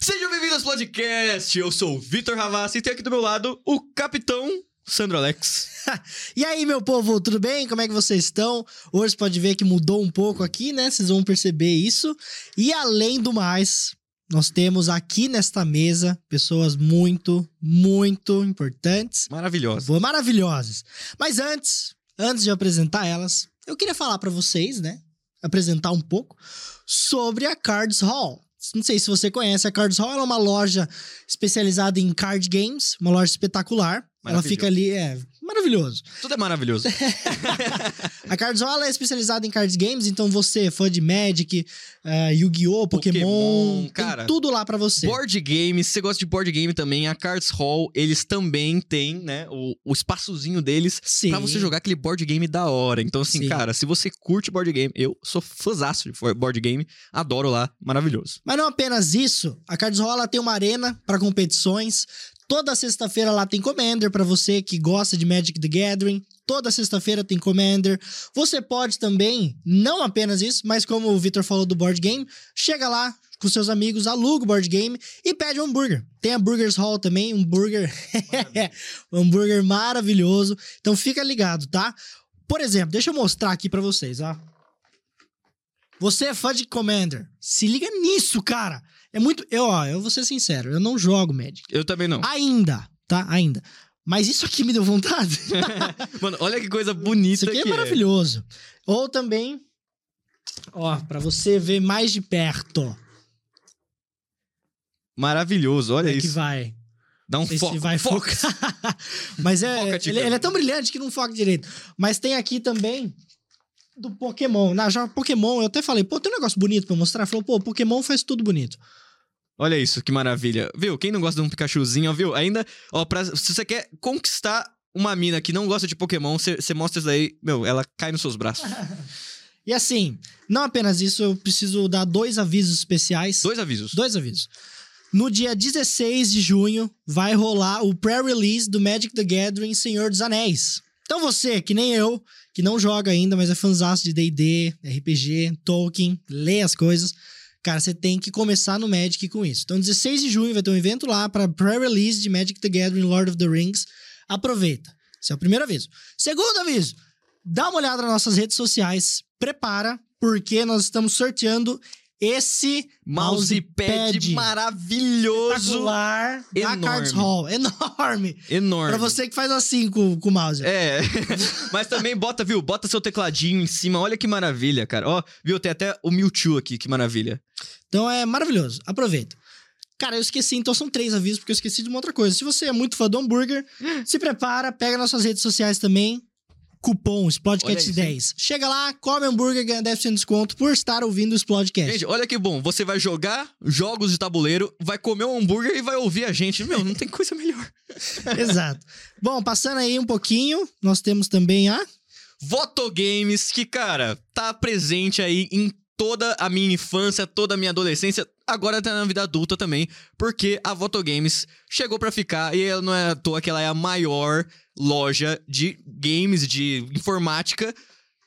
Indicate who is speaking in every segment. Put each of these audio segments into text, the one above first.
Speaker 1: Sejam bem-vindos ao podcast. Eu sou o Vitor Ravassi e tem aqui do meu lado o Capitão Sandro Alex.
Speaker 2: E aí, meu povo, tudo bem? Como é que vocês estão? Hoje você pode ver que mudou um pouco aqui, né? Vocês vão perceber isso. E além do mais, nós temos aqui nesta mesa pessoas muito, muito importantes,
Speaker 1: Maravilhoso.
Speaker 2: boa- maravilhosas. Mas antes, antes de apresentar elas, eu queria falar pra vocês, né? Apresentar um pouco sobre a Cards Hall. Não sei se você conhece, a Cards Hall é uma loja especializada em card games, uma loja espetacular. Ela fica ali, é maravilhoso.
Speaker 1: Tudo é maravilhoso.
Speaker 2: A Cards Hall ela é especializada em cards games, então você, fã de Magic, eh, Yu-Gi-Oh!, Pokémon,
Speaker 1: Pokémon,
Speaker 2: tem
Speaker 1: cara,
Speaker 2: tudo lá pra você.
Speaker 1: board game, se você gosta de board game também, a Cards Hall, eles também têm, né, o, o espaçozinho deles
Speaker 2: Sim.
Speaker 1: pra você jogar aquele board game da hora. Então, assim,
Speaker 2: Sim.
Speaker 1: cara, se você curte board game, eu sou fãzaço de board game, adoro lá, maravilhoso.
Speaker 2: Mas não apenas isso, a Cards Hall tem uma arena pra competições. Toda sexta-feira lá tem Commander pra você que gosta de Magic the Gathering. Toda sexta-feira tem Commander. Você pode também, não apenas isso, mas como o Victor falou do board game, chega lá com seus amigos, aluga o board game e pede um hambúrguer. Tem a Burgers Hall também, um hambúrguer, um hambúrguer maravilhoso. Então fica ligado, tá? Por exemplo, deixa eu mostrar aqui pra vocês, ó. Você é fã de Commander? Se liga nisso, cara. É muito. Eu, ó, eu vou ser sincero, eu não jogo Magic.
Speaker 1: Eu também não.
Speaker 2: Ainda, tá? Ainda. Mas isso aqui me deu vontade.
Speaker 1: Mano, olha que coisa bonita
Speaker 2: isso aqui é
Speaker 1: que
Speaker 2: maravilhoso. Ou também, ó, pra você ver mais de perto.
Speaker 1: Maravilhoso, olha
Speaker 2: é que
Speaker 1: isso.
Speaker 2: vai.
Speaker 1: Dá um foco.
Speaker 2: se vai
Speaker 1: foco.
Speaker 2: focar. Mas é.
Speaker 1: Foca,
Speaker 2: ele, ele é tão brilhante que não foca direito. Mas tem aqui também do Pokémon. Na já Pokémon, eu até falei, pô, tem um negócio bonito pra mostrar. Falou, pô, Pokémon faz tudo bonito.
Speaker 1: Olha isso, que maravilha. Viu? Quem não gosta de um Pikachuzinho, viu? Ainda, ó, pra, se você quer conquistar uma mina que não gosta de Pokémon, você você mostra isso daí, meu, ela cai nos seus braços.
Speaker 2: E assim, não apenas isso, eu preciso dar dois avisos especiais.
Speaker 1: Dois avisos.
Speaker 2: Dois avisos. No dia 16 de junho, vai rolar o pré-release do Magic the Gathering Senhor dos Anéis. Então você, que nem eu, que não joga ainda, mas é fãzaço de D&D, RPG, Tolkien, lê as coisas, cara, você tem que começar no Magic com isso. Então 16 de junho vai ter um evento lá para pré-release de Magic the Gathering Lord of the Rings. Aproveita. Esse é o primeiro aviso. Segundo aviso, dá uma olhada nas nossas redes sociais, prepara, porque nós estamos sorteando esse
Speaker 1: Mousepad
Speaker 2: Mousepad.
Speaker 1: maravilhoso.
Speaker 2: espetacular da
Speaker 1: Enorme.
Speaker 2: Cards Hall. Enorme.
Speaker 1: Enorme.
Speaker 2: Pra você que faz assim com, com o mouse.
Speaker 1: É, mas também bota, viu? Bota seu tecladinho em cima. Olha que maravilha, cara. Ó, viu? Tem até o Mewtwo aqui, que maravilha.
Speaker 2: Então é maravilhoso. Aproveita. Cara, eu esqueci, então são três avisos, porque eu esqueci de uma outra coisa. Se você é muito fã do hambúrguer, se prepara, pega nas suas redes sociais também. Cupom
Speaker 1: Olha
Speaker 2: Splodcast
Speaker 1: isso, hein?
Speaker 2: 10. Chega lá, come hambúrguer, ganha 10% de desconto por estar ouvindo o Splodcast.
Speaker 1: Gente, olha que bom. Você vai jogar jogos de tabuleiro, vai comer um hambúrguer e vai ouvir a gente. Meu, não tem coisa melhor.
Speaker 2: Exato. Bom, passando aí um pouquinho, nós temos também a.
Speaker 1: Votogames, que, cara, tá presente aí em toda a minha infância, toda a minha adolescência, agora tá na vida adulta também, porque a Votogames chegou pra ficar e ela não é à toa que ela é a maior loja de games, de informática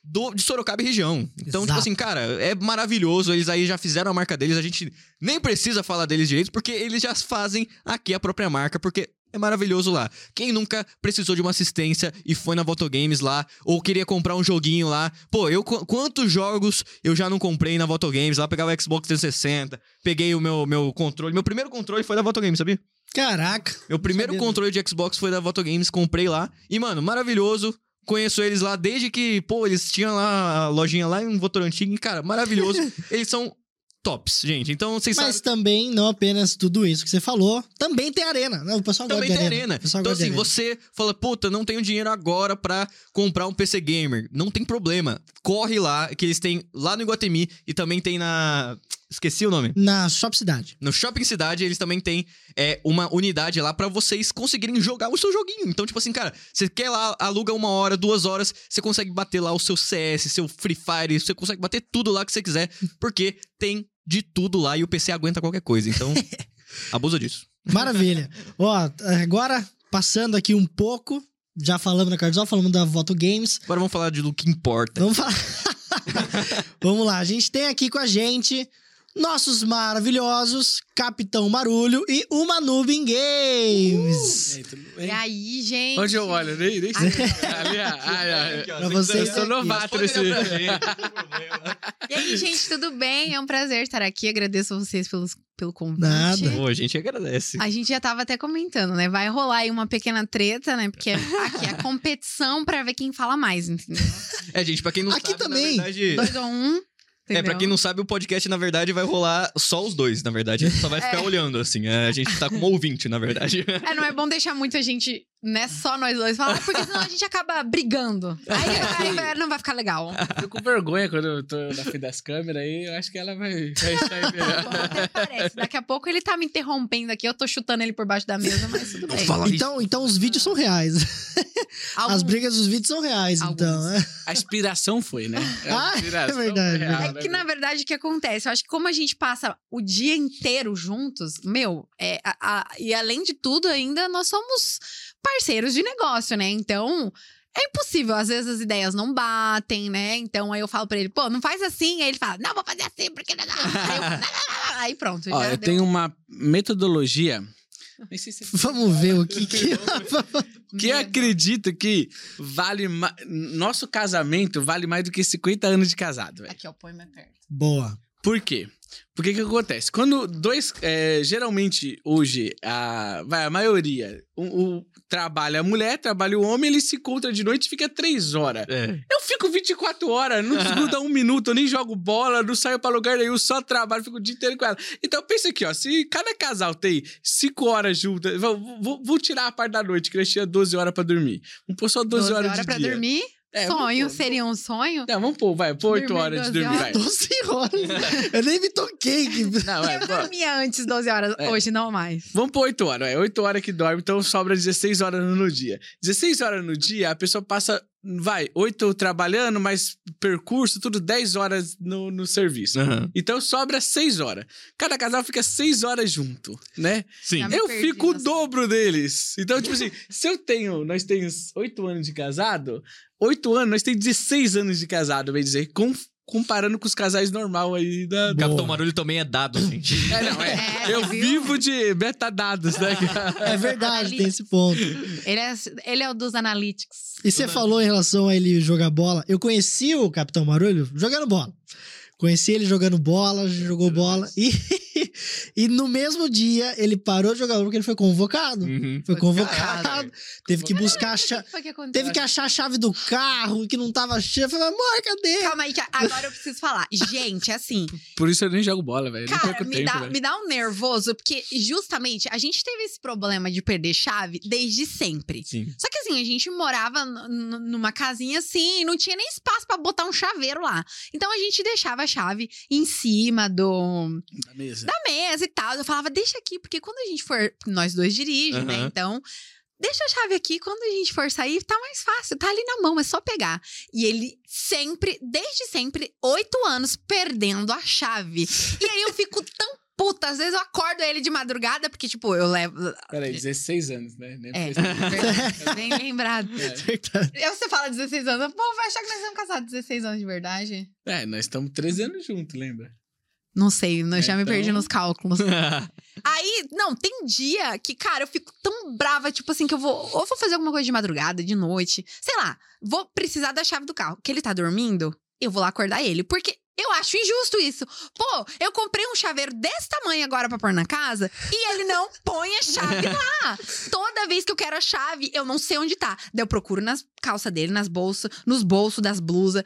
Speaker 1: do, de Sorocaba e região. Então, tipo
Speaker 2: Exato.
Speaker 1: assim, cara, é maravilhoso. Eles aí já fizeram a marca deles, a gente nem precisa falar deles direito, porque eles já fazem aqui a própria marca, porque é maravilhoso lá. Quem nunca precisou de uma assistência e foi na Votogames lá, ou queria comprar um joguinho lá? Pô, eu qu- quantos jogos eu já não comprei na Votogames? Lá pegava o Xbox 360, peguei o meu, meu controle. Meu primeiro controle foi da Votogames, sabia?
Speaker 2: Caraca.
Speaker 1: Meu primeiro
Speaker 2: sabia,
Speaker 1: controle de Xbox foi da Votogames, comprei lá. E, mano, maravilhoso. Conheço eles lá desde que, pô, eles tinham lá a lojinha lá em Votorantim. E, cara, maravilhoso. eles são tops, gente. Então, vocês
Speaker 2: Mas
Speaker 1: sabem.
Speaker 2: também, não apenas tudo isso que você falou, também tem arena. Não, o pessoal
Speaker 1: Também
Speaker 2: gosta
Speaker 1: tem arena.
Speaker 2: Pessoal
Speaker 1: Então, assim,
Speaker 2: arena.
Speaker 1: você fala, puta, não tenho dinheiro agora pra comprar um PC Gamer. Não tem problema. Corre lá, que eles têm lá no Iguatemi e também tem na. Esqueci o nome.
Speaker 2: Na Shop Cidade.
Speaker 1: No Shopping Cidade, eles também têm é, uma unidade lá pra vocês conseguirem jogar o seu joguinho. Então, tipo assim, cara, você quer lá, aluga uma hora, duas horas, você consegue bater lá o seu CS, seu Free Fire, você consegue bater tudo lá que você quiser, porque tem de tudo lá e o PC aguenta qualquer coisa. Então, abusa disso.
Speaker 2: Maravilha. Ó, agora, passando aqui um pouco, já falamos da Cardsol, falamos da Voto Games.
Speaker 1: Agora vamos falar de do que importa.
Speaker 2: Vamos falar. Vamos lá, a gente tem aqui com a gente nossos maravilhosos Capitão Marulho e uma Nubin Games.
Speaker 3: E aí,
Speaker 4: E aí, gente?
Speaker 3: Onde eu olho? Nem, nem sei. Ali, ai.
Speaker 2: Pra vocês
Speaker 3: Eu sou novato nesse...
Speaker 4: E aí, gente, tudo bem? É um prazer estar aqui. Agradeço a vocês pelos, pelo convite.
Speaker 2: Nada.
Speaker 1: Pô, a gente agradece.
Speaker 4: A gente já tava até comentando, né? Vai rolar aí uma pequena treta, né? Porque aqui é a competição pra ver quem fala mais, entendeu?
Speaker 1: É, gente, pra quem não
Speaker 2: Aqui
Speaker 1: sabe,
Speaker 2: também.
Speaker 1: na verdade...
Speaker 4: Dois ou um.
Speaker 1: É, pra
Speaker 4: entendeu?
Speaker 1: quem não sabe, o podcast, na verdade, vai rolar só os dois, na verdade. A gente só vai ficar olhando, assim. É, A gente tá como ouvinte, na verdade.
Speaker 4: É, não é bom deixar muita gente, né? Só nós dois falar, porque senão a gente acaba brigando. Aí, aí vai- não vai ficar legal.
Speaker 3: Fico com vergonha quando eu tô na frente das câmeras aí. Eu acho que ela vai, vai sair melhor.
Speaker 4: Até parece. Daqui a pouco ele tá me interrompendo aqui, eu tô chutando ele por baixo da mesa, mas tudo bem.
Speaker 2: Então, então os vídeos são reais.
Speaker 4: Algum-
Speaker 2: As brigas dos vídeos são reais,
Speaker 4: Alguns.
Speaker 2: então. é.
Speaker 3: A inspiração foi, né?
Speaker 2: Ah,
Speaker 3: A inspiração
Speaker 2: é verdade,
Speaker 3: real,
Speaker 4: É
Speaker 3: né?
Speaker 4: que, na verdade, o que acontece? Eu acho que como a gente passa o dia inteiro juntos, meu, é, a- a- e além de tudo, ainda nós somos parceiros de negócio, né? Então. É impossível, às vezes as ideias não batem, né? Então aí eu falo pra ele, pô, não faz assim. Aí ele fala, não, vou fazer assim, porque. Aí, eu. Aí pronto.
Speaker 3: Ó,
Speaker 4: já
Speaker 3: eu
Speaker 4: deu-
Speaker 3: tenho uma metodologia. Nem sei se
Speaker 2: Vamos ver o que que.
Speaker 3: que
Speaker 4: Medo.
Speaker 3: acredito que vale ma... nosso casamento vale mais do que 50 anos de casado, velho.
Speaker 4: Aqui, ó, põe mais perto.
Speaker 2: Boa.
Speaker 3: Por quê? Porque que acontece? Quando dois. é, geralmente, hoje, a, vai, a maioria o, o- trabalha a mulher, trabalha o homem, ele se encontra de noite e fica três horas.
Speaker 1: É.
Speaker 3: Eu fico 24 horas, não desgruda um minuto, eu nem jogo bola, não saio pra lugar nenhum, só trabalho, fico o dia inteiro com ela. Então pensa aqui, ó, se cada casal tem 5 horas juntas, vou, vou- vou tirar a parte da noite, que nós tinha 12 horas pra dormir. Vamos pôr só 12, horas, de
Speaker 4: pra
Speaker 3: dia.
Speaker 4: dormir?
Speaker 3: É,
Speaker 4: sonho? Seria um sonho?
Speaker 3: Não, vamos pôr, vai, pôr 8
Speaker 4: Dormir
Speaker 3: horas de
Speaker 4: 12
Speaker 3: dormir, vai.
Speaker 2: 12 horas. Eu nem me toquei. Que...
Speaker 3: Não, vai,
Speaker 4: Eu
Speaker 3: pô.
Speaker 4: dormia antes 12 horas,
Speaker 3: É.
Speaker 4: hoje não mais.
Speaker 3: Vamos pôr 8 horas, é 8 horas que dorme, então sobra 16 horas no dia. 16 horas no dia, a pessoa passa, vai, 8 trabalhando, mas percurso, tudo 10 horas no, no serviço.
Speaker 1: Aham.
Speaker 3: Então sobra 6 horas. Cada casal fica 6 horas junto, né?
Speaker 1: Sim.
Speaker 3: Eu
Speaker 4: perdi
Speaker 3: fico o
Speaker 4: nessa.
Speaker 3: dobro deles. Então, tipo assim, se eu tenho, nós temos 8 anos de casado, 8 anos, nós temos 16 anos de casado, bem dizer, com- comparando com os casais normal aí da.
Speaker 1: O
Speaker 3: da-
Speaker 1: Capitão Marulho também é dado, gente.
Speaker 3: É, não, é.
Speaker 4: É,
Speaker 3: eu
Speaker 4: viu?
Speaker 3: vivo de metadados, né?
Speaker 2: É verdade, tem esse ponto.
Speaker 4: Ele é, ele é o dos analytics.
Speaker 2: E você falou em relação a ele jogar bola. Eu conheci o Capitão Marulho jogando bola. Conheci ele jogando bola, jogou bola. E, e no mesmo dia ele parou de jogar porque ele foi convocado.
Speaker 1: Uhum.
Speaker 2: Foi convocado.
Speaker 1: caralho.
Speaker 2: Teve que buscar a chave. Teve que achar a chave do carro que não tava cheia. Eu falei, amor, cadê?
Speaker 4: Calma aí, que agora eu preciso falar. Gente, assim,
Speaker 3: Por isso eu nem jogo bola, velho.
Speaker 4: Cara,
Speaker 3: perco
Speaker 4: me
Speaker 3: tempo,
Speaker 4: dá,
Speaker 3: velho.
Speaker 4: me dá um nervoso, porque justamente a gente teve esse problema de perder chave desde sempre.
Speaker 1: Sim.
Speaker 4: Só que assim, a gente morava numa casinha assim, e não tinha nem espaço pra botar um chaveiro lá. Então a gente deixava a chave em cima do
Speaker 3: Na mesa.
Speaker 4: da mesa e tal. Eu falava, deixa aqui, porque quando a gente for. Nós dois dirigem, né?
Speaker 1: Aham.
Speaker 4: Então. Deixa a chave aqui, quando a gente for sair, tá mais fácil, tá ali na mão, é só pegar. E ele sempre, desde sempre, oito anos perdendo a chave. E aí eu fico tão puta, às vezes eu acordo ele de madrugada, porque, tipo, eu levo.
Speaker 3: Peraí, 16 anos, né? Nem
Speaker 4: É, verdade, bem lembrado.
Speaker 3: É.
Speaker 2: Verdade.
Speaker 4: Eu, você fala 16 anos, pô, vai achar que nós estamos casados 16 anos de verdade?
Speaker 3: É, nós estamos 13 anos juntos, lembra?
Speaker 4: Não sei, eu já me
Speaker 3: Então-
Speaker 4: perdi nos cálculos. Aí, não, tem dia que, cara, eu fico tão brava, tipo assim, que eu vou. Ou vou fazer alguma coisa de madrugada, de noite. Sei lá, vou precisar da chave do carro. Que ele tá dormindo, eu vou lá acordar ele. Porque eu acho injusto isso. Pô, eu comprei um chaveiro desse tamanho agora pra pôr na casa e ele não põe a chave lá. Toda vez que eu quero a chave, eu não sei onde tá. Daí eu procuro nas calças dele, nas bolsas, nos bolsos das blusas.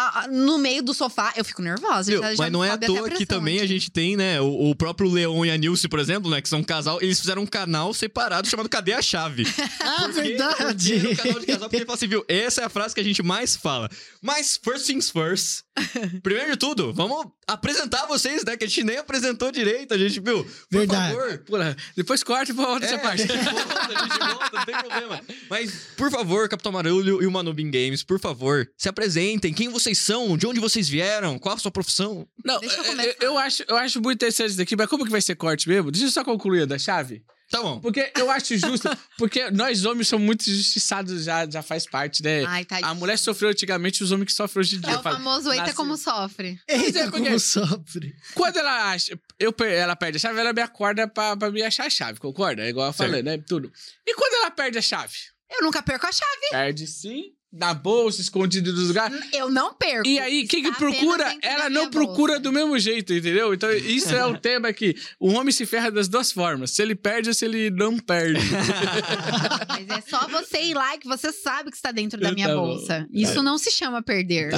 Speaker 4: Ah, no meio do sofá, eu fico nervosa.
Speaker 1: Meu, mas não é à toa que também a
Speaker 4: aqui.
Speaker 1: gente tem, né, o, o próprio Leon e a Nilce, por exemplo, né, que são um casal, eles fizeram um canal separado chamado Cadê a Chave?
Speaker 2: Ah,
Speaker 1: Porque-
Speaker 2: verdade.
Speaker 1: Porque canal de casal, porque ele fala assim, viu, essa é a frase que a gente mais fala. Mas, first things first, primeiro de tudo, vamos apresentar vocês, né, que a gente nem apresentou direito, a gente, viu, por
Speaker 2: Verdade.
Speaker 1: favor...
Speaker 3: Pula, depois corta e volta
Speaker 1: É,
Speaker 3: essa parte.
Speaker 1: a gente volta, a gente volta, não tem problema. Mas, por favor, Capitão Marulho e o Manubin Games, por favor, se apresentem. Quem vocês são? De onde vocês vieram? Qual a sua profissão?
Speaker 3: Não,
Speaker 4: Deixa eu
Speaker 3: eu,
Speaker 4: começar.
Speaker 3: eu acho, eu acho muito interessante isso daqui, mas como que vai ser corte mesmo? Deixa eu só concluir a da chave.
Speaker 1: Tá bom.
Speaker 3: Porque eu acho justo, porque nós homens somos muito injustiçados, já, já faz parte, né?
Speaker 4: Ai, tadinho.
Speaker 3: A mulher sofreu antigamente, os homens que sofrem hoje em dia.
Speaker 4: É o
Speaker 3: Fala,
Speaker 4: famoso eita
Speaker 3: nasce-
Speaker 4: como sofre.
Speaker 2: Eita,
Speaker 3: é,
Speaker 2: como sofre.
Speaker 3: Quando ela acha, eu, per- ela perde a chave, ela me acorda pra, pra me achar a chave, concorda? É igual eu falei, né? Tudo. E quando ela perde a chave?
Speaker 4: Eu nunca perco a chave.
Speaker 3: Perde sim, na bolsa, escondido dos lugares.
Speaker 4: Eu não perco.
Speaker 3: E aí, quem que procura? Ela não procura
Speaker 4: bolsa.
Speaker 3: do mesmo jeito, entendeu? Então, isso é o tema aqui. O homem se ferra das duas formas. Se ele perde ou se ele não perde.
Speaker 4: Mas é só você ir lá que você sabe que está dentro da minha
Speaker 3: Tá bom.
Speaker 4: bolsa. Isso não se chama perder.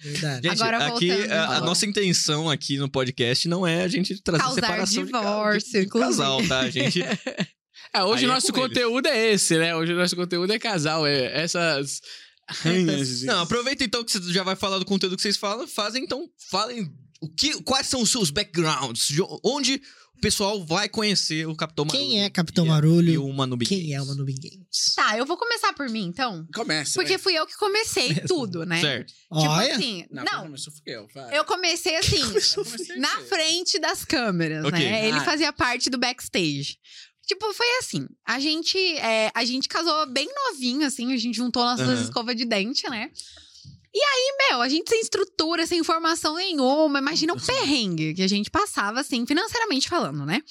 Speaker 2: Verdade.
Speaker 1: Gente,
Speaker 4: Agora
Speaker 1: aqui
Speaker 4: voltando.
Speaker 1: a, a nossa intenção aqui no podcast não é a gente trazer
Speaker 4: Causar
Speaker 1: separação de
Speaker 4: divórcio,
Speaker 1: de, de
Speaker 4: inclusive.
Speaker 1: casal, tá? A gente
Speaker 3: É, hoje
Speaker 1: Aí
Speaker 3: o
Speaker 1: é
Speaker 3: nosso
Speaker 1: eles.
Speaker 3: conteúdo é esse, né? Hoje o nosso conteúdo é casal, é essas ranhas.
Speaker 1: Não, aproveita então que você já vai falar do conteúdo que vocês falam, fazem então, falem o que, quais são os seus backgrounds, de onde o pessoal vai conhecer o Capitão Marulho.
Speaker 2: Quem é Capitão Marulho?
Speaker 1: E o Manu
Speaker 2: Quem é o Manu Games?
Speaker 4: Tá, eu vou começar por mim, então.
Speaker 3: Começa.
Speaker 4: Porque
Speaker 3: né?
Speaker 4: fui eu que comecei tudo, né?
Speaker 1: Certo.
Speaker 4: Tipo
Speaker 2: Olha,
Speaker 4: assim,
Speaker 3: Não,
Speaker 4: não,
Speaker 3: começou fui eu. vai.
Speaker 4: eu comecei assim,
Speaker 3: Comecei
Speaker 4: na frente das câmeras,
Speaker 1: Ok.
Speaker 4: né? Ele
Speaker 3: Ah.
Speaker 4: fazia parte do backstage. Tipo, foi assim. A gente, é, a gente casou bem novinho, assim. A gente juntou nossas
Speaker 1: Aham.
Speaker 4: escovas de dente, né? E aí, meu, a gente sem estrutura, sem informação nenhuma. Imagina o perrengue que a gente passava, assim, financeiramente falando, né?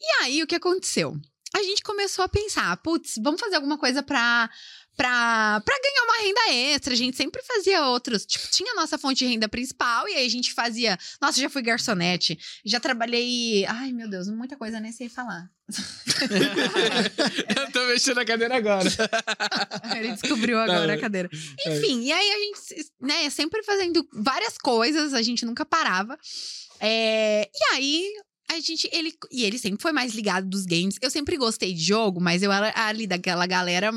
Speaker 4: E aí, o que aconteceu? A gente começou a pensar, putz, vamos fazer alguma coisa pra, pra, pra ganhar uma renda extra. A gente sempre fazia outros. Tipo, tinha a nossa fonte de renda principal e aí a gente fazia. Nossa, já fui garçonete, já trabalhei. Ai, meu Deus, muita coisa nem sei falar.
Speaker 3: eu tô mexendo a cadeira agora.
Speaker 4: Ele descobriu agora a cadeira. Enfim, e aí a gente, né, sempre fazendo várias coisas, a gente nunca parava. É, e aí. A gente, ele, e ele sempre foi mais ligado dos games. Eu sempre gostei de jogo, mas eu era ali daquela galera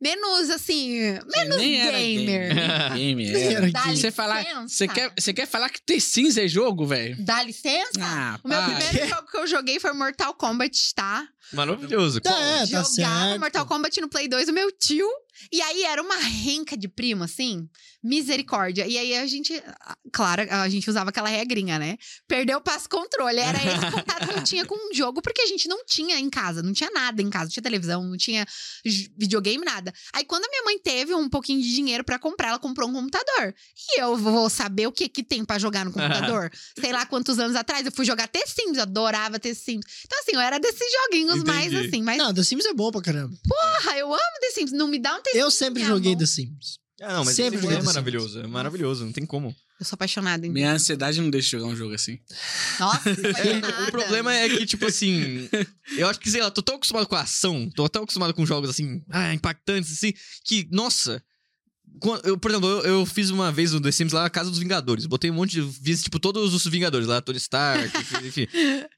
Speaker 4: menos, assim, menos
Speaker 3: Nem era
Speaker 4: gamer.
Speaker 3: Gamer,
Speaker 2: Nem
Speaker 3: era.
Speaker 2: era
Speaker 4: Dá
Speaker 2: gamer.
Speaker 3: Você falar,
Speaker 4: licença.
Speaker 3: você quer, você quer falar que The Sims é jogo, velho?
Speaker 4: Dá licença?
Speaker 3: Ah,
Speaker 4: O meu primeiro jogo que eu joguei foi Mortal Kombat, tá?
Speaker 1: Maravilhoso.
Speaker 2: Tá, é, tá
Speaker 4: Jogava
Speaker 2: certo.
Speaker 4: Mortal Kombat no Play 2 do meu tio. E aí era uma renca de primo, assim. Misericórdia. E aí a gente. ah, Claro, a gente usava aquela regrinha, né? Perdeu o passo controle. Era esse contato que eu tinha com um jogo, porque a gente não tinha em casa, não tinha nada em casa, não tinha televisão, não tinha videogame, nada. Aí quando a minha mãe teve um pouquinho de dinheiro pra comprar, ela comprou um computador. E eu vou saber o que que tem pra jogar no computador? Sei lá quantos anos atrás eu fui jogar The Sims, eu adorava The Sims. Então assim, eu era desses joguinhos mais
Speaker 1: Entendi.
Speaker 4: assim, mais
Speaker 2: Não, The Sims é bom pra caramba.
Speaker 4: Porra, eu amo The Sims. Não me dá um The
Speaker 2: Eu sempre joguei. The Sims.
Speaker 1: Ah, não, mas
Speaker 2: Sempre
Speaker 1: esse
Speaker 2: joguei
Speaker 1: é maravilhoso. É maravilhoso, não tem como.
Speaker 4: Eu sou apaixonada em
Speaker 3: Minha ansiedade não deixa eu jogar um jogo assim.
Speaker 4: Nossa,
Speaker 1: É, o problema é que, tipo assim. Eu acho que, sei lá, tô tão acostumado com a ação, tô tão acostumado com jogos assim, ah, impactantes, assim, que, nossa. Quando- Eu, por exemplo, eu, eu fiz uma vez no The Sims lá na Casa dos Vingadores. Botei um monte de. Fiz, tipo, todos os Vingadores lá, Tony Stark, enfim.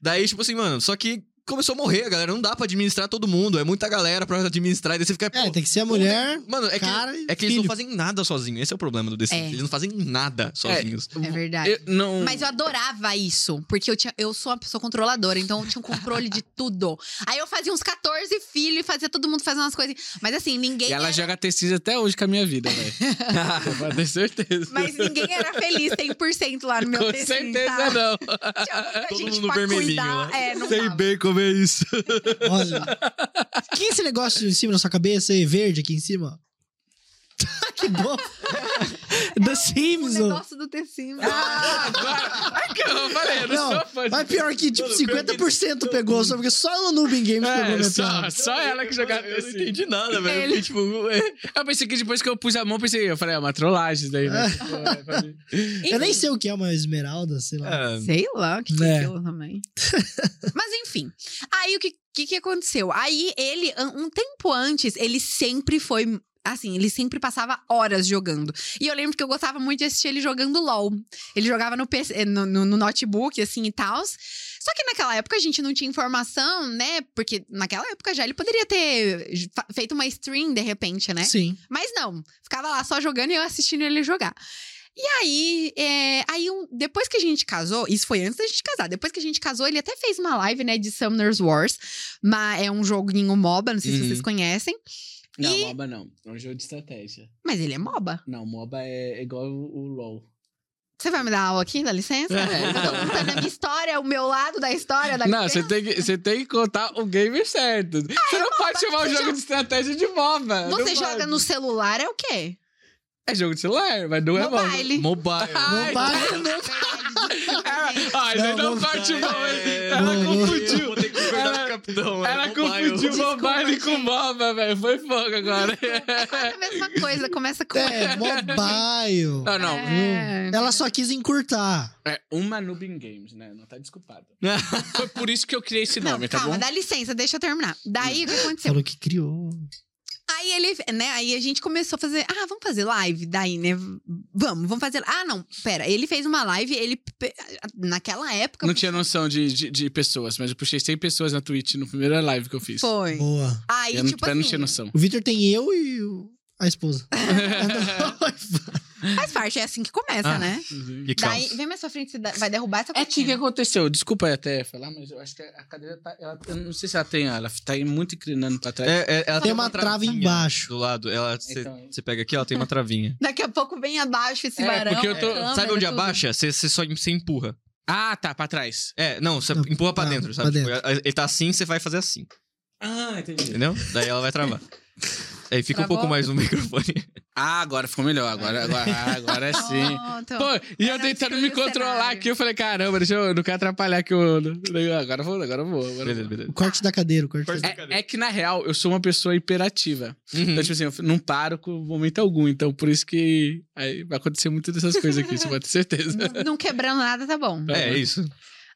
Speaker 1: Daí, tipo assim, mano, só que começou a morrer, a galera. Não dá pra administrar todo mundo. É muita galera pra administrar. E daí você fica.
Speaker 2: É,
Speaker 1: pô,
Speaker 2: tem que ser a mulher,
Speaker 1: Mano, é que,
Speaker 2: cara e
Speaker 1: é que eles não fazem nada sozinhos. Esse é o problema do The Sims.
Speaker 4: É.
Speaker 1: Eles não fazem nada sozinhos.
Speaker 4: É verdade.
Speaker 3: Eu não...
Speaker 4: Mas eu adorava isso, porque eu, tinha, eu sou uma pessoa controladora, então eu tinha um controle de tudo. Aí eu fazia uns 14 filhos e fazia todo mundo fazer umas coisas. Mas assim, ninguém.
Speaker 3: E ela
Speaker 4: era,
Speaker 3: joga Sims até hoje com a minha vida, velho. Pode ter certeza.
Speaker 4: Mas ninguém era feliz 100% lá no meu
Speaker 3: Com
Speaker 4: The Sims,
Speaker 3: certeza
Speaker 4: tá?
Speaker 3: não.
Speaker 4: Tinha muita
Speaker 1: Todo
Speaker 4: gente
Speaker 1: mundo
Speaker 4: pra
Speaker 1: vermelhinho
Speaker 4: cuidar.
Speaker 1: lá.
Speaker 4: É, não
Speaker 3: Sei
Speaker 4: dava.
Speaker 3: É isso.
Speaker 2: Olha. é esse negócio em cima da sua cabeça aí, verde aqui em cima? que bom. The
Speaker 4: O
Speaker 2: Sims, ô.
Speaker 4: negócio do The Sims.
Speaker 3: Ah, agora. É que eu falei, eu não,
Speaker 2: Não,
Speaker 3: sou fã de
Speaker 2: mas pior que, tipo,
Speaker 1: Mano, pior que
Speaker 2: 50% pegou, só porque só o Noobin Games pegou
Speaker 3: É,
Speaker 2: minha
Speaker 3: só, só ela que jogava
Speaker 1: Eu não entendi nada, velho. Eu
Speaker 4: Ele-
Speaker 1: tipo, é,
Speaker 3: Eu pensei que depois que eu pus a mão, pensei, eu falei, é uma trollagem isso daí, né? Tipo, é, falei-
Speaker 2: Eu nem sei o que é uma esmeralda, sei lá.
Speaker 1: é,
Speaker 4: Sei lá o que, que
Speaker 2: É.
Speaker 4: é aquilo também. Mas enfim. Aí o que, que, que aconteceu? Aí ele, um tempo antes, ele sempre foi. Assim, ele sempre passava horas jogando. E eu lembro que eu gostava muito de assistir ele jogando LOL. Ele jogava no, PC, no, no- no notebook, assim e tal. Só que naquela época a gente não tinha informação, né? Porque naquela época já ele poderia ter feito uma stream de repente, né?
Speaker 2: Sim.
Speaker 4: Mas não, ficava lá só jogando e eu assistindo ele jogar. E aí, é, aí um- depois que a gente casou, isso foi antes da gente casar, depois que a gente casou, ele até fez uma live, né, de Summoner's Wars, mas é um joguinho MOBA, não sei se
Speaker 1: Uhum.
Speaker 4: vocês conhecem,
Speaker 3: Não,
Speaker 4: E-
Speaker 3: MOBA não. É um jogo de estratégia.
Speaker 4: mas ele é MOBA.
Speaker 3: Não, MOBA é igual o, o LoL.
Speaker 4: Você vai me dar aula aqui, dá licença?
Speaker 3: É,
Speaker 4: Eu tô contando a minha história, o meu lado da história, dá
Speaker 3: Não, você tem, que, você tem que contar o game certo. você não pode chamar o
Speaker 4: você
Speaker 3: jogo
Speaker 4: joga-
Speaker 3: de estratégia de MOBA.
Speaker 4: Você
Speaker 3: não
Speaker 4: joga
Speaker 3: pode.
Speaker 4: no celular é o quê?
Speaker 3: É jogo de celular, mas não é MOBA.
Speaker 4: Mobile.
Speaker 1: Mobile.
Speaker 3: Ai,
Speaker 2: Mobile, não.
Speaker 3: Ai, você
Speaker 2: Não,
Speaker 3: não
Speaker 2: não
Speaker 3: parte
Speaker 2: vai.
Speaker 3: mal, hein?
Speaker 1: É,
Speaker 3: Ela
Speaker 2: não, não.
Speaker 3: confundiu.
Speaker 1: Vou ter que concordar
Speaker 3: Ela-
Speaker 1: com o capitão.
Speaker 3: Ela
Speaker 1: mobile.
Speaker 3: confundiu mobile com MOBA, velho. Foi fogo agora.
Speaker 4: É a mesma coisa, começa com.
Speaker 2: É, mobile.
Speaker 3: Não, não.
Speaker 4: É.
Speaker 2: Ela só quis encurtar.
Speaker 3: É uma noob in games, né? Não tá desculpado. Foi por isso que eu criei esse
Speaker 4: Não,
Speaker 3: nome, tá
Speaker 4: calma,
Speaker 3: bom?
Speaker 4: dá licença, deixa eu terminar. Daí o que aconteceu?
Speaker 2: Falou que criou.
Speaker 4: Aí ele, né? Aí a gente começou a fazer. Ah, vamos fazer live? Daí, né? Vamos, vamos fazer. Ah, não, pera. Ele fez uma live, ele. Naquela época.
Speaker 3: Não tinha noção de, de, de pessoas, mas eu puxei 100 pessoas na Twitch no primeiro live que eu fiz.
Speaker 4: Foi.
Speaker 2: Boa.
Speaker 4: Aí,
Speaker 3: Eu não,
Speaker 4: tipo
Speaker 3: não
Speaker 4: assim.
Speaker 3: ter noção.
Speaker 2: O Victor tem eu e o- a esposa.
Speaker 4: Faz parte, é assim que começa,
Speaker 1: Ah.
Speaker 4: né?
Speaker 1: Que
Speaker 4: Daí,
Speaker 1: caos.
Speaker 4: vem mais pra frente, você vai derrubar essa
Speaker 3: É que o que
Speaker 4: cortina.
Speaker 3: aconteceu? Desculpa aí até falar, mas eu acho que a cadeira tá. Ela, eu não sei se ela tem. Ela tá aí muito inclinando pra trás.
Speaker 1: É, é, ela
Speaker 2: Tem uma trava
Speaker 1: travinha
Speaker 2: embaixo.
Speaker 1: Do lado. Ela, Você
Speaker 3: Então-
Speaker 1: você pega aqui, ela tem uma travinha.
Speaker 4: Daqui a pouco vem abaixo esse
Speaker 3: É,
Speaker 4: varão.
Speaker 3: porque eu tô-
Speaker 4: câmera,
Speaker 1: Sabe onde abaixa? Você, você só você empurra.
Speaker 3: Ah, tá, pra trás.
Speaker 1: É, não, você
Speaker 2: Não,
Speaker 1: empurra pra
Speaker 2: tá,
Speaker 1: dentro,
Speaker 2: pra
Speaker 1: sabe? Tipo,
Speaker 2: dentro.
Speaker 1: ele tá assim, você vai fazer assim.
Speaker 3: Ah, entendi.
Speaker 1: Entendeu? Daí ela vai travar. Aí fica um
Speaker 4: Travou?
Speaker 1: pouco mais no microfone.
Speaker 3: Ah, agora ficou melhor. Agora, agora, ah, agora é sim.
Speaker 4: Pronto.
Speaker 3: Pô, e eu
Speaker 4: Era
Speaker 3: tentando
Speaker 4: assim
Speaker 3: me controlar
Speaker 4: cenário.
Speaker 3: aqui, eu falei, caramba, deixa eu não quero atrapalhar aqui o. Agora eu vou, agora eu vou. Agora eu
Speaker 1: Beleza,
Speaker 3: vou.
Speaker 1: beleza.
Speaker 2: O corte da cadeira, o corte da
Speaker 1: Corte-
Speaker 3: É, é que, na real, eu sou uma pessoa hiperativa.
Speaker 1: Uhum.
Speaker 3: Então, tipo assim, eu não paro com momento algum. Então, por isso que aí vai acontecer muito dessas coisas aqui, você pode ter certeza.
Speaker 4: Não- Não quebrando nada, tá bom.
Speaker 1: É, é isso.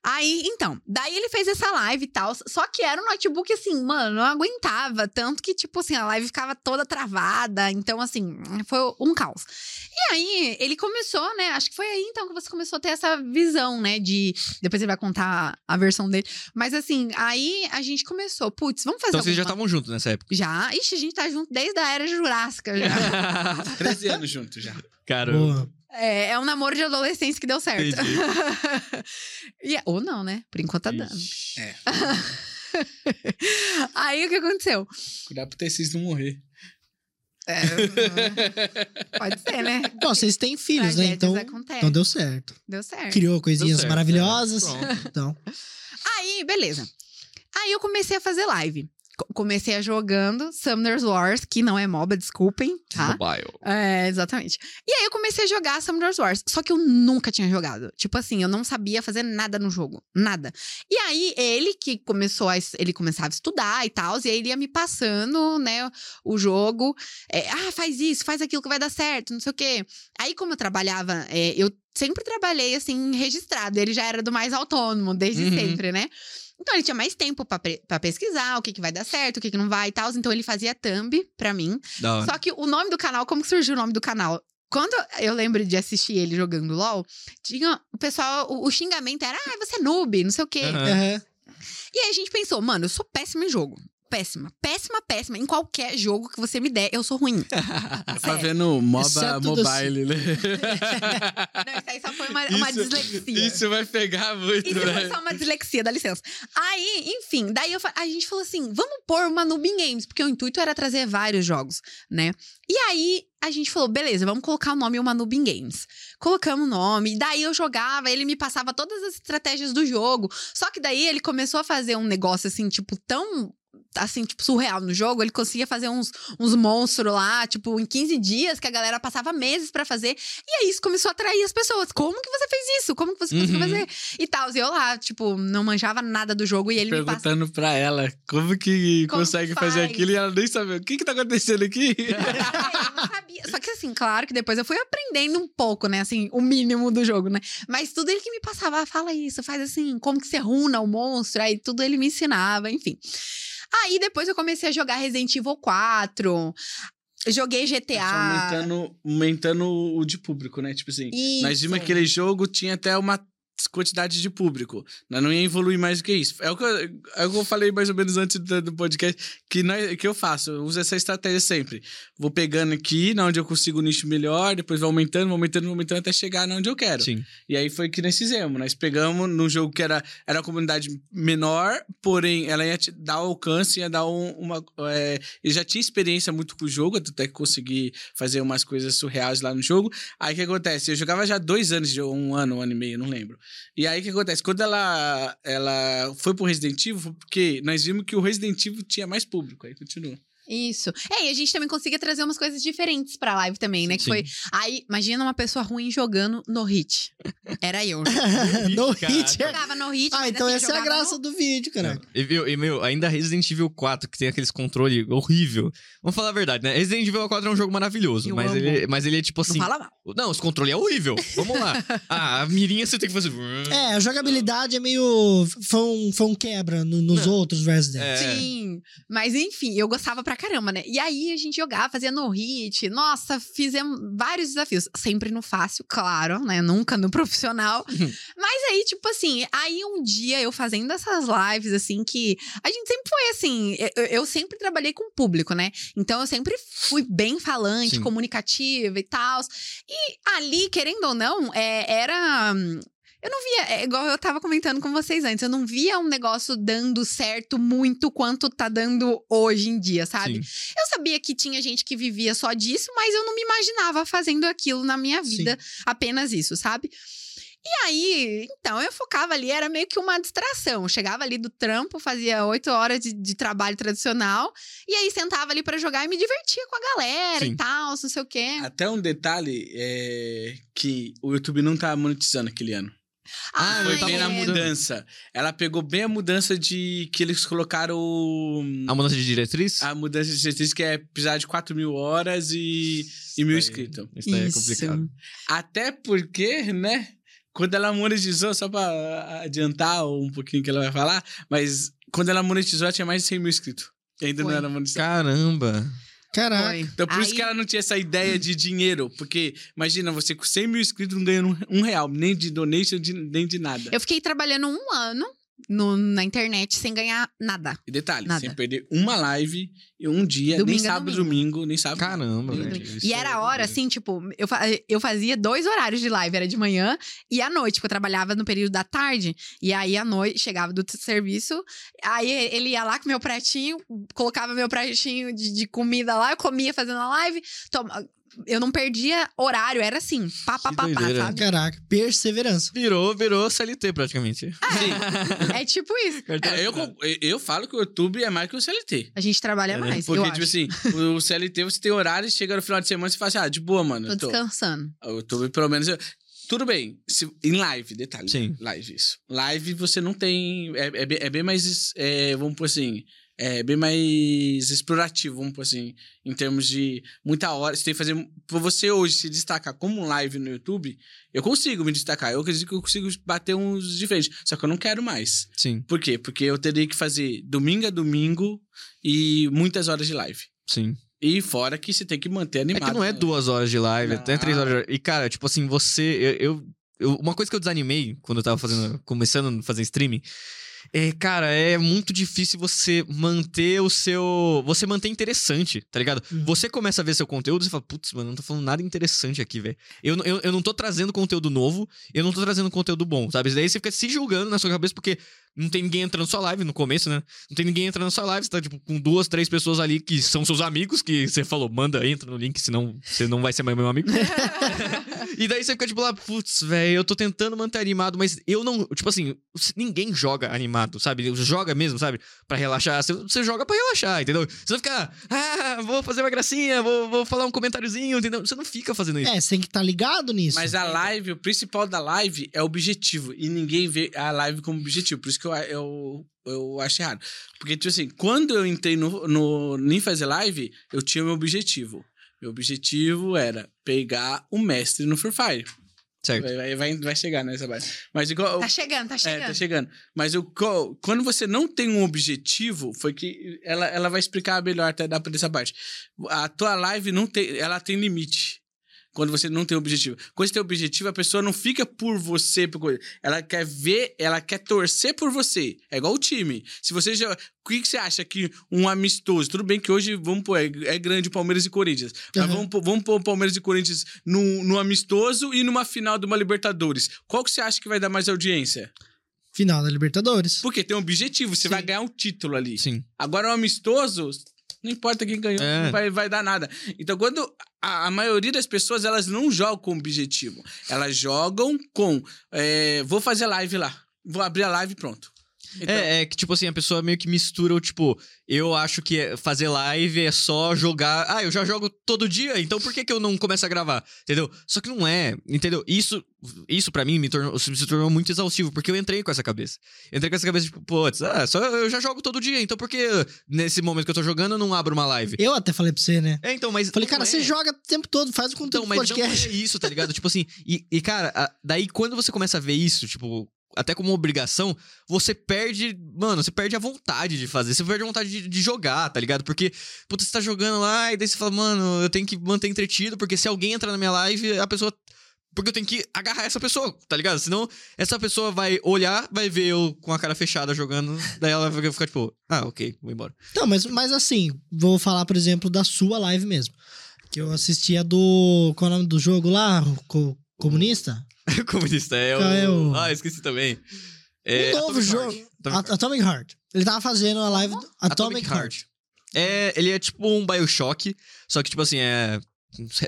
Speaker 4: Aí, então, daí ele fez essa live e tal. Só que era um notebook assim, mano, não aguentava. Tanto que, tipo assim, a live ficava toda travada. Então, assim, foi um caos. E aí, ele começou, né? Acho que foi aí então que você começou a ter essa visão, né? De. Depois ele vai contar a versão dele. Mas assim, aí a gente começou, putz, vamos fazer.
Speaker 1: Então vocês já estavam juntos nessa época.
Speaker 4: Já? Ixi, a gente tá junto desde a era jurássica já.
Speaker 3: 13 anos juntos já.
Speaker 1: Cara,
Speaker 2: Boa.
Speaker 4: É, é um namoro de adolescência que deu certo. E- ou não, né? Por enquanto tá dando.
Speaker 3: É.
Speaker 4: Aí o que aconteceu?
Speaker 3: Cuidado pro T6 não morrer.
Speaker 4: É, pode ser, né?
Speaker 2: Bom, vocês têm filhos, né? Então,
Speaker 4: acontecem.
Speaker 2: então deu certo.
Speaker 4: Deu certo.
Speaker 2: Criou coisinhas
Speaker 1: certo,
Speaker 2: maravilhosas.
Speaker 1: Pronto.
Speaker 2: Então,
Speaker 4: Aí, beleza. Aí eu comecei a fazer live. Co- Comecei a jogando Summoner's Wars, que não é MOBA, desculpem, tá?
Speaker 1: Mobile.
Speaker 4: É, exatamente. E aí eu comecei a jogar Summoner's Wars, só que eu nunca tinha jogado. Tipo assim, eu não sabia fazer nada no jogo, nada. E aí ele que começou a ele começava a estudar e tal, e aí ele ia me passando, né, o jogo. É, ah, faz isso, faz aquilo que vai dar certo, não sei o quê. Aí como eu trabalhava, é, eu sempre trabalhei assim registrado, ele já era do mais autônomo desde
Speaker 1: Uhum.
Speaker 4: sempre, né? Então ele tinha mais tempo pra pesquisar o que, que vai dar certo, o que, que não vai e tal. Então ele fazia thumb pra mim.
Speaker 1: Hora.
Speaker 4: Só que o nome do canal, como que surgiu o nome do canal? Quando eu lembro de assistir ele jogando LOL, tinha o pessoal, o, o xingamento era, ah, você é noob, não sei o quê.
Speaker 1: Aham.
Speaker 4: E aí a gente pensou, mano, eu sou péssima em jogo. Péssima, péssima, péssima. Em qualquer jogo que você me der, eu sou ruim.
Speaker 3: Tá vendo MOBA mobile, né?
Speaker 4: Não, isso aí só foi uma, uma
Speaker 3: Isso-
Speaker 4: dislexia.
Speaker 3: Isso vai pegar muito,
Speaker 4: Isso foi
Speaker 3: né?
Speaker 4: só uma dislexia, dá licença. Aí, enfim, daí eu a gente falou assim: vamos pôr uma em Games, porque o intuito era trazer vários jogos, né? E aí a gente falou: beleza, vamos colocar o nome uma em Games. Colocamos o nome, e daí eu jogava, ele me passava todas as estratégias do jogo. Só que daí ele começou a fazer um negócio assim, tipo, tão. Assim, tipo, surreal no jogo, ele conseguia fazer uns, uns monstros lá, tipo, em 15 dias, que a galera passava meses pra fazer. E aí isso começou a atrair as pessoas. Como que você fez isso? Como que você conseguiu
Speaker 1: Uhum.
Speaker 4: fazer? E tal. E eu lá, tipo, não manjava nada do jogo e ele me passa.
Speaker 3: Perguntando pra ela como que
Speaker 4: Como
Speaker 3: consegue
Speaker 4: que
Speaker 3: fazer
Speaker 4: faz?
Speaker 3: aquilo e ela nem sabe o que que tá acontecendo aqui.
Speaker 4: É, eu não sabia. Só que assim, claro que depois eu fui aprendendo um pouco, né? Assim, o mínimo do jogo, né? Mas tudo ele que me passava, "Ah, fala isso, faz assim, como que você runa o monstro, aí tudo ele me ensinava, enfim. Aí depois eu comecei a jogar Resident Evil 4, joguei GTA.
Speaker 3: Tá aumentando, aumentando o de público, né? Tipo assim,
Speaker 4: Isso.
Speaker 3: aquele jogo, tinha até uma quantidade de público. Nós não ia evoluir mais do que isso. É o que eu, é o que eu falei mais ou menos antes do, do podcast, que, nós, que eu faço. Eu uso essa estratégia sempre. Vou pegando aqui, na onde eu consigo um nicho melhor, depois vou aumentando, vou aumentando, vou aumentando até chegar na onde eu quero.
Speaker 1: Sim.
Speaker 3: E aí foi que nós fizemos. Nós pegamos num jogo que era, era uma comunidade menor, porém ela ia te dar alcance, ia dar um- uma. É, eu já tinha experiência muito com o jogo, até que consegui fazer umas coisas surreais lá no jogo. Aí o que acontece? Eu jogava já dois anos um ano, um ano e meio, não lembro. E aí o que acontece? Quando ela, ela foi pro Resident Evil, porque nós vimos que o Resident Evil tinha mais público. Aí continua.
Speaker 4: Isso. É, e a gente também conseguia trazer umas coisas diferentes pra live também, né? Que
Speaker 1: Sim.
Speaker 4: foi. Aí, imagina uma pessoa ruim jogando no hit. Era eu.
Speaker 2: no hit.
Speaker 4: Jogava no hit.
Speaker 2: Ah, então
Speaker 4: assim,
Speaker 2: essa é a graça
Speaker 4: no-
Speaker 2: do vídeo, cara.
Speaker 1: E, viu, e, meu, ainda Resident Evil 4, que tem aqueles controle horrível. Vamos falar a verdade, né? Resident Evil 4 é um jogo maravilhoso,
Speaker 4: Eu
Speaker 1: mas
Speaker 4: amo.
Speaker 1: ele, mas ele é tipo assim.
Speaker 4: Não fala mal.
Speaker 1: Não, os controles é horrível. Vamos lá. Ah, a mirinha você tem que fazer.
Speaker 2: É, a jogabilidade é meio. Foi um, foi um quebra no- nos
Speaker 1: Não.
Speaker 2: outros Resident.
Speaker 1: É.
Speaker 4: Sim. Mas enfim, eu gostava pra caramba, né? E aí a gente jogava, fazia no hit. Nossa, fizemos vários desafios. Sempre no fácil, claro, né? Nunca no profissional. Mas aí, tipo assim, aí um dia eu fazendo essas lives, assim, que a gente sempre foi assim. Eu, eu sempre trabalhei com público, né? Então eu sempre fui bem falante,
Speaker 1: Sim.
Speaker 4: comunicativa e tal. E ali, querendo ou não, é, era. Eu não via, é igual eu tava comentando com vocês antes, eu não via um negócio dando certo muito quanto tá dando hoje em dia, sabe?
Speaker 1: Sim.
Speaker 4: Eu sabia que tinha gente que vivia só disso, mas eu não me imaginava fazendo aquilo na minha vida, apenas isso, sabe? E aí, então, eu focava ali, era meio que uma distração. Eu Chegava ali do trampo, fazia oito horas de, de trabalho tradicional, e aí sentava ali pra jogar e me divertia com a galera
Speaker 1: Sim.
Speaker 4: e tal, não sei o quê.
Speaker 3: Até um detalhe é que o YouTube não tá monetizando aquele ano.
Speaker 1: Ah,
Speaker 3: Foi bem na
Speaker 1: é.
Speaker 3: mudança. Ela pegou bem a mudança de que eles colocaram
Speaker 1: A mudança de diretriz?
Speaker 3: a mudança de diretriz, que é precisar de 4 mil horas e, e mil
Speaker 1: Isso
Speaker 3: inscritos.
Speaker 1: Isso daí é complicado.
Speaker 3: Até porque, né? Quando ela monetizou, só pra adiantar um pouquinho que ela vai falar, mas quando ela monetizou, ela tinha mais de 100 mil inscritos. E ainda
Speaker 4: Foi.
Speaker 3: não era monetizada.
Speaker 1: Caramba.
Speaker 2: Caraca.
Speaker 4: Foi.
Speaker 3: Então, por isso
Speaker 4: Aí-
Speaker 3: que ela não tinha essa ideia de dinheiro. Porque, imagina, você com 100 mil inscritos não ganhando um, um real, nem de donation, de- nem de nada.
Speaker 4: Eu fiquei trabalhando um ano no- na internet sem ganhar nada.
Speaker 3: E detalhe,
Speaker 4: Nada.
Speaker 3: sem perder uma live e um dia,
Speaker 4: Domingo
Speaker 3: nem
Speaker 4: a
Speaker 3: sábado,
Speaker 4: domingo.
Speaker 3: domingo, nem sábado.
Speaker 1: Caramba, velho.
Speaker 4: E
Speaker 1: é
Speaker 4: era a hora, assim, tipo, eu, fa- eu fazia dois horários de live, era de manhã e à noite, porque eu trabalhava no período da tarde. E aí, à noite, chegava do serviço, aí ele ia lá com meu pratinho, colocava meu pratinho de, de comida lá, eu comia fazendo a live. toma- eu não perdia horário, era assim, pá, pá, pá, pá, sabe?
Speaker 2: Caraca, perseverança.
Speaker 1: Virou, virou CLT praticamente.
Speaker 4: É tipo isso.
Speaker 3: É, eu, eu falo que o YouTube é mais que o CLT.
Speaker 4: A gente trabalha
Speaker 1: É, né?
Speaker 4: mais,
Speaker 3: Porque,
Speaker 4: eu
Speaker 3: tipo
Speaker 4: acho.
Speaker 3: assim, o CLT você tem horário, chega no final de semana e você fala assim, ah, de boa, mano.
Speaker 4: Tô
Speaker 3: tô.
Speaker 4: descansando.
Speaker 3: O YouTube, pelo menos. eu- Tudo bem, se- em live, detalhe.
Speaker 1: Sim.
Speaker 3: Live, isso. Live você não tem. É, é, bem- é bem mais. é, vamos por assim. É bem mais explorativo, vamos por assim. Em termos de muita hora. Você tem que fazer. Pra você hoje se destacar como um live no YouTube, eu consigo me destacar. Eu acredito que eu consigo bater uns diferentes. Só que eu não quero mais.
Speaker 1: Sim,
Speaker 3: Por quê? Porque eu teria que fazer domingo a domingo e muitas horas de live.
Speaker 1: sim.
Speaker 3: E fora que você tem que manter
Speaker 1: É
Speaker 3: animado.
Speaker 1: que não é
Speaker 3: né?
Speaker 1: duas horas de live, é até
Speaker 3: Não.
Speaker 1: três horas de live. E, cara, tipo assim, você. Eu, eu- eu- uma coisa que eu desanimei quando eu tava fazendo. Começando a fazer streaming. É, cara, é muito difícil você manter o seu. Você manter interessante, tá ligado?
Speaker 2: Uhum.
Speaker 1: Você começa a ver seu conteúdo e fala, putz, mano, não tô falando nada interessante aqui, velho. Eu, eu, eu não tô trazendo conteúdo novo, eu não tô trazendo conteúdo bom, sabe? Daí você fica se julgando na sua cabeça porque não tem ninguém entrando na sua live no começo, né? Não tem ninguém entrando na sua live, você tá, tipo, com duas, três pessoas ali que são seus amigos, que você falou, manda, entra no link, senão você não vai ser mais meu amigo. e daí você fica, tipo, lá, putz, velho, eu tô tentando manter animado, mas eu não. Tipo assim, ninguém joga animado, sabe? Joga mesmo, sabe? Pra relaxar. Você, você joga pra relaxar, entendeu? Você não fica, ah, vou fazer uma gracinha, vou, vou falar um comentáriozinho, entendeu? Você não fica fazendo isso.
Speaker 2: É, você tem que estar ligado nisso.
Speaker 3: Mas a live, o principal da live é o objetivo. E ninguém vê a live como objetivo. Por isso que eu, eu, eu acho errado. Porque, tipo assim, quando eu entrei no, no, nem fazer live, eu tinha meu objetivo. Meu objetivo era pegar o mestre no Free Fire.
Speaker 1: Certo.
Speaker 3: Vai, vai, vai chegar nessa parte. Mas igual.
Speaker 4: Tá chegando, tá
Speaker 3: É,
Speaker 4: chegando.
Speaker 3: tá chegando. Mas o, quando você não tem um objetivo, foi que ela, ela vai explicar melhor até dar pra essa parte. A tua live não tem, ela tem limite. Quando você não tem objetivo. Quando você tem objetivo, a pessoa não fica por você, por coisa. Ela quer ver, ela quer torcer por você. É igual o time. Se você já. O que, que você acha que um amistoso? Tudo bem que hoje, vamos pôr, é, é grande Palmeiras e Corinthians. Mas vamos, pôr, vamos pôr o Palmeiras e Corinthians no, no amistoso e numa final de uma Libertadores. Qual que você acha que vai dar mais audiência?
Speaker 2: Final da Libertadores.
Speaker 3: Porque tem um objetivo, você
Speaker 2: Sim.
Speaker 3: vai ganhar um título ali.
Speaker 1: Sim.
Speaker 3: Agora, um amistoso, não importa quem ganhou,
Speaker 1: É.
Speaker 3: não vai, vai dar nada. Então, quando a, a maioria das pessoas, elas não jogam com objetivo. Elas jogam com, é, vou fazer live lá. Vou abrir a live e pronto. Então,
Speaker 1: É, é que, tipo assim, a pessoa meio que mistura o, tipo, eu acho que fazer live é só jogar. Ah, eu já jogo todo dia, então por que, que eu não começo a gravar? Entendeu? Só que não é, entendeu? Isso, isso para mim, me tornou, se tornou muito exaustivo, porque eu entrei com essa cabeça. Eu entrei com essa cabeça, tipo, putz, ah, só eu já jogo todo dia, então por que nesse momento que eu tô jogando eu não abro uma live?
Speaker 2: Eu até falei pra você, né?
Speaker 1: É, então, mas.
Speaker 2: Falei, cara,
Speaker 1: é.
Speaker 2: você joga o tempo todo, faz o
Speaker 1: Então,
Speaker 2: conteúdo do
Speaker 1: mas
Speaker 2: podcast.
Speaker 1: não é isso, tá ligado? tipo assim, e, e, cara, a- daí quando você começa a ver isso, tipo, até como obrigação, você perde, mano, você perde a vontade de fazer, você perde a vontade de, de jogar, tá ligado? Porque, puta, você tá jogando lá e daí você fala, mano, eu tenho que manter entretido, porque se alguém entrar na minha live, a pessoa. Porque eu tenho que agarrar essa pessoa, tá ligado? Senão, essa pessoa vai olhar, vai ver eu com a cara fechada jogando, daí ela vai ficar tipo, ah, ok, vou embora.
Speaker 2: Não, mas, mas assim, vou falar, por exemplo, da sua live mesmo. Que eu assistia do. Qual é o nome do jogo lá? Comunista?
Speaker 1: Comunista é o...
Speaker 2: É o-
Speaker 1: Ah, esqueci também. É,
Speaker 2: um novo
Speaker 1: Atomic
Speaker 2: jogo.
Speaker 1: Heart. Atomic
Speaker 2: Atomic Heart. Ele tava fazendo a live do Atomic, Heart.
Speaker 1: É, ele é tipo um Bioshock, só que, tipo assim, é.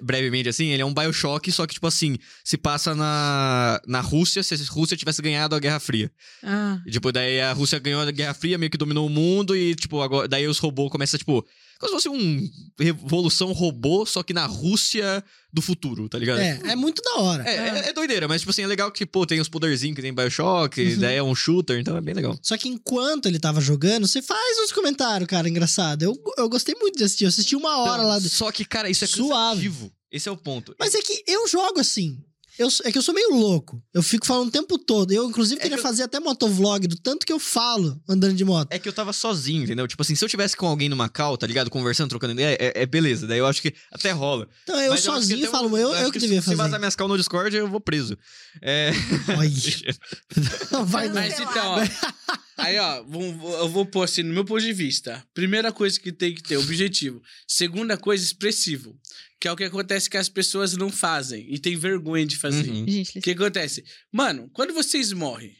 Speaker 1: Brevemente assim, ele é um Bioshock, só que, tipo assim, se passa na, na Rússia, se a Rússia tivesse ganhado a Guerra Fria.
Speaker 4: Ah.
Speaker 1: E, tipo, daí a Rússia ganhou a Guerra Fria, meio que dominou o mundo, e, tipo, agora, daí os robôs começam, tipo. Como se fosse um revolução robô, só que na Rússia do futuro, tá ligado?
Speaker 2: É, é muito da hora.
Speaker 1: É, é, é doideira, mas, tipo assim, é legal que, pô, tem os poderzinhos que tem Bioshock,
Speaker 2: Uhum.
Speaker 1: daí é um shooter, então é bem legal.
Speaker 2: Só que enquanto ele tava jogando, você faz uns comentários, cara, engraçado. Eu, eu gostei muito de assistir. Eu assisti uma hora
Speaker 1: Então,
Speaker 2: lá. do-
Speaker 1: Só que, cara, isso é
Speaker 2: Suave.
Speaker 1: cansativo. Esse é o ponto.
Speaker 2: Mas é que eu jogo assim. Eu, é que eu sou meio louco. Eu fico falando o tempo todo. Eu, inclusive,
Speaker 1: É
Speaker 2: queria
Speaker 1: que eu-
Speaker 2: fazer até motovlog do tanto que eu falo andando de moto.
Speaker 1: É que eu tava sozinho, entendeu? Tipo assim, se eu tivesse com alguém numa cal, tá ligado? Conversando, trocando ideia, é, é beleza. Daí eu acho que até rola.
Speaker 2: Então eu
Speaker 1: Mas
Speaker 2: sozinho
Speaker 1: até
Speaker 2: falo,
Speaker 1: um-
Speaker 2: eu, eu que devia
Speaker 1: se, Se vazar
Speaker 2: fazer.
Speaker 1: minhas cal no Discord, eu vou preso. É.
Speaker 2: Vai não.
Speaker 3: Mas então, ó. Aí, ó, eu vou pôr assim, no meu ponto de vista. Primeira coisa que tem que ter, objetivo. Segunda coisa, expressivo. Que é o que acontece que as pessoas não fazem e tem vergonha de fazer.
Speaker 1: Uhum.
Speaker 4: Gente,
Speaker 3: O que acontece? Mano, quando vocês morrem,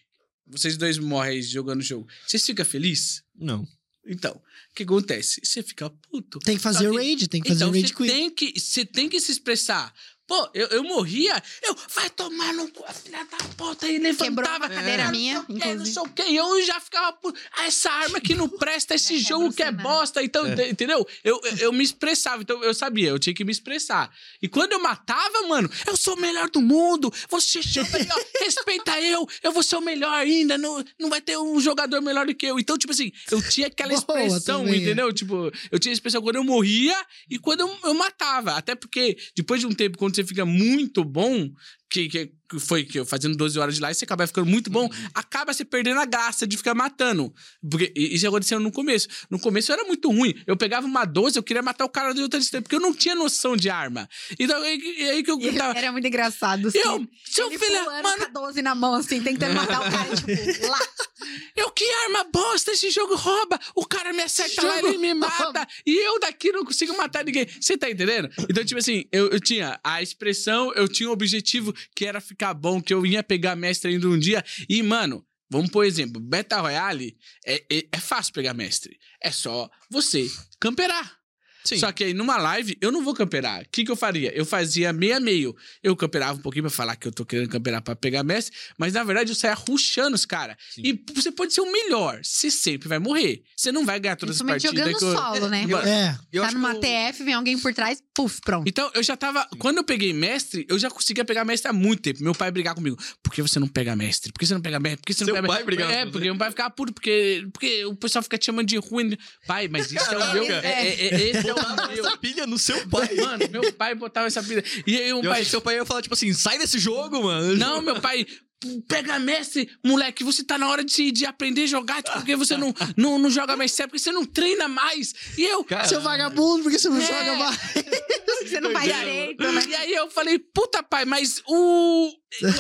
Speaker 3: vocês dois morrem aí jogando o jogo, vocês ficam felizes?
Speaker 1: Não.
Speaker 3: Então, o que acontece? Você fica puto.
Speaker 2: Tem que fazer
Speaker 3: Só
Speaker 2: o raid, tem que fazer
Speaker 3: então,
Speaker 2: o raid quit.
Speaker 3: tem que Você tem que se expressar. Pô, eu, eu morria, eu vai tomar no cu, a filha da puta, e levantava.
Speaker 4: Quebrou uma cadeira
Speaker 3: não
Speaker 4: minha,
Speaker 3: Não sei o quê, e eu já ficava, ah, essa arma aqui não presta, esse
Speaker 4: É,
Speaker 3: jogo que é bosta, então,
Speaker 1: É.
Speaker 3: entendeu? Eu, eu, eu me expressava, então eu sabia, eu tinha que me expressar. E quando eu matava, mano, eu sou o melhor do mundo, você ó, respeita eu, eu vou ser o melhor ainda, não, não vai ter um jogador melhor do que eu. Então, tipo assim, eu tinha aquela
Speaker 2: Boa
Speaker 3: expressão,
Speaker 2: é.
Speaker 3: entendeu? Tipo, eu tinha a expressão quando eu morria e quando eu, eu matava. Até porque, depois de um tempo, quando você fica muito bom, que, que foi que eu fazendo 12 horas de live, você acaba ficando muito bom, acaba se perdendo a graça de ficar matando. Porque isso aconteceu no começo. No começo era muito ruim. Eu pegava uma 12, eu queria matar o cara de outra distância, porque eu não tinha noção de arma. Então, aí, que- aí que eu
Speaker 4: E
Speaker 3: tava.
Speaker 4: Era muito engraçado.
Speaker 3: Eu, seu filho,
Speaker 4: pulando
Speaker 3: mano,
Speaker 4: com a 12 na mão, assim, tentando matar o cara, tipo, lá.
Speaker 3: Eu que arma bosta, esse jogo rouba. O cara me acerta lá, ele me
Speaker 2: rouba.
Speaker 3: mata. E eu daqui não consigo matar ninguém. Você tá entendendo? Então, tipo assim, eu, eu tinha a expressão, eu tinha o objetivo que era ficar bom, que eu ia pegar mestre ainda um dia. E, mano, vamos por exemplo, Beta Royale é, é, é fácil pegar mestre. É só você camperar.
Speaker 1: Sim.
Speaker 3: Só que aí numa live eu não vou camperar. O que, que eu faria? Eu fazia meio a meio. Eu camperava um pouquinho pra falar que eu tô querendo camperar pra pegar mestre, mas na verdade eu saia ruxando os caras.
Speaker 1: Sim.
Speaker 3: E você pode ser o melhor, você sempre vai morrer. Você não vai ganhar todas as partidas
Speaker 4: jogando
Speaker 3: que eu...
Speaker 4: solo, né?
Speaker 1: Eu-
Speaker 2: É.
Speaker 1: Eu
Speaker 4: tá numa
Speaker 1: que eu-
Speaker 4: TF, vem alguém por trás, puf, pronto.
Speaker 3: Então, eu já tava. Quando eu peguei mestre, eu já conseguia pegar mestre há muito tempo. Meu pai brigar comigo. Por que você não pega mestre? Por que você não pega mestre? Por que você não
Speaker 1: Seu
Speaker 3: pega
Speaker 1: pai
Speaker 3: mestre?
Speaker 1: brigava
Speaker 3: É, porque meu pai ficava puto, porque, porque o pessoal fica te chamando de ruim. Pai, mas isso é o meu.
Speaker 1: Caraca.
Speaker 3: É, é, é, esse é o
Speaker 1: Botava essa pilha no seu pai.
Speaker 3: Mano, meu pai botava essa pilha. E aí, um
Speaker 1: Eu
Speaker 3: pai.
Speaker 1: seu pai ia falar, tipo assim, sai desse jogo, mano.
Speaker 3: Não, meu pai. Pega mestre, moleque, você tá na hora de, de aprender a jogar, tipo, porque você não, não, não joga mais sério, porque você não treina mais. E eu,
Speaker 1: Cara,
Speaker 2: Seu vagabundo, porque você não
Speaker 3: É.
Speaker 2: joga mais?
Speaker 4: Você não faz direito, né?
Speaker 3: E aí eu falei, puta pai, mas o.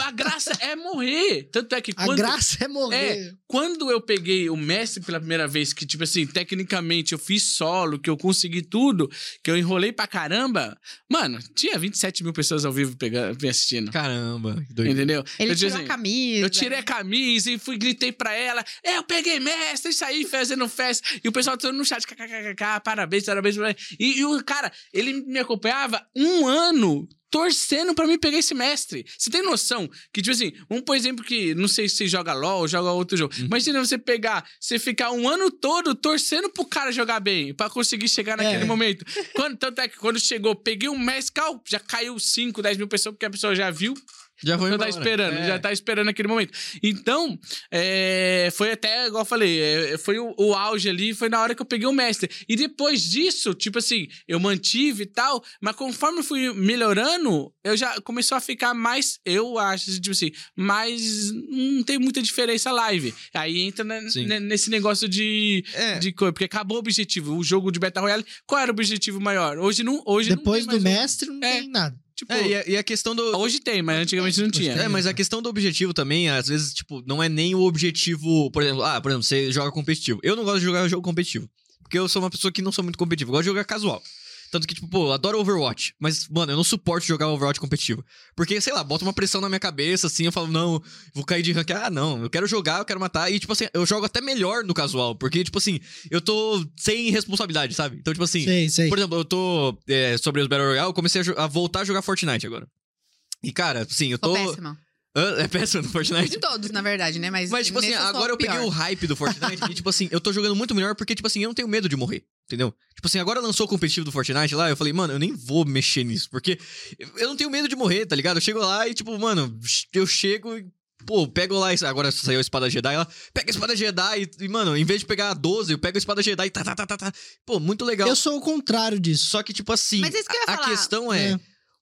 Speaker 3: A graça é morrer. Tanto é que
Speaker 2: A
Speaker 3: quando.
Speaker 2: graça é morrer.
Speaker 3: Quando eu peguei o mestre pela primeira vez, que, tipo assim, tecnicamente eu fiz solo, que eu consegui tudo, que eu enrolei pra caramba, mano, tinha 27 mil pessoas ao vivo pegando, me assistindo.
Speaker 1: Caramba, que doido.
Speaker 3: Entendeu?
Speaker 4: Ele
Speaker 3: eu, tipo
Speaker 4: tirou
Speaker 3: assim,
Speaker 4: a camisa.
Speaker 3: eu tirei a camisa e fui, gritei pra ela, é, eu peguei mestre, isso aí, fazendo festa. E o pessoal todo no chat, kkkk, parabéns, parabéns, parabéns. E, e o cara, ele me acompanhava um ano torcendo pra mim pegar esse mestre. Você tem noção que, tipo assim, um, por exemplo, que não sei se você joga LOL ou joga outro jogo.
Speaker 1: Uhum.
Speaker 3: Imagina você pegar, você ficar um ano todo torcendo pro cara jogar bem, pra conseguir chegar naquele
Speaker 2: É.
Speaker 3: momento. Quando, tanto é que quando chegou, peguei um mestre, cal, já caiu 5, 10 mil pessoas, porque a pessoa já viu,
Speaker 1: Já foi
Speaker 3: tá
Speaker 1: embora.
Speaker 3: esperando,
Speaker 1: É.
Speaker 3: já tá esperando aquele momento. Então, é, foi até, igual eu falei, é, foi o, o auge ali, foi na hora que eu peguei o mestre. E depois disso, tipo assim, eu mantive e tal, mas conforme eu fui melhorando, eu já começou a ficar mais, eu acho, tipo assim, mais. Não tem muita diferença a live. Aí entra ne- nesse negócio de,
Speaker 1: É.
Speaker 3: de coisa, porque acabou o objetivo. O jogo de Battle Royale, qual era o objetivo maior? Hoje não. Hoje
Speaker 2: Depois
Speaker 3: não
Speaker 2: do
Speaker 3: mais um-
Speaker 2: mestre, não
Speaker 3: É.
Speaker 2: tem nada.
Speaker 3: Tipo,
Speaker 1: É, e a, e a questão do.
Speaker 3: hoje tem, mas antigamente não tinha.
Speaker 1: É, mas a questão do objetivo também, às vezes, tipo, não é nem o objetivo. Por exemplo, ah, por exemplo, você joga competitivo. Eu não gosto de jogar jogo competitivo. Porque eu sou uma pessoa que não sou muito competitiva. Eu gosto de jogar casual. Tanto que, tipo, pô, eu adoro Overwatch. Mas, mano, eu não suporto jogar Overwatch competitivo. Porque, sei lá, bota uma pressão na minha cabeça, assim, eu falo, não, vou cair de rank. Ah, não, eu quero jogar, eu quero matar. E, tipo assim, eu jogo até melhor no casual. Porque, tipo assim, eu tô sem responsabilidade, sabe? Então, tipo assim,
Speaker 2: Sei, sei.
Speaker 1: por exemplo, eu tô é, sobre os Battle Royale, eu comecei a, a voltar a jogar Fortnite agora. E, cara, assim, eu
Speaker 4: Tô
Speaker 1: tô.
Speaker 4: péssima.
Speaker 1: É péssimo no Fortnite?
Speaker 4: De todos, na verdade, né? Mas,
Speaker 1: Mas, tipo assim,
Speaker 4: eu sou
Speaker 1: agora eu peguei o hype do Fortnite e, tipo assim, eu tô jogando muito melhor porque, tipo assim, eu não tenho medo de morrer, entendeu? Tipo assim, agora lançou o competitivo do Fortnite lá, eu falei, mano, eu nem vou mexer nisso, porque eu não tenho medo de morrer, tá ligado? Eu chego lá e, tipo, mano, eu chego e. Pô, pego lá, agora saiu a espada Jedi lá, pega a espada Jedi e, mano, em vez de pegar a 12, eu pego a espada Jedi e tá, tá, tá, tá, tá. Pô, muito legal.
Speaker 2: Eu sou o contrário disso.
Speaker 1: Só que, tipo assim,
Speaker 4: Mas é isso que eu ia
Speaker 1: a, a
Speaker 4: falar.
Speaker 1: questão é,
Speaker 2: É.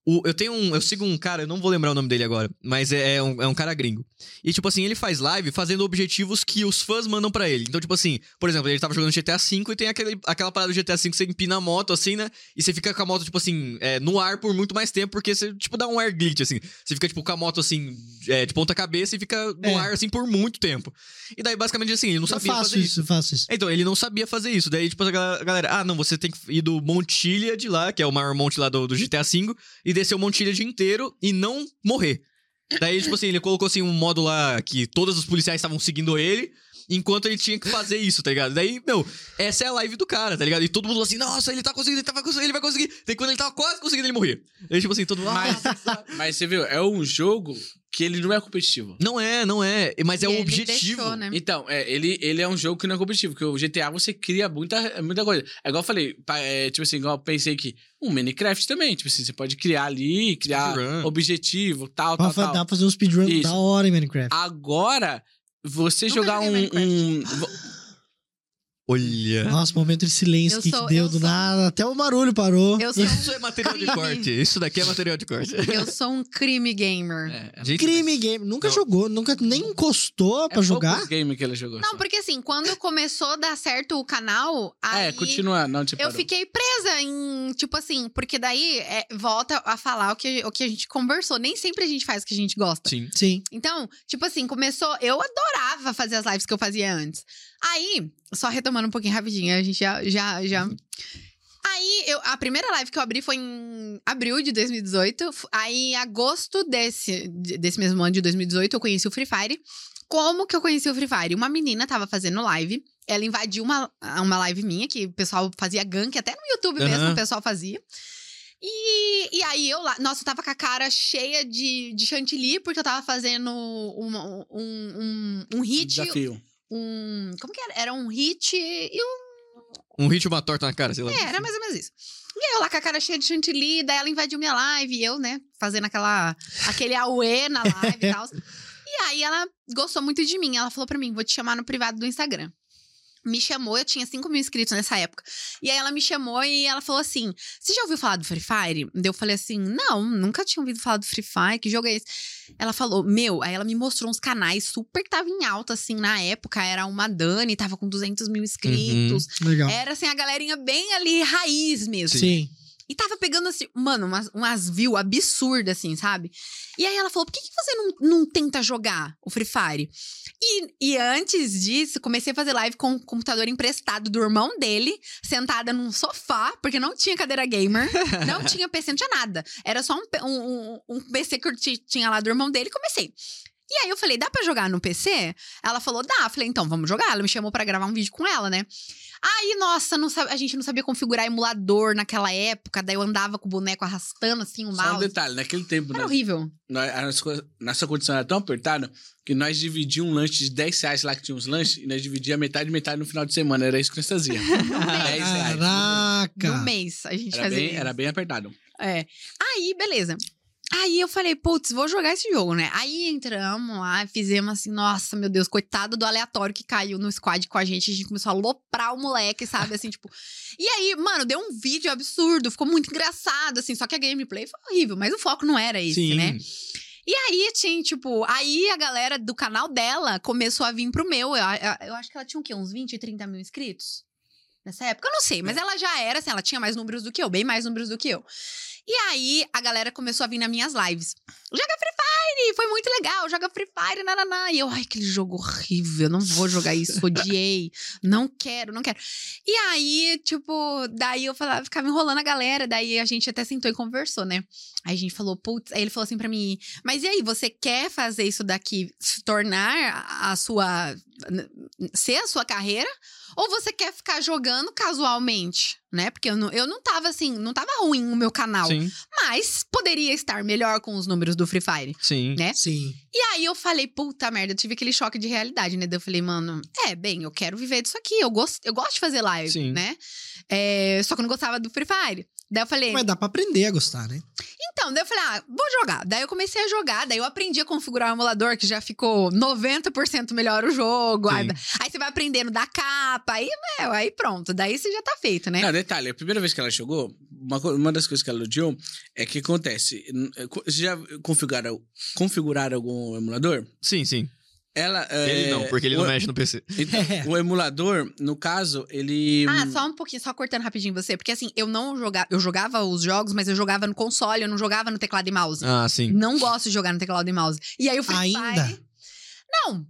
Speaker 1: o- eu tenho um. Eu sigo um cara, eu não vou lembrar o nome dele agora, mas é, é um, é um cara gringo. E, tipo assim, ele faz live fazendo objetivos que os fãs mandam pra ele. Então, tipo assim, por exemplo, ele tava jogando GTA V e tem aquele, aquela parada do GTA V que você empina a moto, assim, né? E você fica com a moto, tipo assim, é, no ar por muito mais tempo, porque você, tipo, dá um air glitch, assim. Você fica, tipo, com a moto, assim, é, de ponta cabeça e fica no
Speaker 2: É.
Speaker 1: ar, assim, por muito tempo. E daí, basicamente, assim, ele não
Speaker 2: Eu
Speaker 1: sabia
Speaker 2: faço
Speaker 1: fazer
Speaker 2: isso, eu faço isso.
Speaker 1: então, ele não sabia fazer isso. Daí, tipo, a galera, ah, não, você tem que ir do Montilha de lá, que é o maior monte lá do, do GTA V, e descer o Montilha de inteiro e não morrer. Daí, tipo assim, ele colocou assim um modo lá que todos os policiais estavam seguindo ele. Enquanto ele tinha que fazer isso, tá ligado? Daí, meu, essa é a live do cara, tá ligado? E todo mundo assim, nossa, ele tá conseguindo, ele, tá conseguindo, ele vai conseguir. Daí quando ele tava quase conseguindo, ele morrer. Daí, tipo assim, todo mundo.
Speaker 3: Mas, mas você viu, é um jogo que ele não é competitivo.
Speaker 1: Não é, não é. Mas é
Speaker 4: E
Speaker 1: o objetivo.
Speaker 4: deixou, né?
Speaker 3: Então, é, ele, ele é um jogo que não é competitivo, porque o GTA você cria muita, muita coisa. É igual eu falei, é, tipo assim, igual eu pensei aqui, um Minecraft também, tipo assim, você pode criar ali, criar
Speaker 1: Speedrun.
Speaker 3: objetivo, tal, tal, tal.
Speaker 2: dá pra fazer um speedrun
Speaker 3: Isso.
Speaker 2: da hora em Minecraft.
Speaker 3: Agora, você
Speaker 4: Nunca
Speaker 3: jogar um, um-
Speaker 1: Olha.
Speaker 2: Nossa, momento de silêncio
Speaker 4: Eu
Speaker 2: que,
Speaker 4: sou-
Speaker 2: que deu
Speaker 4: eu
Speaker 2: do
Speaker 4: sou-
Speaker 2: nada. Até o barulho parou.
Speaker 4: Eu sou,
Speaker 1: Isso é material de corte. Isso daqui é material de corte.
Speaker 4: eu sou um crime gamer.
Speaker 3: É, é,
Speaker 1: Gente,
Speaker 2: Crime game. Nunca
Speaker 1: Não.
Speaker 2: jogou, nunca nem encostou
Speaker 3: é
Speaker 2: pra jogar.
Speaker 3: game que ele jogou.
Speaker 4: Não,
Speaker 3: só.
Speaker 4: porque assim, quando começou a dar certo o canal, aí
Speaker 3: É, continua, não, tipo.
Speaker 4: eu fiquei presa em, tipo assim, porque daí é, volta a falar o que, o que a gente conversou. Nem sempre a gente faz o que a gente gosta.
Speaker 1: Sim.
Speaker 2: Sim.
Speaker 4: Então, tipo assim, começou. Eu adorava fazer as lives que eu fazia antes. Aí, só retomando um pouquinho rapidinho, a gente já. já, já... Aí, eu, a primeira live que eu abri foi em abril de 2018. F- Aí, em agosto desse, desse mesmo ano de 2018, eu conheci o Free Fire. Como que eu conheci o Free Fire? Uma menina tava fazendo live. Ela invadiu uma, uma live minha, que o pessoal fazia gank, até no YouTube mesmo
Speaker 1: Aham.
Speaker 4: o pessoal fazia. E, e aí eu lá, nossa, eu tava com a cara cheia de, de chantilly, porque eu tava fazendo uma- um, um, um hit.
Speaker 3: Desafio.
Speaker 4: Um. Como que era? Era um hit e um.
Speaker 1: Um hit e uma torta na cara, sei lá.
Speaker 4: É, era mais ou menos isso. E eu lá com a cara cheia de chantilly, daí ela invadiu minha live, e eu, né, fazendo aquela. aquele auê na live e tal. E aí ela gostou muito de mim. Ela falou pra mim: vou te chamar no privado do Instagram. Me chamou, eu tinha 5 mil inscritos nessa época. E aí ela me chamou e ela falou assim: Você já ouviu falar do Free Fire? Daí eu falei assim: Não, nunca tinha ouvido falar do Free Fire, que jogo é esse? Ela falou: Meu, aí ela me mostrou uns canais super que tava em alta, assim, na época. Era uma Dani, tava com 200 mil inscritos.
Speaker 2: Legal.
Speaker 4: Era assim, a galerinha bem ali, raiz mesmo.
Speaker 2: Sim.
Speaker 4: E tava pegando assim, mano, umas, umas views absurdas, assim, sabe? E aí ela falou: por que, que você não, não tenta jogar o Free Fire? E, e antes disso, comecei a fazer live com o computador emprestado do irmão dele, sentada num sofá, porque não tinha cadeira gamer, não tinha PC, não tinha nada. Era só um, um, um- PC que eu ti- tinha lá do irmão dele e comecei. E aí eu falei, dá pra jogar no PC? Ela falou, dá. Eu falei, então, vamos jogar. Ela me chamou pra gravar um vídeo com ela, né? Aí, nossa, não sabe- a gente não sabia configurar emulador naquela época. Daí eu andava com o boneco arrastando, assim, o
Speaker 3: Só um
Speaker 4: mouse.
Speaker 3: detalhe, naquele tempo,
Speaker 4: Era
Speaker 3: nós,
Speaker 4: horrível.
Speaker 3: nós- a nossa, nossa condição era tão apertada que nós dividíamos um lanche de 10 reais lá que tinha uns lanches e nós dividíamos metade e metade no final de semana. Era isso que nós fazíamos. 10 reais.
Speaker 2: Caraca.
Speaker 4: No mês, a gente
Speaker 3: Era
Speaker 4: fazia
Speaker 3: bem,
Speaker 4: isso.
Speaker 3: era bem apertado.
Speaker 4: É. Aí, beleza. Aí eu falei, putz, vou jogar esse jogo, né? Aí entramos lá, fizemos assim, nossa, meu Deus, coitado do aleatório que caiu no squad com a gente. A gente começou a aloprar o moleque, sabe? Assim, tipo. E aí, mano, deu um vídeo absurdo, ficou muito engraçado, assim. Só que a gameplay foi horrível, mas o foco não era esse,
Speaker 1: Sim.
Speaker 4: né? E aí tinha, tipo, aí a galera do canal dela começou a vir pro meu. Eu, eu- eu acho que ela tinha o quê? Uns 20, 30 mil inscritos? Nessa época? Eu não sei, mas ela já era, assim, ela tinha mais números do que eu, bem mais números do que eu. E aí a galera começou a vir nas minhas lives. Joga Free Fire, foi muito legal, joga Free Fire, nananá. E eu, ai, aquele jogo horrível, não vou jogar isso, odiei, não quero, não quero. E aí, tipo, daí eu falava, ficava enrolando a galera, daí a gente até sentou e conversou, né? Aí a gente falou, putz, aí ele falou assim pra mim, mas e aí, você quer fazer isso daqui se tornar a sua. ser a sua carreira? Ou você quer ficar jogando casualmente, né? Porque eu não, eu não tava assim, não tava ruim o meu canal.
Speaker 1: Sim,
Speaker 4: Mas poderia estar melhor com os números do Free Fire.
Speaker 1: sim.
Speaker 4: Né?
Speaker 2: Sim.
Speaker 4: E aí eu falei, puta merda, eu tive aquele choque de realidade, né? Daí eu falei, mano, é, bem, eu quero viver disso aqui. Eu gosto, eu gosto de fazer live,
Speaker 1: Sim.
Speaker 4: né? É, só que eu não gostava do Free Fire. Daí eu falei,
Speaker 2: Mas dá pra aprender a gostar, né?
Speaker 4: então, daí eu falei, ah, vou jogar. Daí eu comecei a jogar, daí eu aprendi a configurar o emulador, que já ficou 90% melhor o jogo. Aí, aí você vai aprendendo da capa, aí, meu, aí pronto. Daí você já tá feito, né?
Speaker 3: Não, detalhe, a primeira vez que ela jogou, uma, uma das coisas que ela odiou é que acontece. Vocês já configuraram, configuraram algum emulador?
Speaker 1: Sim, sim.
Speaker 3: Ela.
Speaker 1: Ele
Speaker 3: é,
Speaker 1: não, porque ele
Speaker 3: o,
Speaker 1: não mexe no PC.
Speaker 3: então, o emulador, no caso, ele.
Speaker 4: Ah, só um pouquinho, só cortando rapidinho você, porque assim, eu não jogava, eu jogava os jogos, mas eu jogava no console, eu não jogava no teclado e mouse.
Speaker 1: Ah, sim.
Speaker 4: Não gosto de jogar no teclado e mouse. E aí o Free
Speaker 2: Ainda?
Speaker 4: Fire. Não.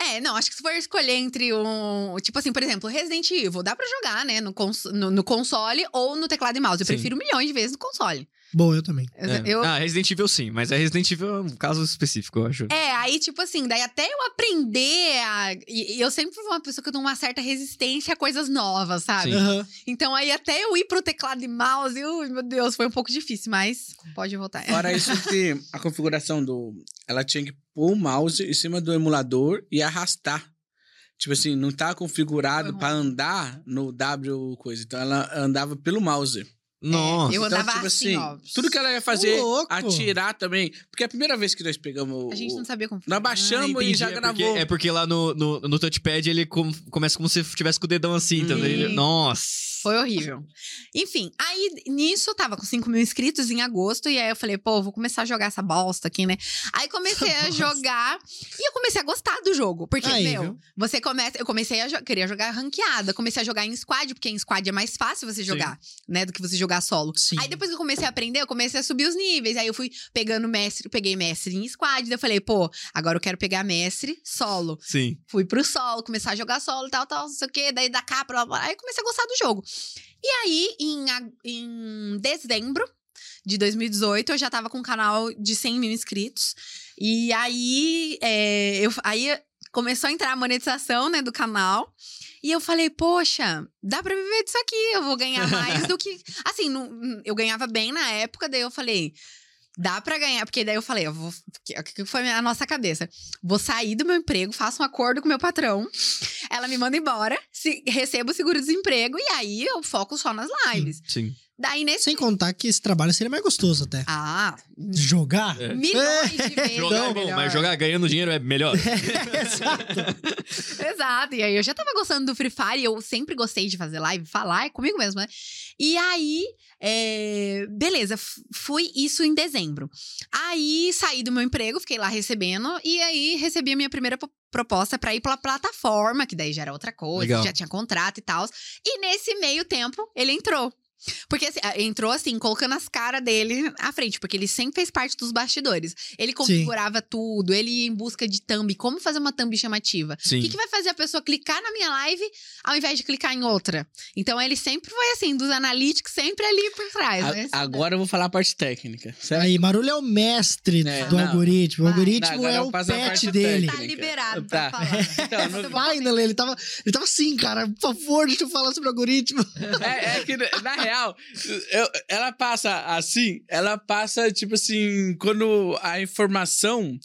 Speaker 4: É, não, acho que se for escolher entre um. Tipo assim, por exemplo, Resident Evil, dá pra jogar, né? No, cons no, no console ou no teclado e mouse. Eu
Speaker 1: Sim.
Speaker 4: prefiro milhões de vezes no console.
Speaker 2: Bom, eu também.
Speaker 1: É.
Speaker 4: Eu,
Speaker 1: Ah, Resident Evil sim, mas é Resident Evil é um caso específico, eu acho.
Speaker 4: É, aí, tipo assim, daí até eu aprender a. E, eu sempre fui uma pessoa que eu tenho uma certa resistência a coisas novas, sabe?
Speaker 1: Sim.
Speaker 2: Aham.
Speaker 4: Então aí até eu ir pro teclado e mouse, ui, meu Deus, foi um pouco difícil, mas pode voltar.
Speaker 3: Fora isso que a configuração do. Ela tinha que pôr o mouse em cima do emulador e arrastar. Tipo assim, não tá configurado pra andar no W coisa. Então ela andava pelo mouse.
Speaker 1: Nossa.
Speaker 4: eu
Speaker 3: então,
Speaker 4: andava
Speaker 3: tipo
Speaker 4: assim, ó.
Speaker 3: Tudo que ela ia fazer,
Speaker 2: louco.
Speaker 3: atirar também. Porque a primeira vez que nós pegamos.
Speaker 4: A gente não sabia como.
Speaker 3: Nós baixamos e
Speaker 1: Entendi,
Speaker 3: já
Speaker 1: é
Speaker 3: gravou.
Speaker 1: Porque, é porque lá no, no, no touchpad ele com- começa como se tivesse com o dedão assim, tá
Speaker 3: Sim.
Speaker 1: vendo? Nossa.
Speaker 4: Foi horrível. Enfim, aí nisso eu tava com 5 mil inscritos em agosto, e aí eu falei, pô, vou começar a jogar essa bosta aqui, né? Aí comecei a jogar e eu comecei a gostar do jogo. Porque,
Speaker 2: Aí,
Speaker 4: meu,
Speaker 2: viu?
Speaker 4: você começa. Eu comecei a jo- queria jogar ranqueada, comecei a jogar em squad, porque em squad é mais fácil você jogar, né? Do que você jogar solo.
Speaker 2: Sim.
Speaker 4: Aí depois que eu comecei a aprender, eu comecei a subir os níveis. Aí eu fui pegando mestre, peguei mestre em squad. Daí eu falei, pô, agora eu quero pegar mestre solo.
Speaker 1: Sim.
Speaker 4: Fui pro solo, começar a jogar solo, tal, tal, não sei o quê. Daí da capa, blá, blá, aí comecei a gostar do jogo. E aí, em, em dezembro de 2018, eu já tava com um canal de 100 mil inscritos. E aí, é, eu, aí começou a entrar a monetização, né, do canal. E eu falei, poxa, dá pra viver disso aqui, eu vou ganhar mais do que. Assim, não- eu ganhava bem na época, daí eu falei, dá pra ganhar. Porque daí eu falei, eu vou. O que que foi a nossa cabeça? Vou sair do meu emprego, faço um acordo com meu patrão, ela me manda embora, se, recebo o seguro-desemprego e aí eu foco só nas lives.
Speaker 1: Sim.
Speaker 4: Daí nesse.
Speaker 2: Sem contar que esse trabalho seria mais gostoso até.
Speaker 4: Ah,
Speaker 2: Jogar?
Speaker 1: É.
Speaker 4: milhões de vezes.
Speaker 1: Jogar é bom,
Speaker 4: melhor.
Speaker 1: mas jogar ganhando dinheiro é melhor.
Speaker 2: Exato.
Speaker 4: Exato. E aí eu já tava gostando do Free Fire, e eu sempre gostei de fazer live, falar é comigo mesmo, né? E aí, é, beleza, fui isso em dezembro. Aí saí do meu emprego, fiquei lá recebendo, e aí recebi a minha primeira po- proposta pra ir pela plataforma, que daí já era outra coisa,
Speaker 1: Legal.
Speaker 4: já tinha contrato e tal. E nesse meio tempo, ele entrou. Porque assim, entrou assim, colocando as caras dele à frente, porque ele sempre fez parte dos bastidores. Ele configurava tudo, ele ia em busca de thumb, como fazer uma thumb chamativa. O
Speaker 1: Sim.
Speaker 4: que, que vai fazer a pessoa clicar na minha live ao invés de clicar em outra? Então ele sempre foi assim, dos analíticos, sempre ali por trás,
Speaker 3: A-
Speaker 4: né?
Speaker 3: agora eu vou falar a parte técnica, certo?
Speaker 2: Aí, Marulho é o mestre
Speaker 3: É,
Speaker 2: do
Speaker 3: não.
Speaker 2: algoritmo. O algoritmo
Speaker 3: Não,
Speaker 2: é o pet
Speaker 3: parte
Speaker 2: dele.
Speaker 4: Tá
Speaker 3: técnica.
Speaker 4: liberado
Speaker 3: Tá.
Speaker 4: pra falar.
Speaker 3: Então, no-
Speaker 2: Finally, ele tava, ele tava assim, cara. Por favor, deixa eu falar sobre o algoritmo.
Speaker 3: É, é que, na real, eu- ela passa assim, ela passa, tipo assim, quando a informação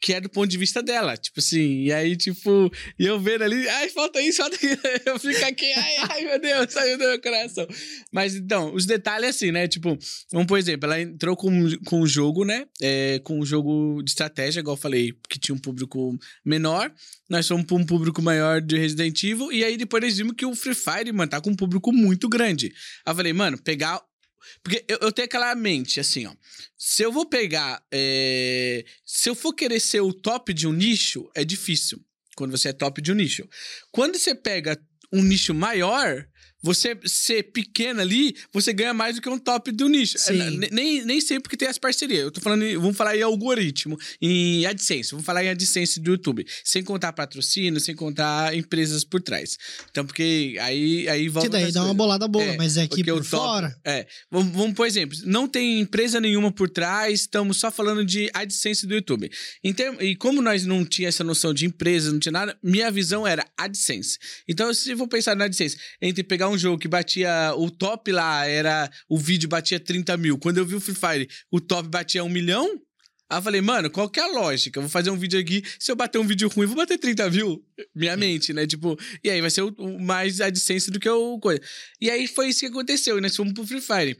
Speaker 3: que é do ponto de vista dela, tipo assim, e aí, tipo, e eu vendo ali, ai, falta isso, falta aquilo, eu fico aqui, ai, ai, meu Deus, saiu do meu coração. Mas, então, os detalhes assim, né, tipo, vamos por exemplo, ela entrou com, com o jogo, né, é, com o jogo de estratégia, igual eu falei, que tinha um público menor, nós fomos pra um público maior de Resident Evil, e aí depois eles vimos que o Free Fire, mano, tá com um público muito grande. Aí eu falei, mano, pegar. Porque eu, eu tenho aquela mente, assim, ó. Se eu vou pegar. é, Se eu for querer ser o top de um nicho, é difícil. Quando você é top de um nicho. Quando você pega um nicho maior. Você ser pequeno ali, você ganha mais do que um top do nicho.
Speaker 2: Sim.
Speaker 3: É, nem, nem sempre que tem as parcerias. Eu tô falando, em- vamos falar em algoritmo, em AdSense. Vamos falar em AdSense do YouTube. Sem contar patrocínio, sem contar empresas por trás. Então, porque aí, aí volta.
Speaker 2: Que daí dá uma
Speaker 3: coisas.
Speaker 2: bolada boa,
Speaker 3: É,
Speaker 2: mas é aqui por
Speaker 3: top-
Speaker 2: fora.
Speaker 3: É, vamos, vamos por exemplo, não tem empresa nenhuma por trás, estamos só falando de AdSense do YouTube. Então, e como nós não tinha essa noção de empresa, não tinha nada, minha visão era AdSense. Então, se eu vou pensar na AdSense, entre pegar um jogo que batia o top lá, era o vídeo batia 30 mil, quando eu vi o Free Fire, o top batia um milhão. Aí eu falei, mano, qual que é a lógica? Eu vou fazer um vídeo aqui, se eu bater um vídeo ruim, vou bater 30 mil. Minha mente, né? Tipo, e aí vai ser o, o mais AdSense do que o coisa. E aí foi isso que aconteceu, e nós fomos pro Free Fire.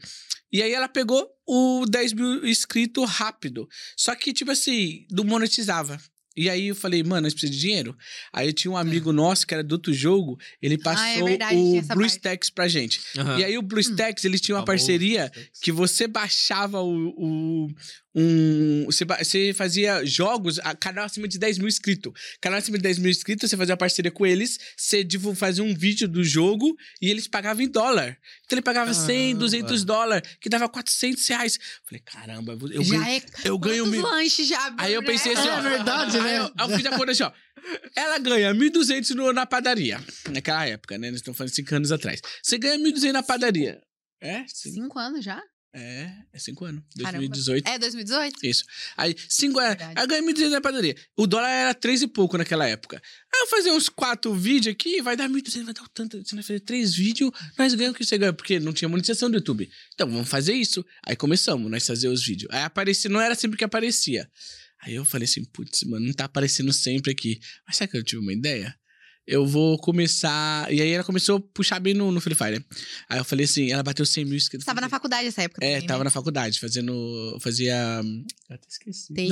Speaker 3: E aí ela pegou o 10 mil inscritos rápido. Só que, tipo assim, não monetizava. E aí eu falei, mano, nós precisamos de dinheiro. Aí eu tinha um amigo nosso que era do outro jogo, ele passou
Speaker 4: Ah, é verdade,
Speaker 3: o BlueStacks pra gente.
Speaker 1: Aham.
Speaker 3: E aí o BlueStacks, eles tinham uma parceria que você baixava o. o- um, você, você fazia jogos, a canal acima de 10 mil inscritos. Canal acima de 10 mil inscritos, você fazia uma parceria com eles, você divu- fazia um vídeo do jogo e eles pagavam em dólar. Então ele pagava 100,
Speaker 1: Caramba.
Speaker 3: 200 dólares, que dava 400 reais. Falei, caramba, eu
Speaker 4: já
Speaker 3: ganho,
Speaker 4: é
Speaker 3: eu ganho mil.
Speaker 4: lanches já
Speaker 3: Aí eu
Speaker 4: né?
Speaker 3: pensei assim, ó.
Speaker 2: É verdade,
Speaker 3: aí
Speaker 2: né?
Speaker 3: eu, aí eu fiz a conta assim, ó. Ela ganha 1.200 no- na padaria. Naquela época, né? Nós estamos falando 5 anos atrás. Você ganha 1.200 na padaria. É? Sim.
Speaker 4: Cinco anos já?
Speaker 3: É, é 5 anos.
Speaker 4: Caramba.
Speaker 3: 2018.
Speaker 4: É 2018?
Speaker 3: Isso. Aí, 5 anos.
Speaker 4: Verdade.
Speaker 3: Aí eu ganhei 1.200 na padaria. O dólar era 3 e pouco naquela época. Aí eu fazer uns 4 vídeos aqui, vai dar 1.200, vai dar o tanto. Você vai fazer 3 vídeos, nós ganhamos o que você ganha. Porque não tinha monetização do YouTube. Então, vamos fazer isso. Aí começamos, nós fazer os vídeos. Aí aparecia, não era sempre que aparecia. Aí eu falei assim, putz, mano, não tá aparecendo sempre aqui. Mas sabe que eu tive uma ideia? Eu vou começar. E aí ela começou a puxar bem no, no Free Fire. né? Aí eu falei assim, ela bateu 100 mil inscritos.
Speaker 4: Você tava na faculdade nessa época
Speaker 3: É,
Speaker 4: também,
Speaker 3: tava
Speaker 4: né?
Speaker 3: na faculdade, fazendo. Fazia. Eu até esqueci.
Speaker 4: TI.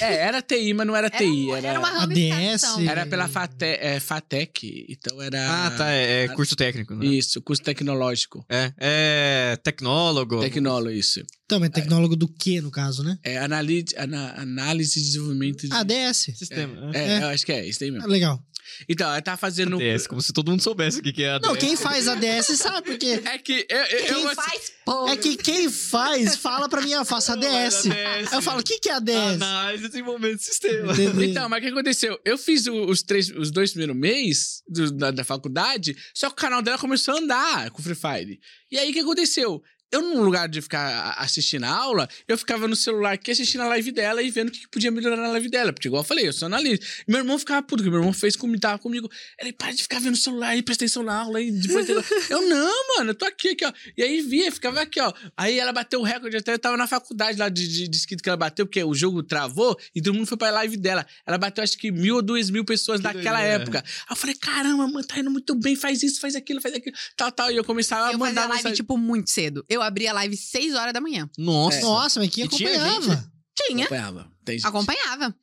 Speaker 3: É, era TI, mas não era
Speaker 4: Era,
Speaker 3: TI.
Speaker 4: um-
Speaker 3: Era,
Speaker 4: era uma
Speaker 2: ADS.
Speaker 3: era pela Fate, é, FATEC. Então era.
Speaker 1: Ah, tá. É, é curso técnico, né?
Speaker 3: Isso, curso tecnológico.
Speaker 1: É, é tecnólogo.
Speaker 3: Tecnólogo, isso.
Speaker 2: Então, mas tecnólogo do que, no caso, né?
Speaker 3: É análise, ana- análise e desenvolvimento de.
Speaker 2: ADS.
Speaker 1: Sistema.
Speaker 3: É,
Speaker 2: É.
Speaker 3: eu acho que é, isso aí
Speaker 2: Ah,
Speaker 3: mesmo.
Speaker 2: legal.
Speaker 3: Então, ela tá fazendo.
Speaker 1: ADS, como se todo mundo soubesse o que que é ADS.
Speaker 2: Não, quem faz ADS sabe, porque
Speaker 3: É que eu, eu, eu
Speaker 4: Quem
Speaker 3: gosto-
Speaker 4: faz pouco.
Speaker 2: é que quem faz fala pra mim, eu faço ADS.
Speaker 1: ADS.
Speaker 2: Eu falo, o que, que é ADS?
Speaker 1: Análise e desenvolvimento de sistema.
Speaker 2: Entendeu?
Speaker 3: Então, mas o que aconteceu? Eu fiz os, três, os dois primeiros meses da, da faculdade, só que o canal dela começou a andar com Free Fire. E aí, o que aconteceu? Eu, no lugar de ficar a- assistindo a aula, eu ficava no celular aqui assistindo a live dela e vendo o que podia melhorar na live dela. Porque, igual eu falei, eu sou analista. E meu irmão ficava puto, que meu irmão fez comigo, tava comigo. Ele, para de ficar vendo o celular aí, presta atenção na aula aí. Eu, não, mano, eu tô aqui, aqui, ó. E aí via, ficava aqui, ó. Aí ela bateu o recorde, até eu tava na faculdade lá de, de, de inscrito que ela bateu, porque o jogo travou e todo mundo foi pra live dela. Ela bateu acho que mil ou duas mil pessoas
Speaker 1: Que
Speaker 3: naquela época. Aí eu falei, caramba, mano, tá indo muito bem, faz isso, faz aquilo, faz aquilo, tal, tal. E eu começava a
Speaker 4: Eu
Speaker 3: mandar
Speaker 4: fazia live,
Speaker 3: mensagem.
Speaker 4: tipo, muito cedo. Eu eu abria a live 6 horas da manhã.
Speaker 1: Nossa.
Speaker 2: Nossa, mas quem
Speaker 1: E tinha
Speaker 2: acompanhava?
Speaker 4: Tinha,
Speaker 3: Acompanhava. Tem gente.
Speaker 4: acompanhava.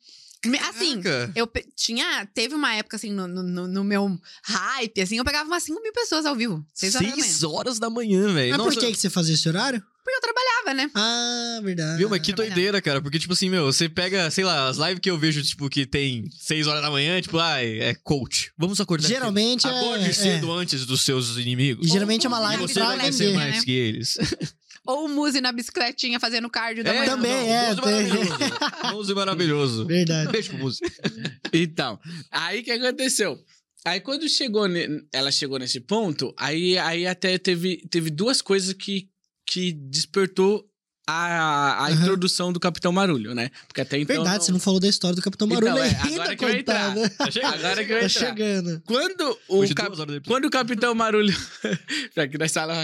Speaker 4: Assim,
Speaker 1: Caraca.
Speaker 4: eu pe- tinha. Teve uma época, assim, no, no, no meu hype, assim, eu pegava umas 5 mil pessoas ao vivo. 6 horas da manhã.
Speaker 1: Seis horas da manhã, velho.
Speaker 2: Mas
Speaker 1: Nossa.
Speaker 2: por que, que você fazia esse horário?
Speaker 4: Porque eu trabalhava, né?
Speaker 2: Ah, verdade.
Speaker 1: Viu, mas que
Speaker 4: trabalhar.
Speaker 1: doideira, cara. Porque, tipo assim, meu, você pega, sei lá, as lives que eu vejo, tipo, que tem 6 horas da manhã, tipo, ai, é coach. Vamos acordar. cedo.
Speaker 2: Geralmente é.
Speaker 1: Acorde
Speaker 2: é.
Speaker 1: cedo antes dos seus inimigos.
Speaker 2: E geralmente é uma
Speaker 4: Ou
Speaker 2: live
Speaker 1: Você
Speaker 2: pra
Speaker 1: vai
Speaker 2: vender.
Speaker 1: mais
Speaker 4: né?
Speaker 1: que eles.
Speaker 4: Ou o Muse na bicicletinha fazendo cardio da manhã.
Speaker 2: Também, é,
Speaker 1: Muse
Speaker 2: tem.
Speaker 1: maravilhoso. Muse maravilhoso.
Speaker 2: Verdade.
Speaker 1: Beijo pro Muse.
Speaker 3: Então, aí o que aconteceu? Aí quando chegou, ne- ela chegou nesse ponto, aí, aí até teve, teve duas coisas que, que despertou a, a
Speaker 2: Aham.
Speaker 3: introdução do Capitão Marulho, né? Porque até então.
Speaker 2: Verdade,
Speaker 3: não-
Speaker 2: você não falou da história do Capitão
Speaker 3: Então,
Speaker 2: Marulho
Speaker 3: é,
Speaker 2: ainda,
Speaker 3: agora que vai entrar.
Speaker 2: coitada.
Speaker 1: Tá chegando.
Speaker 3: Agora que eu
Speaker 2: Tá
Speaker 3: entrar.
Speaker 2: chegando.
Speaker 3: Quando o,
Speaker 1: Hoje,
Speaker 3: cap-
Speaker 1: horas
Speaker 3: quando o Capitão Marulho. Já que nós sala.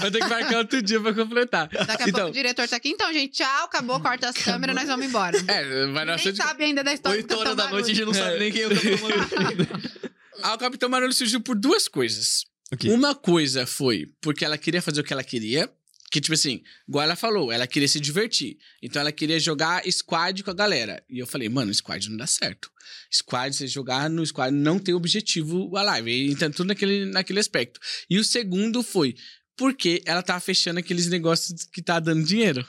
Speaker 3: Vai ter que marcar outro dia pra completar.
Speaker 4: Daqui a pouco
Speaker 3: Então,
Speaker 4: o diretor tá aqui. Então, gente, tchau, acabou, corta as câmeras, nós vamos embora.
Speaker 3: é, vai
Speaker 4: Nem
Speaker 3: nossa.
Speaker 4: sabe ainda da história
Speaker 1: 8
Speaker 4: do
Speaker 1: horas
Speaker 4: Capitão
Speaker 1: da noite a gente não sabe
Speaker 3: É.
Speaker 1: nem quem é o Capitão Marulho.
Speaker 3: Ah, o Capitão Marulho surgiu por duas coisas.
Speaker 1: Ok.
Speaker 3: Uma coisa foi porque ela queria fazer o que ela queria. Que, tipo assim, igual ela falou, ela queria se divertir. Então ela queria jogar squad com a galera. E eu falei, mano, squad não dá certo. Squad, você jogar no squad não tem objetivo a live. Então, tudo naquele, naquele aspecto. E o segundo foi porque ela tava fechando aqueles negócios que tá dando dinheiro.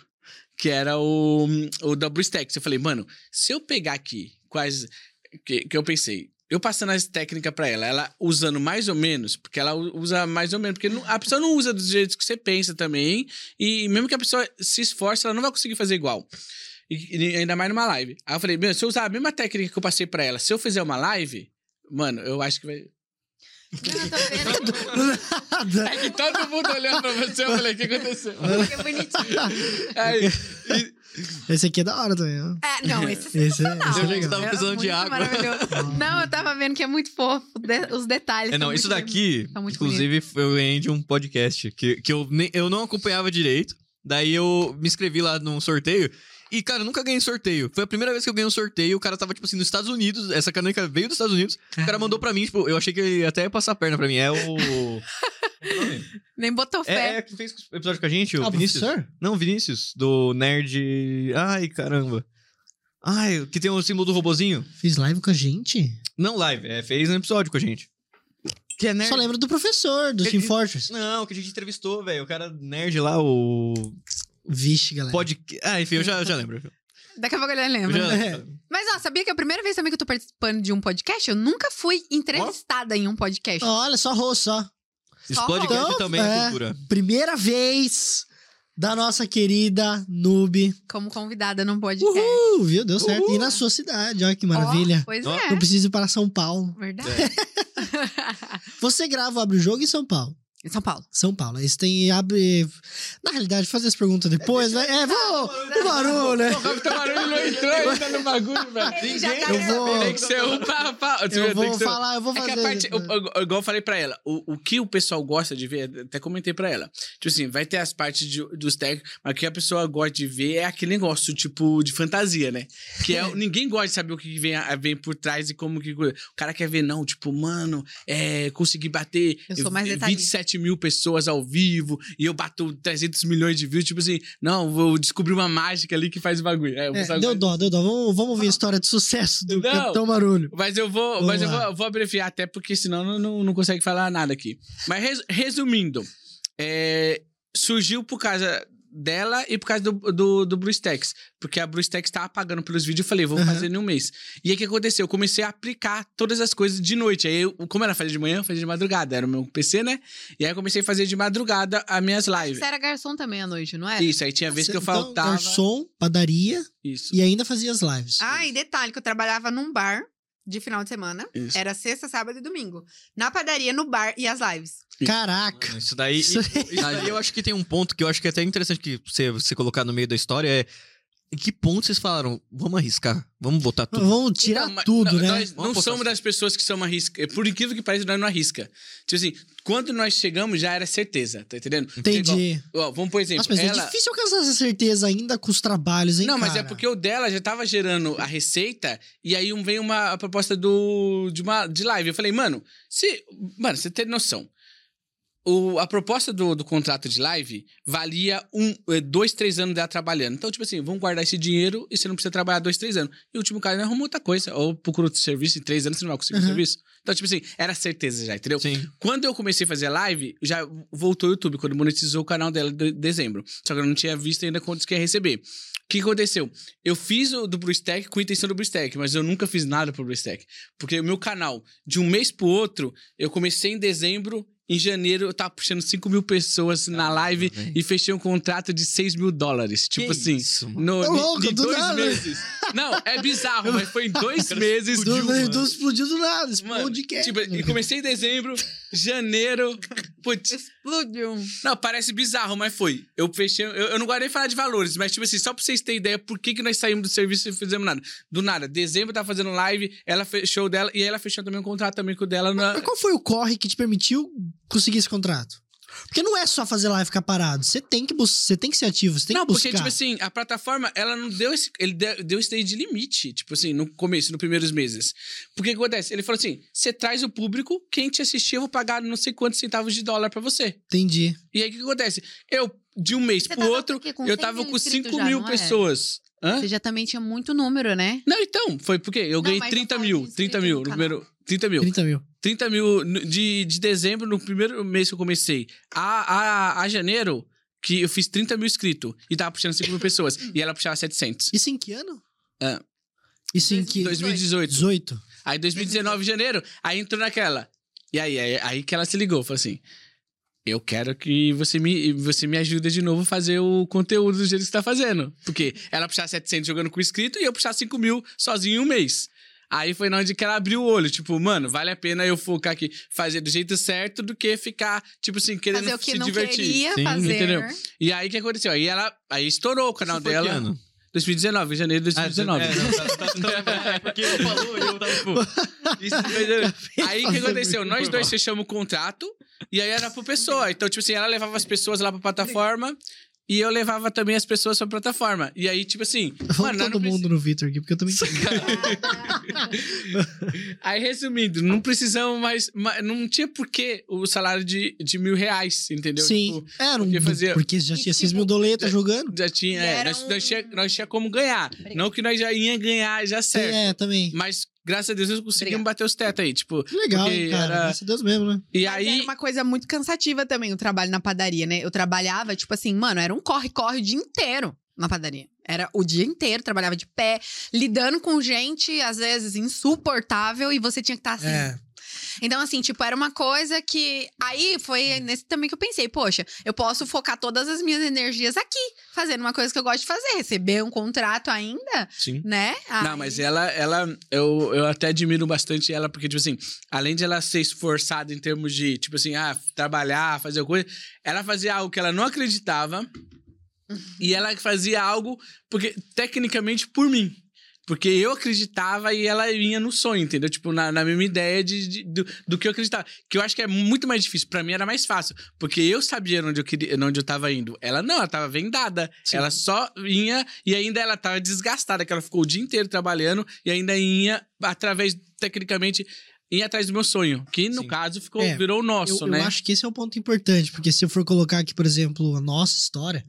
Speaker 3: Que era o, o Double Stacks. Eu falei, mano, se eu pegar aqui quais. Que, que eu pensei, eu passando as técnicas pra ela, ela usando mais ou menos, porque ela usa mais ou menos, porque não- a pessoa não usa do jeito que você pensa também, e mesmo que a pessoa se esforce, ela não vai conseguir fazer igual. E, e ainda mais numa live. Aí eu falei, meu, se eu usar a mesma técnica que eu passei pra ela, se eu fizer uma live, mano, eu acho que vai.
Speaker 4: Não, eu tô vendo.
Speaker 2: Nada.
Speaker 3: É que todo mundo olhando pra você, eu falei, o que aconteceu?
Speaker 4: Que bonitinho.
Speaker 3: Aí,
Speaker 2: Esse aqui é da hora também. ó.
Speaker 4: É, não, esse é
Speaker 2: Esse é,
Speaker 4: sensacional.
Speaker 2: esse é
Speaker 1: Eu tava
Speaker 4: É
Speaker 1: precisando de água.
Speaker 4: maravilhoso. Não, eu tava vendo que é muito fofo. de- os detalhes.
Speaker 1: É, não, isso daqui,
Speaker 4: muito
Speaker 1: inclusive, foi- eu ganhei de um podcast que, que eu, nem, eu não acompanhava direito. Daí eu me inscrevi lá num sorteio. E, cara, eu nunca ganhei sorteio. Foi a primeira vez que eu ganhei um sorteio. O cara tava, tipo assim, nos Estados Unidos. Essa caneca veio dos Estados Unidos. O cara mandou pra mim, tipo, eu achei que ele até ia passar a perna pra mim. É o.
Speaker 4: Nem botou fé.
Speaker 1: É, é que fez episódio com a gente, o
Speaker 2: Ah, o
Speaker 1: Vinícius.
Speaker 2: professor?
Speaker 1: Não, o Vinícius, do Nerd. Ai, caramba. Ai, que tem o símbolo do robozinho.
Speaker 2: Fiz live com a gente?
Speaker 1: Não live, é, fez um episódio com a gente. Que é nerd.
Speaker 2: Só lembro do professor, do Team Fortress.
Speaker 1: Não, que a gente entrevistou, velho. O cara nerd lá, o.
Speaker 2: Vixe, galera.
Speaker 1: Pode. Ah, enfim, eu já, já lembro. Eu
Speaker 4: Daqui a pouco ele
Speaker 1: já
Speaker 4: lembra.
Speaker 2: É.
Speaker 4: Mas, ó, sabia que a primeira vez também que eu tô participando de um podcast, eu nunca fui entrevistada em um podcast.
Speaker 2: Olha, só rosto, só.
Speaker 1: Esse podcast
Speaker 2: rola.
Speaker 1: também é
Speaker 2: É.
Speaker 1: cultura.
Speaker 2: Primeira vez da nossa querida Noob.
Speaker 4: Como convidada num podcast.
Speaker 2: Uhul, viu? Deu certo.
Speaker 1: Uhul.
Speaker 2: E na sua cidade, olha que maravilha.
Speaker 4: Ó, pois
Speaker 1: Ó.
Speaker 4: é.
Speaker 2: Não precisa ir para São Paulo.
Speaker 4: Verdade.
Speaker 2: Você grava, abre o jogo em São Paulo.
Speaker 4: Em São Paulo.
Speaker 2: São Paulo. Aí você tem abre. Na realidade, fazer essa pergunta depois, né? É, vou. O barulho, né?
Speaker 3: o Capitão Marulho não entrou ainda no bagulho, velho.
Speaker 4: Tá
Speaker 2: Eu vou-
Speaker 3: Tem que ser um pra. pra
Speaker 2: Eu
Speaker 3: tem
Speaker 2: vou
Speaker 3: que ser
Speaker 2: falar, eu vou
Speaker 3: É
Speaker 2: fazer.
Speaker 3: que a parte, o- o- igual eu falei pra ela, o, o que o pessoal gosta de ver, até comentei pra ela. Tipo assim, vai ter as partes de- dos técnicos, mas o que a pessoa gosta de ver é aquele negócio, tipo, de fantasia, né? Que é, ninguém gosta de saber o que vem, vem por trás e como que. O cara quer ver, não, tipo, mano, é, consegui bater
Speaker 4: Eu sou mais detalhista.
Speaker 3: 27 mil pessoas ao vivo e eu bato 300 milhões de views. Tipo assim, não, vou descobrir uma mágica ali que faz o bagulho. É,
Speaker 2: É, deu dó, deu dó. Vamos, vamos ouvir a história de sucesso do
Speaker 3: Não.
Speaker 2: Capitão Marulho.
Speaker 3: Mas eu vou,
Speaker 2: Vamos
Speaker 3: mas eu vou, vou abreviar até porque senão não, não, não consegue falar nada aqui. Mas res- resumindo, é, surgiu por causa dela e por causa do, do, do BlueStacks. Porque a BlueStacks tava pagando pelos vídeos, eu falei, vou
Speaker 2: Aham.
Speaker 3: fazer em um mês. E aí o que aconteceu? Eu comecei a aplicar todas as coisas de noite. Aí, eu, como ela fazia de manhã, eu fazia de madrugada. Era o meu PC, né? E aí eu comecei a fazer de madrugada as minhas lives.
Speaker 4: Você era garçom também à noite, não era?
Speaker 3: Isso, aí tinha vezes que eu
Speaker 2: Então,
Speaker 3: faltava.
Speaker 2: Garçom, padaria
Speaker 3: Isso.
Speaker 2: e ainda fazia as lives.
Speaker 4: Ah, e detalhe, que eu trabalhava num bar de final de semana.
Speaker 3: Isso.
Speaker 4: Era sexta, sábado e domingo. Na padaria, no bar e as lives.
Speaker 2: Caraca.
Speaker 1: Isso daí,
Speaker 2: Isso
Speaker 1: isso, isso daí eu acho que tem um ponto que eu acho que é até interessante que você, você colocar no meio da história é em que ponto vocês falaram, vamos arriscar, vamos botar tudo.
Speaker 2: Vamos tirar
Speaker 3: Então,
Speaker 2: tudo,
Speaker 3: não-
Speaker 2: né?
Speaker 3: Nós
Speaker 1: Vamos
Speaker 3: não somos das pessoas que são arrisca. Por incrível que pareça, nós não arrisca. Tipo assim, quando nós chegamos já era certeza, tá entendendo?
Speaker 2: Entendi.
Speaker 3: Igual, ó, vamos por exemplo,
Speaker 2: Nossa, mas
Speaker 3: ela...
Speaker 2: é difícil alcançar essa certeza ainda com os trabalhos, hein,
Speaker 3: Não, mas é
Speaker 2: cara?
Speaker 3: porque o dela já tava gerando a receita e aí um- veio uma a proposta do, de uma de live. Eu falei, mano, se, mano, você tem noção. O- a proposta do, do contrato de live valia um, eh, dois, três anos dela trabalhando. Então, tipo assim, vamos guardar esse dinheiro e você não precisa trabalhar dois, três anos. E o último cara arruma outra coisa. Ou procura outro serviço, em três anos você não vai conseguir um
Speaker 2: Uhum.
Speaker 3: serviço. Então, tipo assim, era certeza já, entendeu?
Speaker 1: Sim.
Speaker 3: Quando eu comecei a fazer live, já voltou o YouTube, quando monetizou o canal dela de dezembro. Só que eu não tinha visto ainda quantos que ia receber. O que aconteceu? Eu fiz o do BlueStack com a intenção do BlueStack, mas eu nunca fiz nada pro BlueStack. Porque o meu canal, de um mês pro outro, eu comecei em dezembro, em janeiro eu tava puxando 5 mil pessoas na live e fechei um contrato de 6 mil dólares. Tipo
Speaker 1: Que
Speaker 3: assim,
Speaker 1: isso, mano.
Speaker 3: no, em-
Speaker 2: louco,
Speaker 3: em
Speaker 2: do
Speaker 3: dois
Speaker 2: nada.
Speaker 3: meses. Não, é bizarro, mas foi em dois meses.
Speaker 2: Do,
Speaker 1: mano.
Speaker 2: do explodiu do nada,
Speaker 3: Mano,
Speaker 2: explodiu de quê?
Speaker 3: tipo, comecei em dezembro, janeiro. Putz,
Speaker 4: Explodiu.
Speaker 3: não, parece bizarro, mas foi. Eu fechei. Eu, eu não guardei falar de valores, mas, tipo assim, só pra vocês terem ideia por que, que nós saímos do serviço e não fizemos nada. Do nada, dezembro tá fazendo live, ela fechou o dela e aí ela fechou também um contrato também com o dela na.
Speaker 2: Mas qual foi o corre que te permitiu conseguir esse contrato? Porque não é só fazer live e ficar parado. Você tem que você tem que ser ativo, você tem
Speaker 3: não,
Speaker 2: que
Speaker 3: porque,
Speaker 2: buscar.
Speaker 3: tipo assim, a plataforma, ela não deu esse. Ele deu, deu esse daí de limite, tipo assim, no começo, nos primeiros meses. Porque o que acontece? Ele falou assim: você traz o público, quem te assistir, eu vou pagar não sei quantos centavos de dólar pra você.
Speaker 2: Entendi.
Speaker 3: E aí o que acontece? Eu, de um mês
Speaker 4: Você
Speaker 3: pro outro, eu
Speaker 4: 100
Speaker 3: tava com
Speaker 4: inscritos
Speaker 3: 5
Speaker 4: já,
Speaker 3: mil
Speaker 4: não é?
Speaker 3: pessoas. Hã?
Speaker 4: Você já também tinha muito número, né?
Speaker 3: Não, então, foi porque eu
Speaker 4: Não,
Speaker 3: ganhei
Speaker 4: mas eu
Speaker 3: 30
Speaker 4: falo
Speaker 3: mil.
Speaker 4: de
Speaker 3: 30
Speaker 4: inscrito
Speaker 3: mil
Speaker 4: no
Speaker 3: primeiro. 30 mil.
Speaker 2: 30 mil.
Speaker 3: 30 mil de, de dezembro, no primeiro mês que eu comecei, a, a, a janeiro, que eu fiz 30 mil inscritos e tava puxando 5 mil pessoas. e ela puxava 700.
Speaker 2: Isso em que ano?
Speaker 3: Ah.
Speaker 2: Isso em que...
Speaker 3: 2018.
Speaker 2: 18.
Speaker 3: Aí 2019, janeiro, aí entrou naquela. E aí, aí, aí que ela se ligou, falou assim. Eu quero que você me, você me ajude de novo a fazer o conteúdo do jeito que você tá fazendo. Porque ela puxar 700 jogando com inscrito e eu puxar 5 mil sozinho em um mês. Aí foi na onde que ela abriu o olho. Tipo, mano, vale a pena eu focar aqui, fazer do jeito certo do que ficar, tipo assim, querendo
Speaker 4: fazer o que
Speaker 3: se
Speaker 4: não
Speaker 3: divertir.
Speaker 4: queria
Speaker 1: Sim,
Speaker 4: fazer.
Speaker 3: entendeu? E aí o que aconteceu? Aí ela aí estourou o canal
Speaker 1: Isso foi
Speaker 3: dela.
Speaker 1: que ano?
Speaker 3: 2019, janeiro de 2019.
Speaker 1: Ah, é, não, tá- tá- tá- é, porque ele falou e eu tava, tipo...
Speaker 3: Isso, aí o que aconteceu? Nós dois fechamos o contrato e aí era por pessoa. Então, tipo assim, ela levava as pessoas lá pra plataforma e eu levava também as pessoas pra plataforma. E aí, tipo assim, mano, nós
Speaker 2: todo mundo no Vitor aqui, porque eu também...
Speaker 3: Aí, resumindo, não precisamos mais. ma- Não tinha porquê o salário de, de mil reais, entendeu?
Speaker 2: Sim.
Speaker 3: Tipo,
Speaker 2: É, não,
Speaker 3: porque fazia-
Speaker 2: porque já tinha 6
Speaker 4: tipo,
Speaker 2: mil doletas jogando.
Speaker 3: já tinha. É,
Speaker 4: era
Speaker 3: nós, nós,
Speaker 4: um-
Speaker 3: tinha, nós tinha como ganhar. Não que nós já ia ganhar já certo.
Speaker 2: É, também.
Speaker 3: Mas, graças a Deus, nós conseguimos
Speaker 4: Obrigada.
Speaker 3: bater os tetos aí. Tipo,
Speaker 2: Que legal, cara.
Speaker 3: era-
Speaker 2: Graças a Deus mesmo, né?
Speaker 3: e
Speaker 4: Mas
Speaker 3: aí.
Speaker 4: era uma coisa muito cansativa também, o trabalho na padaria, né? Eu trabalhava, tipo assim, mano, era um corre-corre o dia inteiro na padaria. Era o dia inteiro, trabalhava de pé, lidando com gente, às vezes, insuportável, e você tinha que estar assim.
Speaker 2: É.
Speaker 4: Então, assim, tipo, era uma coisa que. Aí foi nesse também que eu pensei, poxa, eu posso focar todas as minhas energias aqui, fazendo uma coisa que eu gosto de fazer, receber um contrato ainda,
Speaker 3: Sim.
Speaker 4: né?
Speaker 3: Não,
Speaker 4: Aí-
Speaker 3: mas ela, ela eu, eu até admiro bastante ela, porque, tipo assim, além de ela ser esforçada em termos de, tipo assim, ah, trabalhar, fazer coisa, ela fazia algo que ela não acreditava e ela fazia algo, porque, tecnicamente, por mim. Porque eu acreditava e ela vinha no sonho, entendeu? Tipo, na, na mesma ideia de, de- do, do que eu acreditava. Que eu acho que é muito mais difícil. Pra mim era mais fácil. Porque eu sabia onde eu, queria, onde eu tava indo. Ela não, ela tava vendada.
Speaker 2: Sim.
Speaker 3: Ela só vinha e ainda ela tava desgastada, que ela ficou o dia inteiro trabalhando e ainda ia, através, tecnicamente, ia atrás do meu sonho. Que, no
Speaker 1: Sim.
Speaker 3: caso, ficou,
Speaker 2: É,
Speaker 3: virou o nosso,
Speaker 2: eu,
Speaker 3: né?
Speaker 2: eu acho que esse é um ponto importante, porque se eu for colocar aqui, por exemplo, a nossa história,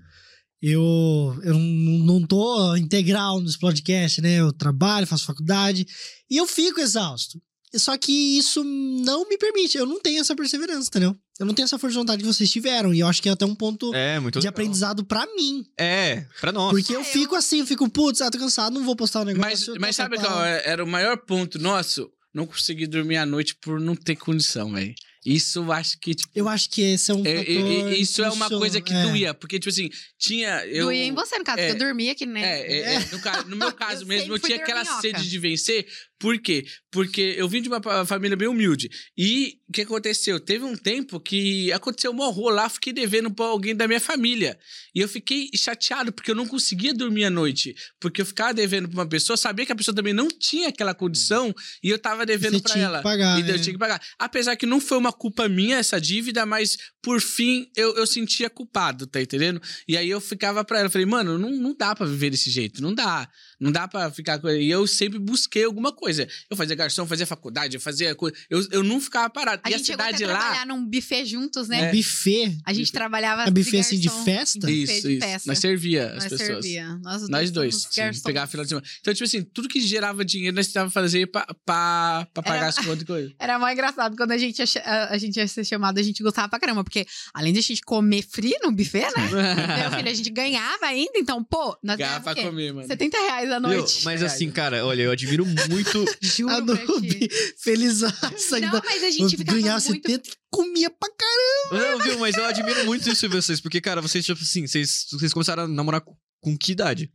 Speaker 2: eu, eu não, não tô integral nos podcasts, né? Eu trabalho, faço faculdade e eu fico exausto. Só que isso não me permite, eu não tenho essa perseverança, entendeu? Eu não tenho essa força de vontade que vocês tiveram, e eu acho que é até um ponto
Speaker 1: É, muito
Speaker 2: de
Speaker 1: legal.
Speaker 2: aprendizado pra mim.
Speaker 1: É, pra nós.
Speaker 2: Porque eu
Speaker 4: Ah, eu-
Speaker 2: fico assim, eu fico, putz, ah, tô cansado, não vou postar o negócio.
Speaker 3: Mas, mas sabe qual é- era o maior ponto nosso? Não conseguir dormir à noite por não ter condição, velho. Isso eu acho que, tipo.
Speaker 2: Eu acho que esse é um
Speaker 3: é-
Speaker 2: fator
Speaker 3: é- é- isso é uma coisa que
Speaker 2: é.
Speaker 3: doía. Porque, tipo assim, tinha. Eu,
Speaker 4: Doía em você, no caso,
Speaker 3: é,
Speaker 4: porque eu dormia aqui, né?
Speaker 3: É, é, é, no, no meu caso
Speaker 4: Eu
Speaker 3: mesmo, eu tinha aquela
Speaker 4: dorminhoca.
Speaker 3: sede de vencer. Por quê? Porque eu vim de uma família bem humilde. E o que aconteceu? Teve um tempo que aconteceu um horror lá, fiquei devendo pra alguém da minha família. E eu fiquei chateado porque eu não conseguia dormir à noite. Porque eu ficava devendo pra uma pessoa, sabia que a pessoa também não tinha aquela condição e eu tava devendo
Speaker 2: Você
Speaker 3: pra
Speaker 2: tinha
Speaker 3: ela.
Speaker 2: pagar,
Speaker 3: E daí eu
Speaker 2: né?
Speaker 3: tinha que pagar. Apesar que não foi uma culpa minha essa dívida, mas por fim eu, eu sentia culpado, tá entendendo? E aí eu ficava pra ela, falei, mano, não, não dá pra viver desse jeito, não dá. Não dá pra ficar com E eu sempre busquei alguma coisa. Coisa. Eu fazia garçom, fazia faculdade, eu fazia coisa. Eu, eu não ficava parado.
Speaker 4: A
Speaker 3: e a
Speaker 4: gente chegou até
Speaker 3: cidade
Speaker 4: a
Speaker 3: lá.
Speaker 4: trabalhar num buffet juntos, né?
Speaker 2: Um buffet.
Speaker 4: A gente trabalhava
Speaker 2: É buffet assim de festa?
Speaker 4: buffet
Speaker 3: Isso,
Speaker 4: de
Speaker 3: isso.
Speaker 4: festa.
Speaker 3: Nós servia as
Speaker 4: Nós
Speaker 3: pessoas.
Speaker 4: servia. Nós,
Speaker 3: Nós dois. Sim,
Speaker 4: garçons.
Speaker 3: pegava final de semana. Então, tipo assim, tudo que gerava dinheiro nós tentávamos fazer pra, pra, pra pagar
Speaker 4: Era-
Speaker 3: as contas e coisa.
Speaker 4: Era mais engraçado quando a gente, ia, a, a gente ia ser chamado, a gente gostava pra caramba, porque além de a gente comer frio no buffet, né? Meu filho, a gente ganhava ainda, então, pô, nós
Speaker 3: Ganhava pra comer, mano.
Speaker 4: 70 reais a
Speaker 1: Meu,
Speaker 4: noite.
Speaker 1: mas assim, cara, olha, eu admiro muito.
Speaker 4: Juro
Speaker 2: A. Noob,
Speaker 4: Não,
Speaker 2: ainda.
Speaker 4: mas a gente ficava
Speaker 2: Ganhava
Speaker 4: muito...
Speaker 2: 70 e comia pra caramba.
Speaker 1: Não, viu? Mas eu admiro muito isso em vocês, porque, cara, vocês, tipo assim, vocês, vocês começaram a namorar com, que idade?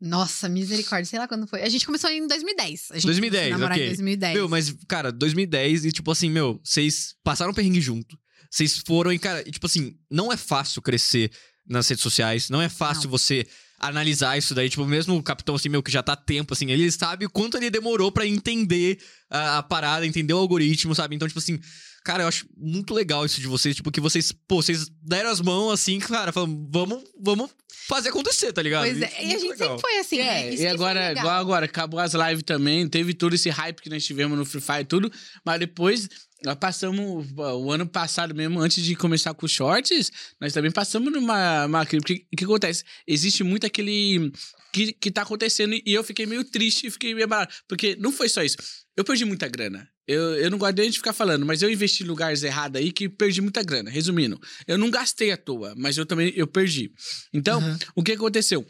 Speaker 4: Nossa, misericórdia, sei lá quando foi. A gente começou em 2010. A gente
Speaker 1: 2010,
Speaker 4: começou a namorar
Speaker 1: ok.
Speaker 4: em 2010.
Speaker 1: Meu, mas, cara, 2010 e, tipo assim, meu, vocês passaram perrengue junto. Vocês foram e, cara, e, tipo assim, não é fácil crescer nas redes sociais, não é fácil
Speaker 4: Não.
Speaker 1: você analisar isso daí. Tipo, mesmo o capitão, assim, meu, que já tá há tempo, assim, ele sabe o quanto ele demorou pra entender a, a parada, entender o algoritmo, sabe? Então, tipo assim, cara, eu acho muito legal isso de vocês, tipo, que vocês, pô, vocês deram as mãos, assim, cara, falando, vamos, vamos fazer acontecer, tá ligado?
Speaker 4: Pois
Speaker 1: Isso
Speaker 4: é, e a gente
Speaker 1: legal.
Speaker 4: sempre foi assim, né?
Speaker 3: É,
Speaker 4: Isso
Speaker 3: e agora, igual agora, acabou as lives também, teve todo esse hype que nós tivemos no Free Fire e tudo, mas depois nós passamos, o ano passado mesmo, antes de começar com os shorts, nós também passamos numa uma crise, porque o que acontece? Existe muito aquele que, que tá acontecendo e eu fiquei meio triste fiquei meio abalado, porque não foi só isso, eu perdi muita grana. Eu, eu não gosto de a gente ficar falando, mas eu investi em lugares errados aí que perdi muita grana. Resumindo, eu não gastei à toa, mas eu também eu perdi. Então,
Speaker 2: Aham.
Speaker 3: o que aconteceu?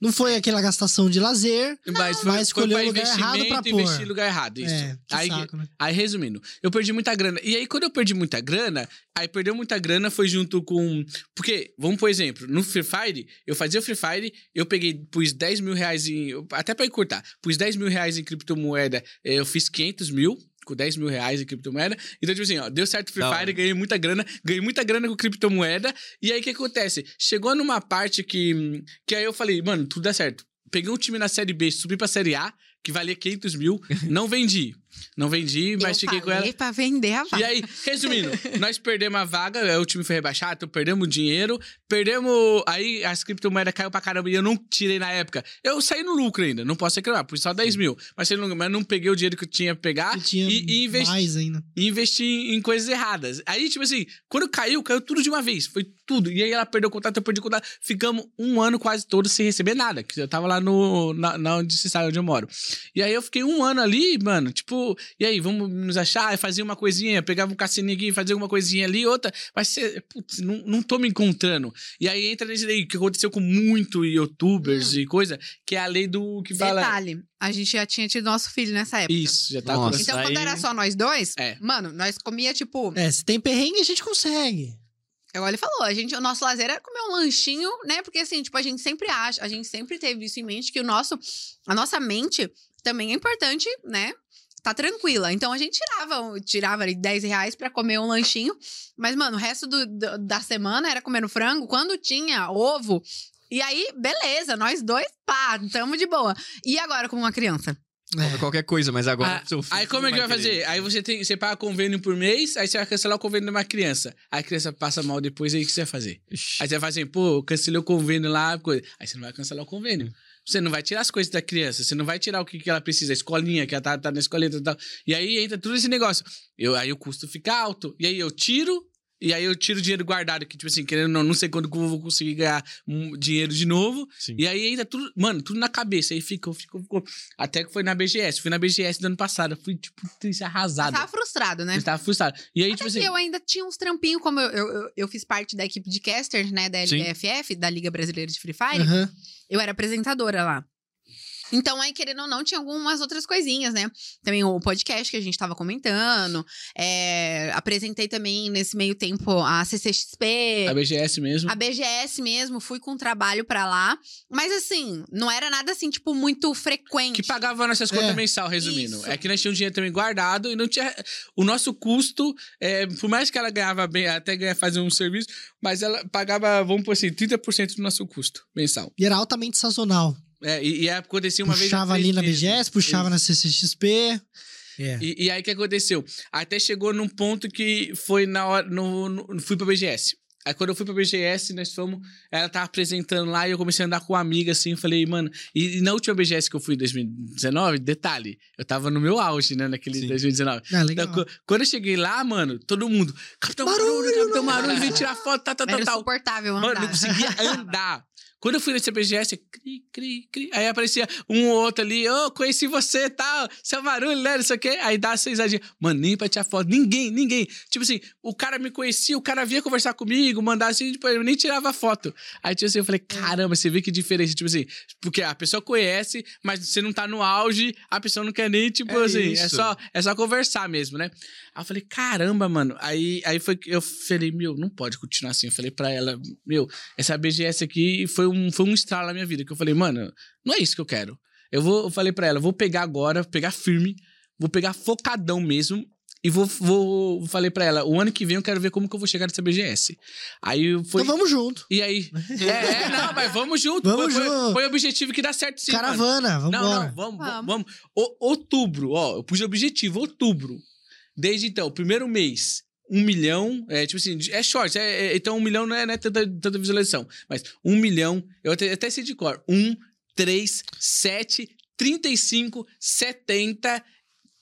Speaker 2: Não foi aquela gastação de lazer.
Speaker 3: Mas,
Speaker 2: mas escolheu o lugar errado pra pôr.
Speaker 3: investir em lugar errado, isso.
Speaker 2: É,
Speaker 3: aí,
Speaker 2: saco, né?
Speaker 3: aí, resumindo, eu perdi muita grana. E aí, quando eu perdi muita grana, aí perdeu muita grana foi junto com... Porque, vamos por exemplo, no Free Fire, eu fazia o Free Fire, eu peguei, pus 10 mil reais em... Até pra encurtar, pus 10 mil reais em criptomoeda, eh, eu fiz 500 mil com 10 mil reais em criptomoeda. Então, tipo assim, ó, deu certo o Free Fire, ganhei muita grana, ganhei muita grana com criptomoeda. E aí, o que acontece? Chegou numa parte que, que aí eu falei, mano, tudo dá certo. Peguei um time na Série B, subi pra Série A, que valia 500 mil, não vendi. Não vendi, mas
Speaker 4: eu
Speaker 3: fiquei com ela.
Speaker 4: falei pra vender a vaga.
Speaker 3: E aí, resumindo, nós perdemos a vaga, o time foi rebaixado, então perdemos dinheiro, perdemos. Aí as criptomoedas caiu pra caramba e eu não tirei na época. Eu saí no lucro ainda, não posso reclamar, pus só 10 mil. Mas, lucro, mas não peguei o dinheiro que eu tinha que pegar
Speaker 2: E tinha
Speaker 3: e, e investi,
Speaker 2: mais ainda.
Speaker 3: e investi em coisas erradas. Aí, tipo assim, quando caiu, caiu tudo de uma vez. Foi tudo. E aí ela perdeu o contato, eu perdi o contato. Ficamos um ano quase todo sem receber nada. Que eu tava lá no. Na, na onde você sabe onde eu moro. E aí eu fiquei um ano ali, mano, tipo, e aí, vamos nos achar? Fazia uma coisinha, pegava um aqui, fazia uma coisinha ali, outra. Mas você, putz, não, não tô me encontrando. E aí entra nesse daí, que aconteceu com muito youtubers e coisa, que é a lei do que fala.
Speaker 4: Detalhe, a gente já tinha tido nosso filho nessa época.
Speaker 3: Isso, já tá
Speaker 1: Nossa.
Speaker 4: Então, quando
Speaker 1: Aí-
Speaker 4: era só nós dois,
Speaker 3: É.
Speaker 4: mano, nós comia, tipo...
Speaker 2: É, se tem perrengue, a gente consegue.
Speaker 4: Igual ele falou, a gente, o nosso lazer era comer um lanchinho, né? Porque assim, tipo, a gente sempre acha, a gente sempre teve isso em mente, que o nosso, a nossa mente também é importante, né? Tá tranquila. Então a gente tirava, tirava ali 10 reais pra comer um lanchinho. Mas, mano, o resto do- do- da semana era comendo frango. Quando tinha ovo. E aí, beleza, nós dois, pá, tamo de boa. E agora com uma criança?
Speaker 1: Come Qualquer coisa, mas agora
Speaker 3: Ah, aí como é que vai
Speaker 1: querer.
Speaker 3: fazer? Aí você tem, você paga convênio por mês, aí você vai cancelar o convênio de uma criança. Aí a criança passa mal depois, aí o que você vai fazer?
Speaker 1: Ixi.
Speaker 3: Aí você vai assim, pô, cancelei o convênio lá, coisa. Aí você não vai cancelar o convênio. Você não vai tirar as coisas da criança, você não vai tirar o que, que ela precisa, a escolinha, que ela tá, tá na escolinha e tal. E aí entra tudo esse negócio. Eu, aí o custo fica alto. E aí eu tiro, e aí eu tiro o dinheiro guardado, que, tipo assim, querendo ou não, não sei quando que eu vou conseguir ganhar um dinheiro de novo.
Speaker 1: Sim.
Speaker 3: E aí entra tudo, mano, tudo na cabeça. Aí fica, ficou, ficou. Até que foi na BGS. Fui na BGS do ano passado. Fui, tipo, triste, arrasado.
Speaker 4: Tava frustrado, né?
Speaker 3: Eu tava frustrado. E aí,
Speaker 4: Até
Speaker 3: tipo assim.
Speaker 4: eu ainda tinha uns trampinhos, como eu, eu, eu, eu fiz parte da equipe de casters, né, da. LBFF, da Liga Brasileira de Free Fire.
Speaker 2: Aham.
Speaker 4: Eu era apresentadora lá. Então, aí, querendo ou não, tinha algumas outras coisinhas, né? Também o podcast que a gente tava comentando. é, apresentei também, nesse meio tempo, a CCXP.
Speaker 3: A BGS mesmo.
Speaker 4: A BGS mesmo, fui com trabalho pra lá. Mas assim, não era nada assim, tipo, muito frequente.
Speaker 3: Que pagava nossas contas
Speaker 2: É.
Speaker 3: mensal, resumindo.
Speaker 4: Isso.
Speaker 3: É que nós tínhamos dinheiro também guardado e não tinha. O nosso custo, é, por mais que ela ganhava bem, até ganhar fazer um serviço, mas ela pagava, vamos por assim, 30% do nosso custo mensal.
Speaker 2: E era altamente sazonal.
Speaker 3: É, e, e acontecia uma vez. a
Speaker 2: puxava ali na. BGS, puxava na CCXP. É.
Speaker 3: E, e aí o que aconteceu? Até chegou num ponto que foi na hora. No, no- fui pra BGS. Aí quando eu fui pra BGS, nós fomos. Ela tava apresentando lá e eu comecei a andar com uma amiga assim. Falei, mano. E, e na última BGS que eu fui em 2019, detalhe, eu tava no meu auge, né? Naquele
Speaker 1: Sim.
Speaker 3: 2019.
Speaker 2: Ah, legal.
Speaker 3: Então, quando eu cheguei lá, mano, todo mundo. Capitão Barulho, Capitão Barulho, vem tirar foto, tá, tá, tá,
Speaker 4: Era
Speaker 3: tá.
Speaker 4: insuportável
Speaker 3: Mano, não conseguia andar. Quando eu fui nesse BGS, cri, cri, cri. Aí aparecia um ou outro ali, ô, conheci você e tal, seu barulho, né? Não sei o quê. Aí dá essa risadinha. Mano, nem pra tirar foto. Ninguém, ninguém. Tipo assim, o cara me conhecia, o cara vinha conversar comigo, mandar assim, tipo, eu nem tirava foto. Aí, tipo assim, eu falei, caramba, você vê que diferença. Tipo assim, porque a pessoa conhece, mas você não tá no auge, a pessoa não quer nem, tipo
Speaker 1: É
Speaker 3: assim, é só, é só conversar mesmo, né? Aí eu falei, caramba, mano. Aí, aí foi que eu falei, meu, não pode continuar assim. Eu falei pra ela, meu, essa BGS aqui foi um, foi um estralo na minha vida. Que eu falei, mano, não é isso que eu quero. Eu vou, eu falei pra ela, vou pegar agora, pegar firme, vou pegar focadão mesmo. E vou, vou, falei pra ela, o ano que vem eu quero ver como que eu vou chegar nessa BGS. Aí foi.
Speaker 2: Então vamos junto.
Speaker 3: E aí? É, é, não, mas vamos junto.
Speaker 2: Vamos
Speaker 3: foi, foi-
Speaker 2: junto.
Speaker 3: Foi o objetivo que dá certo sim.
Speaker 2: Caravana, vamos
Speaker 3: Não, não, vamos,
Speaker 4: Vamos.
Speaker 3: vamos. O- outubro, ó, eu pus objetivo, outubro. Desde então, primeiro mês, um milhão, é tipo assim, é short, é, é- então um milhão não é, não é tanta, tanta visualização, mas um milhão, eu até, até sei de cor, um, três, sete, trinta e cinco, setenta,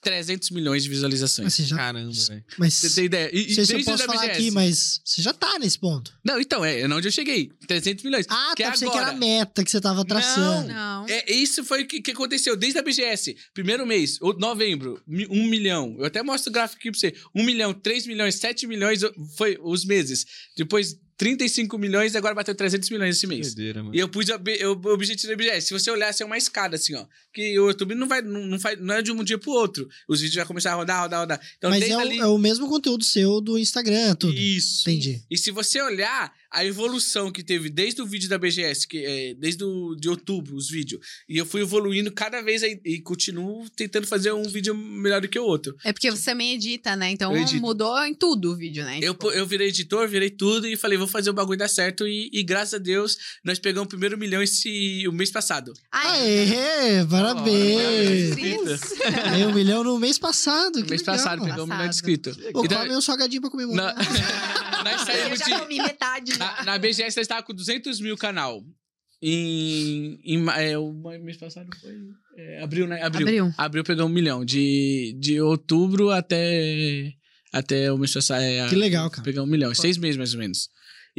Speaker 3: trezentos milhões de visualizações.
Speaker 2: Já.
Speaker 1: Caramba, velho.
Speaker 2: Mas.
Speaker 3: Você tem ideia? E,
Speaker 2: Não sei se eu posso falar aqui, mas você já tá nesse ponto.
Speaker 3: Não, então, é, é onde eu cheguei, 300 milhões.
Speaker 2: Ah,
Speaker 3: Que
Speaker 2: tá.
Speaker 3: é
Speaker 2: Pensei que era a
Speaker 3: agora.
Speaker 2: meta que você tava traçando.
Speaker 4: Não.
Speaker 3: É, isso foi o que, que aconteceu desde a BGS. Primeiro mês, novembro, um milhão. Eu até mostro o gráfico aqui pra você. Um milhão, três milhões, sete milhões o- foi os meses. Depois, 35 milhões e agora bateu 300 milhões esse mês.
Speaker 1: Mano.
Speaker 3: E eu pus o objetivo da BGS. Se você olhar, assim, é uma escada, assim, ó. Que o YouTube não vai, não, não faz, não é de um dia pro outro. Os vídeos já começaram a rodar, rodar, rodar. Então,
Speaker 2: Mas é o,
Speaker 3: ali...
Speaker 2: é o mesmo conteúdo seu do Instagram, tudo.
Speaker 3: Isso.
Speaker 2: Entendi.
Speaker 3: E se você olhar a evolução que teve desde o vídeo da BGS, que é desde o, de outubro, os vídeos, e eu fui evoluindo cada vez aí, e continuo tentando fazer um vídeo melhor do que o outro.
Speaker 4: É porque você também edita, né? Então
Speaker 3: Eu
Speaker 4: mudou em tudo o vídeo, né?
Speaker 3: Eu,
Speaker 4: Tipo,
Speaker 3: eu virei editor, virei tudo e falei, vou fazer o bagulho dar certo. E, e graças a Deus, nós pegamos o primeiro milhão esse, o mês passado.
Speaker 4: Ai,
Speaker 2: Aê, parabéns! Um milhão no mês passado.
Speaker 3: No mês
Speaker 2: legal.
Speaker 3: passado, pegamos um milhão de inscritos.
Speaker 2: Pô,
Speaker 3: Então,
Speaker 2: come um salgadinho pra comemorar.
Speaker 3: na, nós
Speaker 4: Eu
Speaker 3: saímos
Speaker 4: já
Speaker 3: de...
Speaker 4: comi metade.
Speaker 3: Na, na BGS nós estávamos com 200 mil canal. Em, em é, o mês passado foi. é, abril, né? Abril.
Speaker 4: Abril.
Speaker 3: Abril pegou um milhão. De, de outubro até. Até o mês passado. É,
Speaker 2: Que legal, cara.
Speaker 3: Pegar um milhão. Seis meses mais ou menos.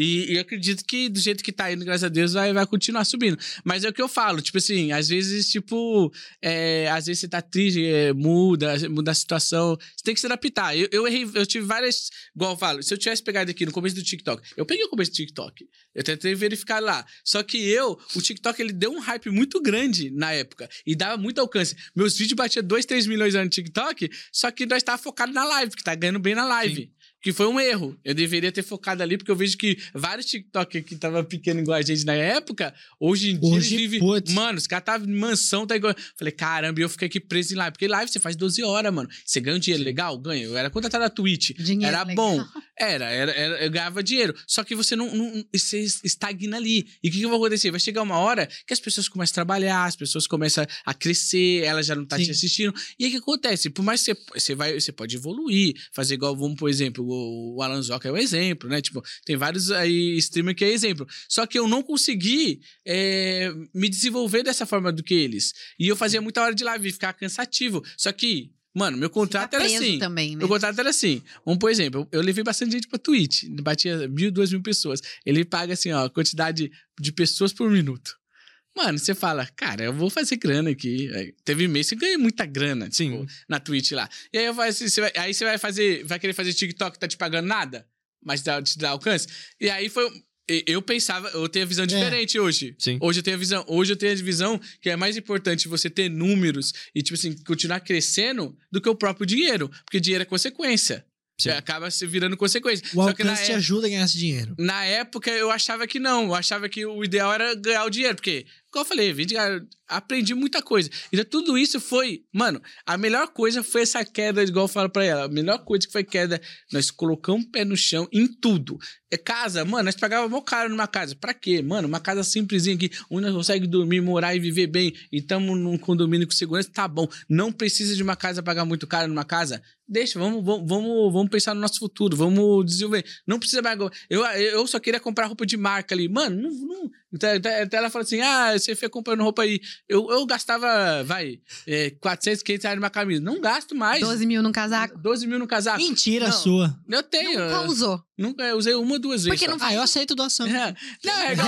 Speaker 3: E, e acredito que do jeito que tá indo, graças a Deus, vai, vai continuar subindo. Mas é o que eu falo, tipo assim, às vezes, tipo, é, às vezes você tá triste, é, muda, muda a situação. Você tem que se adaptar. Eu, eu errei, eu tive várias. Igual eu falo, se eu tivesse pegado aqui no começo do TikTok, eu peguei o começo do TikTok. Eu tentei verificar lá. Só que eu, o TikTok, ele deu um hype muito grande na época. E dava muito alcance. Meus vídeos batiam 2, 3 milhões no TikTok, só que nós tava focado na live, que tá ganhando bem na live. Que foi um erro. Eu deveria ter focado ali, porque eu vejo que vários TikTok que tava pequeno igual a gente na época, hoje em dia
Speaker 2: Hoje,
Speaker 3: eles vivem.
Speaker 2: putz.
Speaker 3: Mano, os caras estavam em mansão, tá igual. Falei, caramba, e eu fiquei aqui preso em live. Porque live você faz 12 horas, mano. Você ganha um dinheiro legal? Ganha. Eu era contratado na Twitch.
Speaker 4: Dinheiro
Speaker 3: era
Speaker 4: legal.
Speaker 3: bom. Era, era, era- eu ganhava dinheiro. Só que você não, não- Você estagna ali. E o que, que vai acontecer? Vai chegar uma hora que as pessoas começam a trabalhar, as pessoas começam a crescer, ela já não tá
Speaker 2: Sim.
Speaker 3: te assistindo. E aí o que acontece? Por mais que você, você, vai, você pode evoluir, fazer igual, vamos, por exemplo, o, o Alan Zoca é o exemplo, né? Tipo, tem vários aí streamers que é exemplo. Só que eu não consegui é, me desenvolver dessa forma do que eles. E eu fazia muita hora de live ficava cansativo. Só que, mano, meu contrato era assim.
Speaker 4: também, né?
Speaker 3: Meu contrato era assim. Vamos, por exemplo, eu, eu levei bastante gente pra Twitch. Batia mil, duas mil pessoas. Ele paga assim, ó, quantidade de pessoas por minuto. Mano, você fala, cara, eu vou fazer grana aqui. Aí, teve mês que eu ganhei muita grana, tipo,
Speaker 1: Sim.
Speaker 3: na Twitch lá. E aí eu falo assim, você vai, aí você vai fazer, vai querer fazer TikTok que tá te pagando nada, mas dá, te dá alcance. E aí foi. Eu pensava, eu tenho a visão diferente hoje.
Speaker 1: Sim.
Speaker 3: Hoje eu tenho a visão, hoje eu tenho a visão que é mais importante você ter números e, tipo assim, continuar crescendo do que o próprio dinheiro. Porque dinheiro é consequência. Você acaba se virando consequência.
Speaker 2: O
Speaker 3: Só
Speaker 2: alcance te
Speaker 3: época-
Speaker 2: ajuda a ganhar esse dinheiro.
Speaker 3: na época eu achava que não, eu achava que o ideal era ganhar o dinheiro, porque igual eu falei, aprendi muita coisa. Então, tudo isso foi, mano, a melhor coisa foi essa queda, igual eu falo pra ela. A melhor coisa que foi queda, nós colocamos o pé no chão em tudo. É casa, mano, nós pagávamos mó caro numa casa. Pra quê? Mano, uma casa simplesinha aqui, onde nós conseguimos dormir, morar e viver bem, e estamos num condomínio com segurança, tá bom. Não precisa de uma casa pagar muito caro numa casa. Deixa, vamos, vamos, vamos, pensar no nosso futuro, vamos desenvolver. Não precisa mais. Eu, eu só queria comprar roupa de marca ali. Mano, não. não. Então, até ela fala assim: ah, você foi comprando roupa aí. Eu, eu gastava, vai, é, 400, 500 reais numa camisa. Não gasto mais.
Speaker 4: 12 mil num casaco.
Speaker 3: 12 mil no casaco.
Speaker 2: Mentira
Speaker 3: Não.
Speaker 2: sua.
Speaker 3: Eu tenho.
Speaker 4: Nunca usou.
Speaker 3: Nunca, eu usei uma, duas vezes.
Speaker 4: Porque
Speaker 3: só.
Speaker 4: não
Speaker 2: Ah, eu aceito doação.
Speaker 3: É. Não, é igual,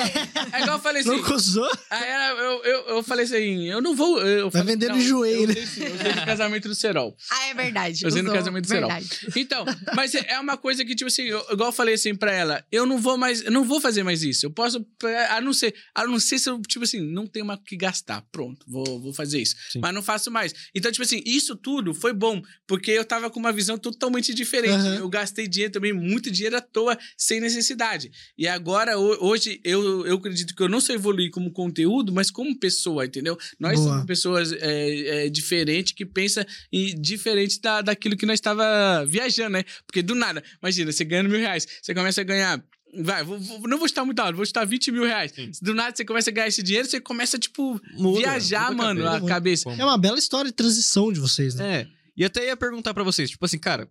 Speaker 3: é igual eu falei assim.
Speaker 2: Nunca usou?
Speaker 3: Aí ela, eu, eu, eu falei assim, eu não vou. Eu
Speaker 2: Vai
Speaker 3: falei,
Speaker 2: vender
Speaker 3: não,
Speaker 2: no joelho,
Speaker 3: Eu
Speaker 2: né?
Speaker 3: usei, eu usei no casamento do Serol.
Speaker 4: Ah, é verdade.
Speaker 3: Eu usei no
Speaker 4: usou.
Speaker 3: casamento do Serol.
Speaker 4: Verdade.
Speaker 3: Então, mas é uma coisa que, tipo assim, eu- igual eu falei assim pra ela, eu não vou mais, eu não vou fazer mais isso. Eu posso, a não ser, a não ser se eu, tipo assim, não tenho mais o que gastar. Pronto, vou, vou fazer isso.
Speaker 1: Sim.
Speaker 3: Mas não faço mais. Então, tipo assim, isso tudo foi bom, porque eu tava com uma visão totalmente diferente.
Speaker 2: Aham.
Speaker 3: Eu gastei dinheiro também, muito dinheiro à toa, sem necessidade. E agora, ho- hoje, eu, eu acredito que eu não só evoluí como conteúdo, mas como pessoa, entendeu? Nós
Speaker 2: Boa.
Speaker 3: somos pessoas é, é, diferentes, que pensam em, diferente da, daquilo que nós estava viajando, né? Porque do nada, imagina, você ganhando mil reais, você começa a ganhar. Vai, vou- vou- não vou estar muito alto, vou estar 20 mil reais.
Speaker 1: Sim.
Speaker 3: Do nada você começa a ganhar esse dinheiro, você começa, tipo,
Speaker 1: Muda,
Speaker 3: viajar,
Speaker 1: muda a
Speaker 3: mano,
Speaker 1: cabeça.
Speaker 3: a cabeça.
Speaker 2: É uma bela história de transição de vocês, né?
Speaker 1: É. E até ia perguntar pra vocês, tipo assim, cara,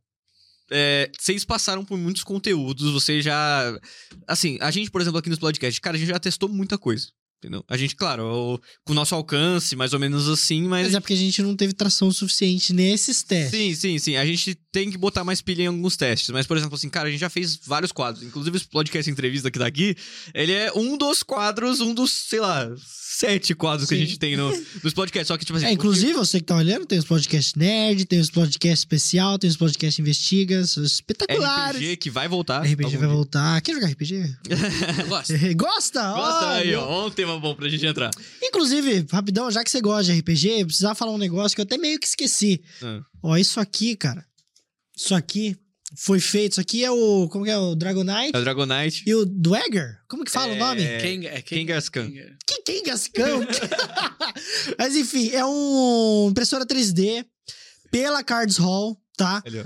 Speaker 1: é, vocês passaram por muitos conteúdos, vocês já. Assim, a gente, por exemplo, aqui nos podcasts, cara, a gente já testou muita coisa. Entendeu? A gente, claro, o- com o nosso alcance, mais ou menos assim, mas.
Speaker 2: Mas é porque a gente não teve tração suficiente nesses testes.
Speaker 1: Sim, sim, sim. A gente tem que botar mais pilha em alguns testes. Mas, por exemplo, assim, cara, a gente já fez vários quadros. Inclusive, esse podcast entrevista que tá aqui, ele é um dos quadros, um dos, sei lá, sete quadros que a
Speaker 2: Sim.
Speaker 1: gente tem no, nos podcasts. Só que, tipo assim.
Speaker 2: É, inclusive, você que tá olhando, tem os podcasts nerd, tem os podcasts especial, tem os podcasts investigas, espetaculares.
Speaker 1: RPG que vai voltar.
Speaker 2: RPG vai
Speaker 1: algum dia.
Speaker 2: voltar. Quer jogar RPG?
Speaker 3: Eu gosto.
Speaker 2: Gosta?
Speaker 1: Gosta
Speaker 2: Ó,
Speaker 1: aí, ó. Um tema bom pra gente entrar.
Speaker 2: Inclusive, rapidão, já que você gosta de RPG, eu precisava falar um negócio que eu até meio que esqueci.
Speaker 1: Ah.
Speaker 2: Ó, isso aqui, cara. Isso aqui foi feito. Isso aqui é o. Como que é? O Dragonite
Speaker 1: É o Dragonite.
Speaker 2: e o Dwagger? Como que fala o nome?
Speaker 1: É,
Speaker 3: Quem, é, quem,
Speaker 1: Kangaskhan.
Speaker 3: quem-
Speaker 2: Que quem gascão? Mas enfim, é um impressora 3D pela Cards Hall, tá?
Speaker 1: Ali, ó.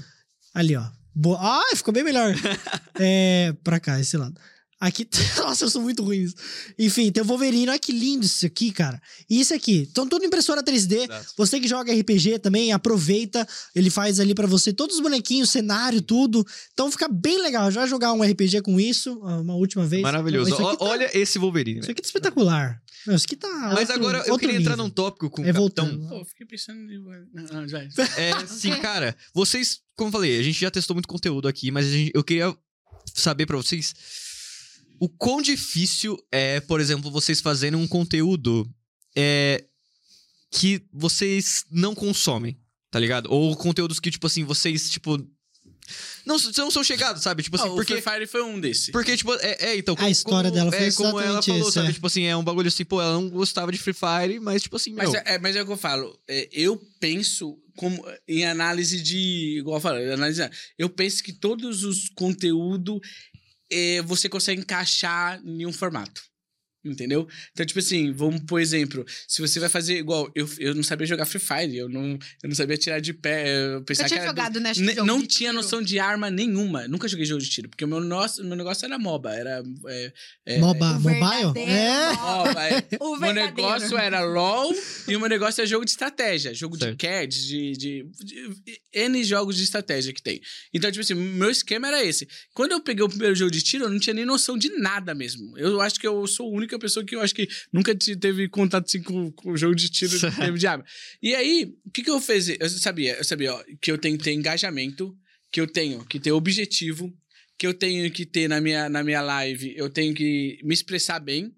Speaker 2: Ali, ó. Boa. Ah, ficou bem melhor. é, pra cá, esse lado. Aqui, nossa, eu sou muito ruim nisso. Enfim, tem o Wolverine, olha que lindo isso aqui, cara. E isso aqui, são tudo impressora 3D.
Speaker 1: Exato.
Speaker 2: Você que joga RPG também, aproveita. Ele faz ali pra você todos os bonequinhos, cenário, tudo. Então fica bem legal. Já jogar um RPG com isso, uma última vez.
Speaker 1: Maravilhoso. Ó,
Speaker 2: tá-
Speaker 1: Olha esse Wolverine.
Speaker 2: Isso aqui tá espetacular. Meu, isso aqui tá.
Speaker 1: Mas
Speaker 2: outro-
Speaker 1: agora eu queria entrar
Speaker 2: nível.
Speaker 1: num tópico com o
Speaker 2: É,
Speaker 1: Capitão.
Speaker 2: voltando.
Speaker 3: Pô, eu fiquei pensando em. Não, não, vai.
Speaker 1: É, sim, cara. Vocês, como eu falei, a gente já testou muito conteúdo aqui, mas a gente- eu queria saber pra vocês o quão difícil é, por exemplo, vocês fazerem um conteúdo é, que vocês não consomem, tá ligado? Ou conteúdos que, tipo assim, vocês, tipo. Não, não são chegados, sabe? Tipo assim,
Speaker 3: Ah, o
Speaker 1: porque.
Speaker 3: Free Fire foi um desse.
Speaker 1: Porque, tipo, é, é, então.
Speaker 2: A história dela foi
Speaker 1: é, como ela falou,
Speaker 2: isso,
Speaker 1: sabe?
Speaker 2: é.
Speaker 1: Tipo assim, é um bagulho assim, pô, ela não gostava de Free Fire, mas, tipo assim, meu.
Speaker 3: Mas é, é- mas é o que eu falo. é, eu penso como, em análise de. Igual eu falo, análise, eu penso que todos os conteúdos é, você consegue encaixar em um formato. Entendeu? Então, tipo assim, vamos por exemplo, se você vai fazer igual, eu, eu não sabia jogar Free Fire, eu não, eu não sabia tirar de pé. Eu
Speaker 4: Eu
Speaker 3: pensava
Speaker 4: tinha
Speaker 3: que era do-
Speaker 4: jogado, né?
Speaker 3: Não
Speaker 4: de
Speaker 3: tinha
Speaker 4: tiro.
Speaker 3: noção de arma nenhuma. Nunca joguei jogo de tiro, porque o meu, nosso, meu negócio era MOBA. Era. É, é,
Speaker 2: Moba,
Speaker 4: O
Speaker 2: mobile? É.
Speaker 3: MOBA, é.
Speaker 4: O
Speaker 3: meu negócio era LOL e o meu negócio é jogo de estratégia. Jogo de. CAD, de, de, de N jogos de estratégia que tem. Então, tipo assim, meu esquema era esse. Quando eu peguei o primeiro jogo de tiro, eu não tinha nem noção de nada mesmo. Eu acho que eu sou a única pessoa que eu acho que nunca te- teve contato assim, com, o jogo de tiro de tempo de arma. E aí, o que, que eu fiz? Eu sabia, eu sabia ó, que eu tenho que ter engajamento, que eu tenho que ter objetivo, que eu tenho que ter na minha, na minha live, eu tenho que me expressar bem.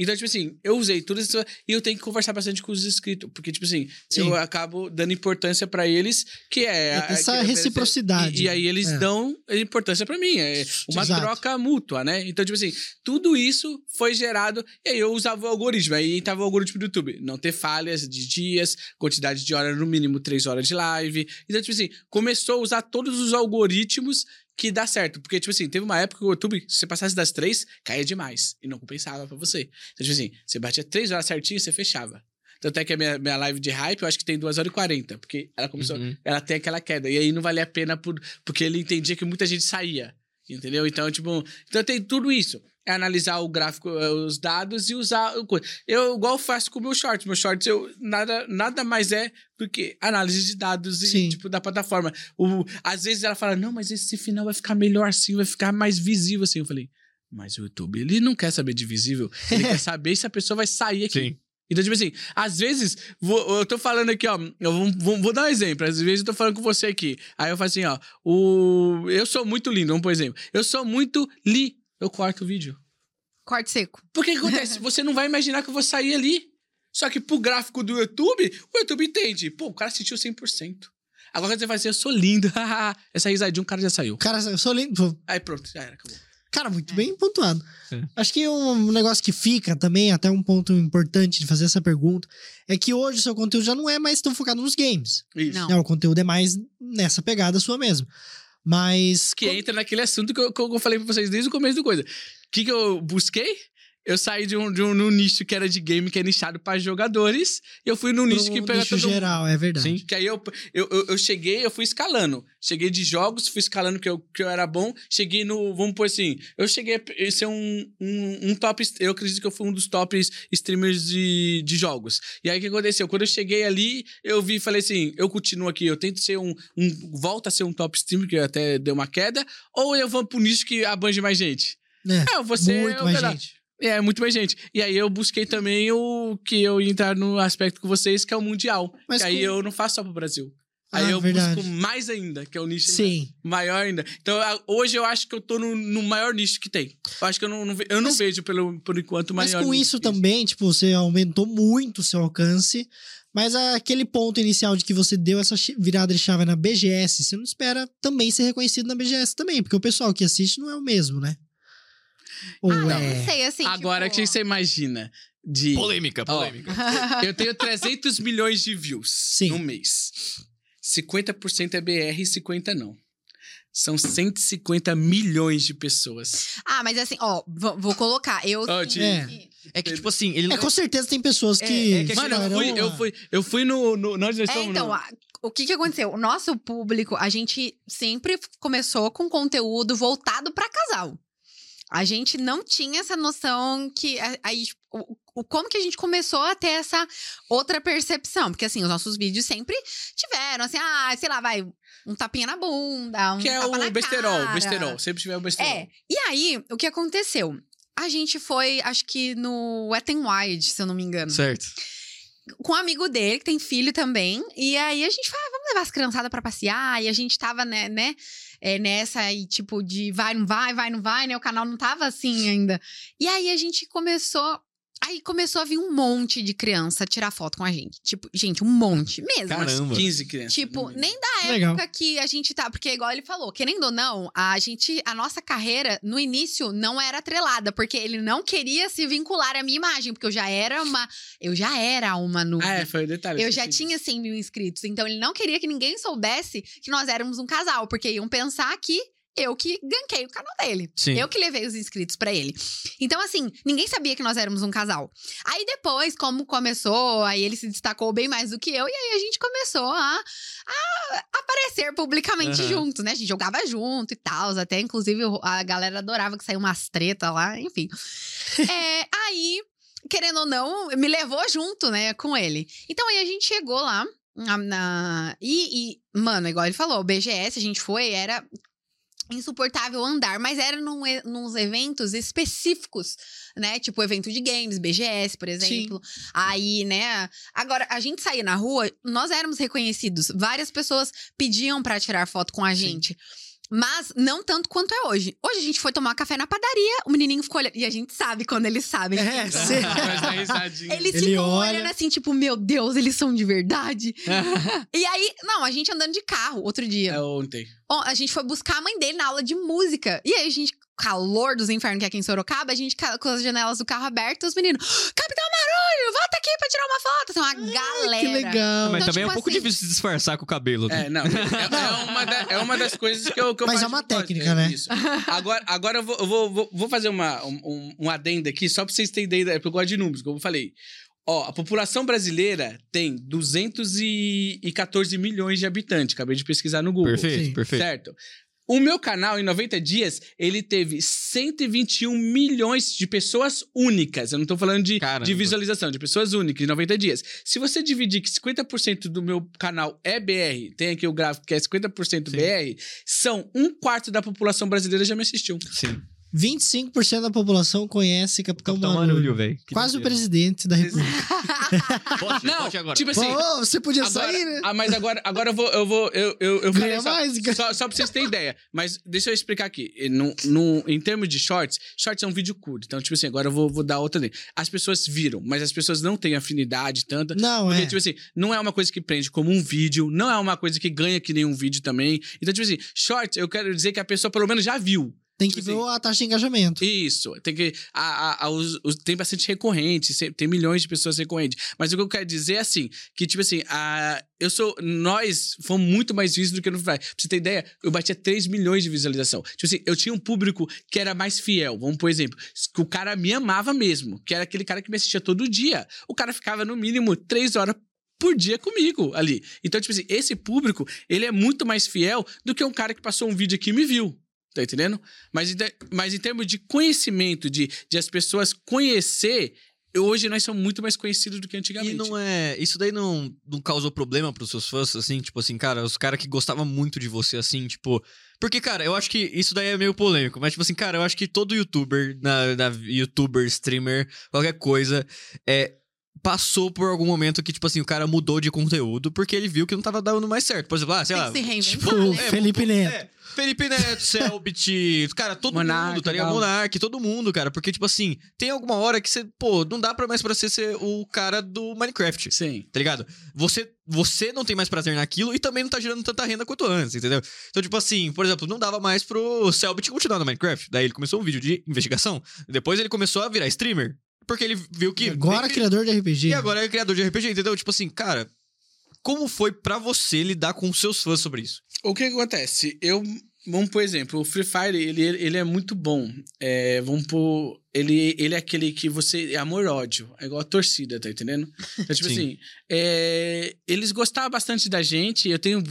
Speaker 3: Então, tipo assim, eu usei tudo isso e eu tenho que conversar bastante com os inscritos. Porque, tipo assim,
Speaker 2: Sim.
Speaker 3: eu acabo dando importância pra eles, que é.
Speaker 2: É, essa
Speaker 3: que-
Speaker 2: reciprocidade.
Speaker 3: E, e aí eles
Speaker 2: É.
Speaker 3: dão importância pra mim. É uma
Speaker 2: Exato.
Speaker 3: troca mútua, né? Então, tipo assim, tudo isso foi gerado. E aí eu usava o algoritmo. Aí tava o algoritmo do YouTube. Não ter falhas de dias, quantidade de horas, no mínimo três horas de live. Então, tipo assim, começou a usar todos os algoritmos que dá certo. Porque, tipo assim, teve uma época que o YouTube, se você passasse das três, caía demais. E não compensava pra você. Então, tipo assim, você batia três horas certinho e você fechava. Tanto é que a minha, minha live de hype, eu acho que tem 2 horas e 40. Porque ela começou.
Speaker 1: Uhum.
Speaker 3: Ela tem aquela queda. E aí não valia a pena por, porque ele entendia que muita gente saía. Entendeu? Então, tipo. Então tem tudo isso. É analisar o gráfico, eh, os dados e usar. Eu, igual faço com o meu shorts. Meu shorts, eu, nada, nada mais é do que análise de dados e, tipo, da plataforma. O, às vezes ela fala, não, mas esse final vai ficar melhor assim, vai ficar mais visível assim. Eu falei, mas o YouTube, ele não quer saber de visível. Ele quer saber se a pessoa vai sair aqui.
Speaker 1: Sim.
Speaker 3: Então, tipo assim, às vezes, vou- eu tô falando aqui, ó. Eu vou, vou- vou dar um exemplo. Às vezes eu tô falando com você aqui. Aí eu falo assim, ó. O, eu sou muito lindo, vamos por exemplo. Eu sou muito li. Eu corto o vídeo.
Speaker 4: Corte seco.
Speaker 3: Porque que acontece? você não vai imaginar que eu vou sair ali. Só que pro gráfico do YouTube, o YouTube entende. Pô, o cara sentiu 100%. Agora você vai dizer, eu sou lindo. Essa risadinha, um cara já saiu.
Speaker 2: Cara, eu sou lindo.
Speaker 3: Aí pronto, já era, acabou.
Speaker 2: Cara, muito bem pontuado.
Speaker 1: É.
Speaker 2: Acho que um negócio que fica também, até um ponto importante de fazer essa pergunta, é que hoje o seu conteúdo já não é mais tão focado nos games.
Speaker 3: Isso.
Speaker 4: Não.
Speaker 2: O conteúdo é mais nessa pegada sua mesmo. Mas.
Speaker 3: Que entra naquele assunto que eu, que eu falei pra vocês desde o começo do coisa. O que, que eu busquei? Eu saí de um, de um num nicho que era de game, que é nichado pra jogadores, e eu fui num nicho
Speaker 2: pro
Speaker 3: que pega
Speaker 2: nicho
Speaker 3: todo
Speaker 2: geral, é verdade.
Speaker 1: Sim.
Speaker 3: Que aí eu, eu, eu, eu cheguei, eu fui escalando. Cheguei de jogos, fui escalando que eu, que eu era bom. Cheguei no. Vamos pôr assim. Eu cheguei a ser um, um, um top. Eu acredito que eu fui um dos tops streamers de, de jogos. E aí o que aconteceu? Quando eu cheguei ali, eu vi e falei assim: eu continuo aqui, eu tento ser um. um volta a ser um top streamer, que até deu uma queda, ou eu vou pro nicho que abrange mais gente.
Speaker 2: É,
Speaker 3: É, ser
Speaker 2: muito
Speaker 3: o
Speaker 2: mais gente.
Speaker 3: É, muito mais gente. E aí eu busquei também o que eu ia entrar no aspecto com vocês, que é o Mundial.
Speaker 2: Mas
Speaker 3: que aí
Speaker 2: com-
Speaker 3: eu não faço só pro Brasil. Aí
Speaker 2: Ah,
Speaker 3: eu
Speaker 2: verdade.
Speaker 3: busco mais ainda, que é o nicho ainda
Speaker 2: Sim.
Speaker 3: maior ainda. Então, hoje eu acho que eu tô no, no maior nicho que tem. Eu acho que eu não, não eu não
Speaker 2: Mas-
Speaker 3: vejo, pelo, por enquanto,
Speaker 2: Mas
Speaker 3: maior
Speaker 2: com
Speaker 3: nicho
Speaker 2: isso também, tipo, você aumentou muito o seu alcance. Mas aquele ponto inicial de que você deu essa virada de chave na BGS, você não espera também ser reconhecido na BGS também, porque o pessoal que assiste não é o mesmo, né?
Speaker 4: Ah, eu
Speaker 2: é?
Speaker 4: não sei, assim.
Speaker 3: Agora, o
Speaker 4: tipo...
Speaker 3: que você imagina de...
Speaker 1: Polêmica,
Speaker 3: Ó,
Speaker 1: polêmica.
Speaker 3: eu tenho 300 milhões de views
Speaker 2: Sim.
Speaker 3: no mês. 50% é BR e 50% não. São 150 milhões de pessoas.
Speaker 4: Ah, mas assim, ó, vou, colocar. Eu. Sim-
Speaker 3: de-
Speaker 2: É.
Speaker 1: É que, tipo assim, ele
Speaker 2: É, com certeza tem pessoas que.
Speaker 1: É, é que
Speaker 3: Mano, eu fui, eu fui, eu fui no... no nós
Speaker 4: É,
Speaker 3: estamos
Speaker 4: então,
Speaker 3: no...
Speaker 4: a- o que que aconteceu? O nosso público, a gente sempre começou com conteúdo voltado pra casal. A gente não tinha essa noção que aí tipo, o, o- como que a gente começou a ter essa outra percepção, porque assim, os nossos vídeos sempre tiveram assim, ah, sei lá, vai um tapinha na bunda, um
Speaker 3: Que é o besterol,
Speaker 4: cara.
Speaker 3: besterol. Sempre tiver o besterol.
Speaker 4: É. E aí, o que aconteceu? A gente foi, acho que no Wet n Wild, se eu não me engano
Speaker 1: Certo.
Speaker 4: com um amigo dele, que tem filho também. E aí a gente falou, ah, vamos levar as criançadas pra passear. E a gente tava, né, né é, nessa aí, tipo, de vai, não vai, vai, não vai, né? O canal não tava assim ainda. E aí a gente começou. Aí começou a vir um monte de criança tirar foto com a gente. Tipo, gente, um monte mesmo.
Speaker 1: Caramba.
Speaker 3: 15 crianças.
Speaker 4: Tipo,
Speaker 3: mínimo.
Speaker 4: nem da
Speaker 2: Legal.
Speaker 4: época que a gente tá. Porque, igual ele falou, querendo ou não, a gente. A nossa carreira, no início, não era atrelada, porque ele não queria se vincular à minha imagem, porque eu já era uma. Eu já era uma noob.
Speaker 3: Ah, é, foi o detalhe.
Speaker 4: Eu já
Speaker 3: esqueci
Speaker 4: tinha
Speaker 3: disso.
Speaker 4: 100 mil inscritos, então ele não queria que ninguém soubesse que nós éramos um casal, porque iam pensar que eu que ganquei o canal dele.
Speaker 1: Sim.
Speaker 4: Eu que levei os inscritos pra ele. Então, assim, ninguém sabia que nós éramos um casal. Aí depois, como começou, aí ele se destacou bem mais do que eu, e aí a gente começou a, a aparecer publicamente
Speaker 1: Aham.
Speaker 4: junto, né? A gente jogava junto e tal. Até, inclusive, a galera adorava que saiu umas treta lá, enfim. É, aí, querendo ou não, me levou junto, né, com ele. Então aí a gente chegou lá. Na, na- e, e, mano, igual ele falou, o BGS, a gente foi, era insuportável andar, mas era num, nos eventos específicos, né? Tipo evento de games, BGS, por exemplo. Aí, né? Agora, a gente saía na rua, nós éramos reconhecidos. Várias pessoas pediam pra tirar foto com a
Speaker 3: Sim.
Speaker 4: gente. Mas não tanto quanto é hoje. Hoje a gente foi tomar café na padaria, o menininho ficou olhando. E a gente sabe quando eles sabem.
Speaker 2: É, sim.
Speaker 4: Eles
Speaker 2: Ele
Speaker 4: ficam
Speaker 2: olha-
Speaker 4: olhando assim, tipo, meu Deus, eles são de verdade. e aí, não, a gente andando de carro outro dia.
Speaker 3: É ontem.
Speaker 4: A gente foi buscar a mãe dele na aula de música. E aí a gente, calor dos infernos que é aqui em Sorocaba, a gente com as janelas do carro abertas, os meninos, Capitão Marolho, volta aqui pra tirar uma foto. Tem uma galera.
Speaker 2: Que legal.
Speaker 1: Mas
Speaker 4: Então,
Speaker 1: também é um
Speaker 4: tipo
Speaker 1: pouco
Speaker 4: assim-
Speaker 1: difícil se disfarçar com o cabelo. né?
Speaker 3: É, não. É, é uma, da- é uma das coisas que eu, que eu
Speaker 2: Mas é uma técnica,
Speaker 3: é
Speaker 2: né?
Speaker 3: Isso. Agora, agora eu, vou, eu vou, vou, fazer uma, um, um, um adendo aqui, só pra vocês terem ideia, porque eu gosto de números, como eu falei. Ó, a população brasileira tem 214 milhões de habitantes. Acabei de pesquisar no Google.
Speaker 1: Perfeito,
Speaker 2: Sim.
Speaker 1: perfeito.
Speaker 3: Certo? O meu canal, em 90 dias, ele teve 121 milhões de pessoas únicas. Eu não tô falando de,
Speaker 1: Caramba.
Speaker 3: de visualização, de pessoas únicas, em 90 dias. Se você dividir que 50% do meu canal é BR, tem aqui o gráfico que é 50%
Speaker 1: Sim.
Speaker 3: BR, são um quarto da população brasileira já me assistiu.
Speaker 1: Sim.
Speaker 2: 25% da população conhece Capitão,
Speaker 1: Capitão.
Speaker 2: Marulho,
Speaker 1: velho.
Speaker 2: Quase o presidente da república.
Speaker 3: Não,
Speaker 1: agora.
Speaker 3: tipo assim...
Speaker 2: Pô, você podia
Speaker 3: Agora,
Speaker 2: sair, né?
Speaker 3: ah, mas agora, agora eu vou. Eu vou eu, eu, eu
Speaker 2: Ganha
Speaker 3: falei só,
Speaker 2: mais,
Speaker 3: só, só pra vocês terem ideia. Mas deixa eu explicar aqui. No, no, em termos de shorts, shorts é um vídeo curto. Então, tipo assim, agora eu vou, vou dar outra dele. As pessoas viram, mas as pessoas não têm afinidade tanta.
Speaker 2: Não,
Speaker 3: Porque,
Speaker 2: é.
Speaker 3: tipo assim, não é uma coisa que prende como um vídeo, não é uma coisa que ganha que nem um vídeo também. Então, tipo assim, shorts, eu quero dizer que a pessoa pelo menos já viu.
Speaker 2: Tem que
Speaker 3: tipo
Speaker 2: ver a taxa de engajamento.
Speaker 3: Isso, tem que. A, a, a- os- os- tem bastante recorrente, tem milhões de pessoas recorrentes. Mas o que eu quero dizer é assim: que, tipo assim, a, eu sou. Nós fomos muito mais vistos do que no Free Fire. Pra você ter ideia, eu batia 3 milhões de visualização. Tipo assim, eu tinha um público que era mais fiel. Vamos por exemplo, que o cara me amava mesmo, que era aquele cara que me assistia todo dia. O cara ficava no mínimo 3 horas por dia comigo ali. Então, tipo assim, esse público, ele é muito mais fiel do que um cara que passou um vídeo aqui e me viu. Tá entendendo? Mas, mas em termos de conhecimento, de, de as pessoas conhecer, hoje nós somos muito mais conhecidos do que antigamente.
Speaker 1: E não é. Isso daí não, não causou problema pros seus fãs, assim? Tipo assim, cara, os caras que gostavam muito de você, assim, tipo. Porque, cara, eu acho que isso daí é meio polêmico, mas, tipo assim, cara, eu acho que todo youtuber, na, na youtuber, streamer, qualquer coisa, é. Passou por algum momento que, tipo assim, o cara mudou de conteúdo porque ele viu que não tava dando mais certo. Por exemplo, ah, sei
Speaker 4: Tem
Speaker 1: lá.
Speaker 4: se reinventar,
Speaker 1: tipo,
Speaker 4: né?
Speaker 2: Felipe Neto.
Speaker 1: É, Felipe Neto, Selbit, cara, todo
Speaker 3: Monark,
Speaker 1: mundo, tá ligado? Monark, todo mundo, cara. Porque, tipo assim, tem alguma hora que você, pô, não dá pra mais pra você ser o cara do Minecraft
Speaker 3: Sim.
Speaker 1: tá ligado? Você, você não tem mais prazer naquilo e também não tá gerando tanta renda quanto antes, entendeu? Então, tipo assim, por exemplo, não dava mais pro Selbit continuar no Minecraft. Daí ele começou um vídeo de investigação. Depois ele começou a virar streamer. Porque ele viu que.
Speaker 2: Agora
Speaker 1: ele-
Speaker 2: criador de RPG.
Speaker 1: E agora é criador de RPG, entendeu? Tipo assim, cara, como foi pra você lidar com os seus fãs sobre isso?
Speaker 3: O que, que acontece? Eu. Vamos por exemplo, o Free Fire, ele, ele é muito bom. É, vamos por. Ele, ele é aquele que você. É amor-ódio. É igual a torcida, tá entendendo? Então, tipo
Speaker 1: Sim.
Speaker 3: assim. é, eles gostavam bastante da gente. Eu tenho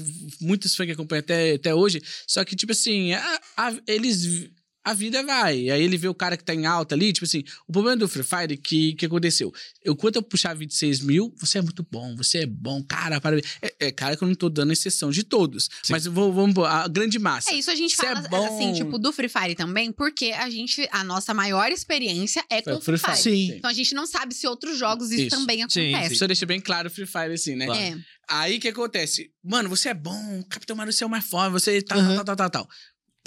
Speaker 3: muitos fãs que acompanham até, até hoje. Só que, tipo assim, a- a- eles. A vida vai. Aí ele vê o cara que tá em alta ali. Tipo assim, o problema do Free Fire é que que aconteceu? Eu, quando eu puxar 26 mil, você é muito bom, você é bom, cara, parabéns. É, é cara que eu não tô dando exceção de todos.
Speaker 1: Sim.
Speaker 3: Mas eu vou, vamos pôr, a grande massa.
Speaker 4: É isso a gente
Speaker 3: Cê é
Speaker 4: fala,
Speaker 3: bom.
Speaker 4: assim, tipo, do Free Fire também, porque a gente, a nossa maior experiência é com
Speaker 3: Foi
Speaker 4: o Free Fire.
Speaker 2: Sim.
Speaker 4: Então a gente não sabe se outros jogos isso,
Speaker 3: Isso.
Speaker 4: também
Speaker 1: Sim,
Speaker 4: acontece.
Speaker 3: Só deixa bem claro o Free Fire, assim, né?
Speaker 1: Claro.
Speaker 4: É.
Speaker 3: Aí o que acontece? Mano, você é bom, Capitão Mario, você é o mais forte, você tá,
Speaker 2: Aham.
Speaker 3: tal, tal, tal, tal.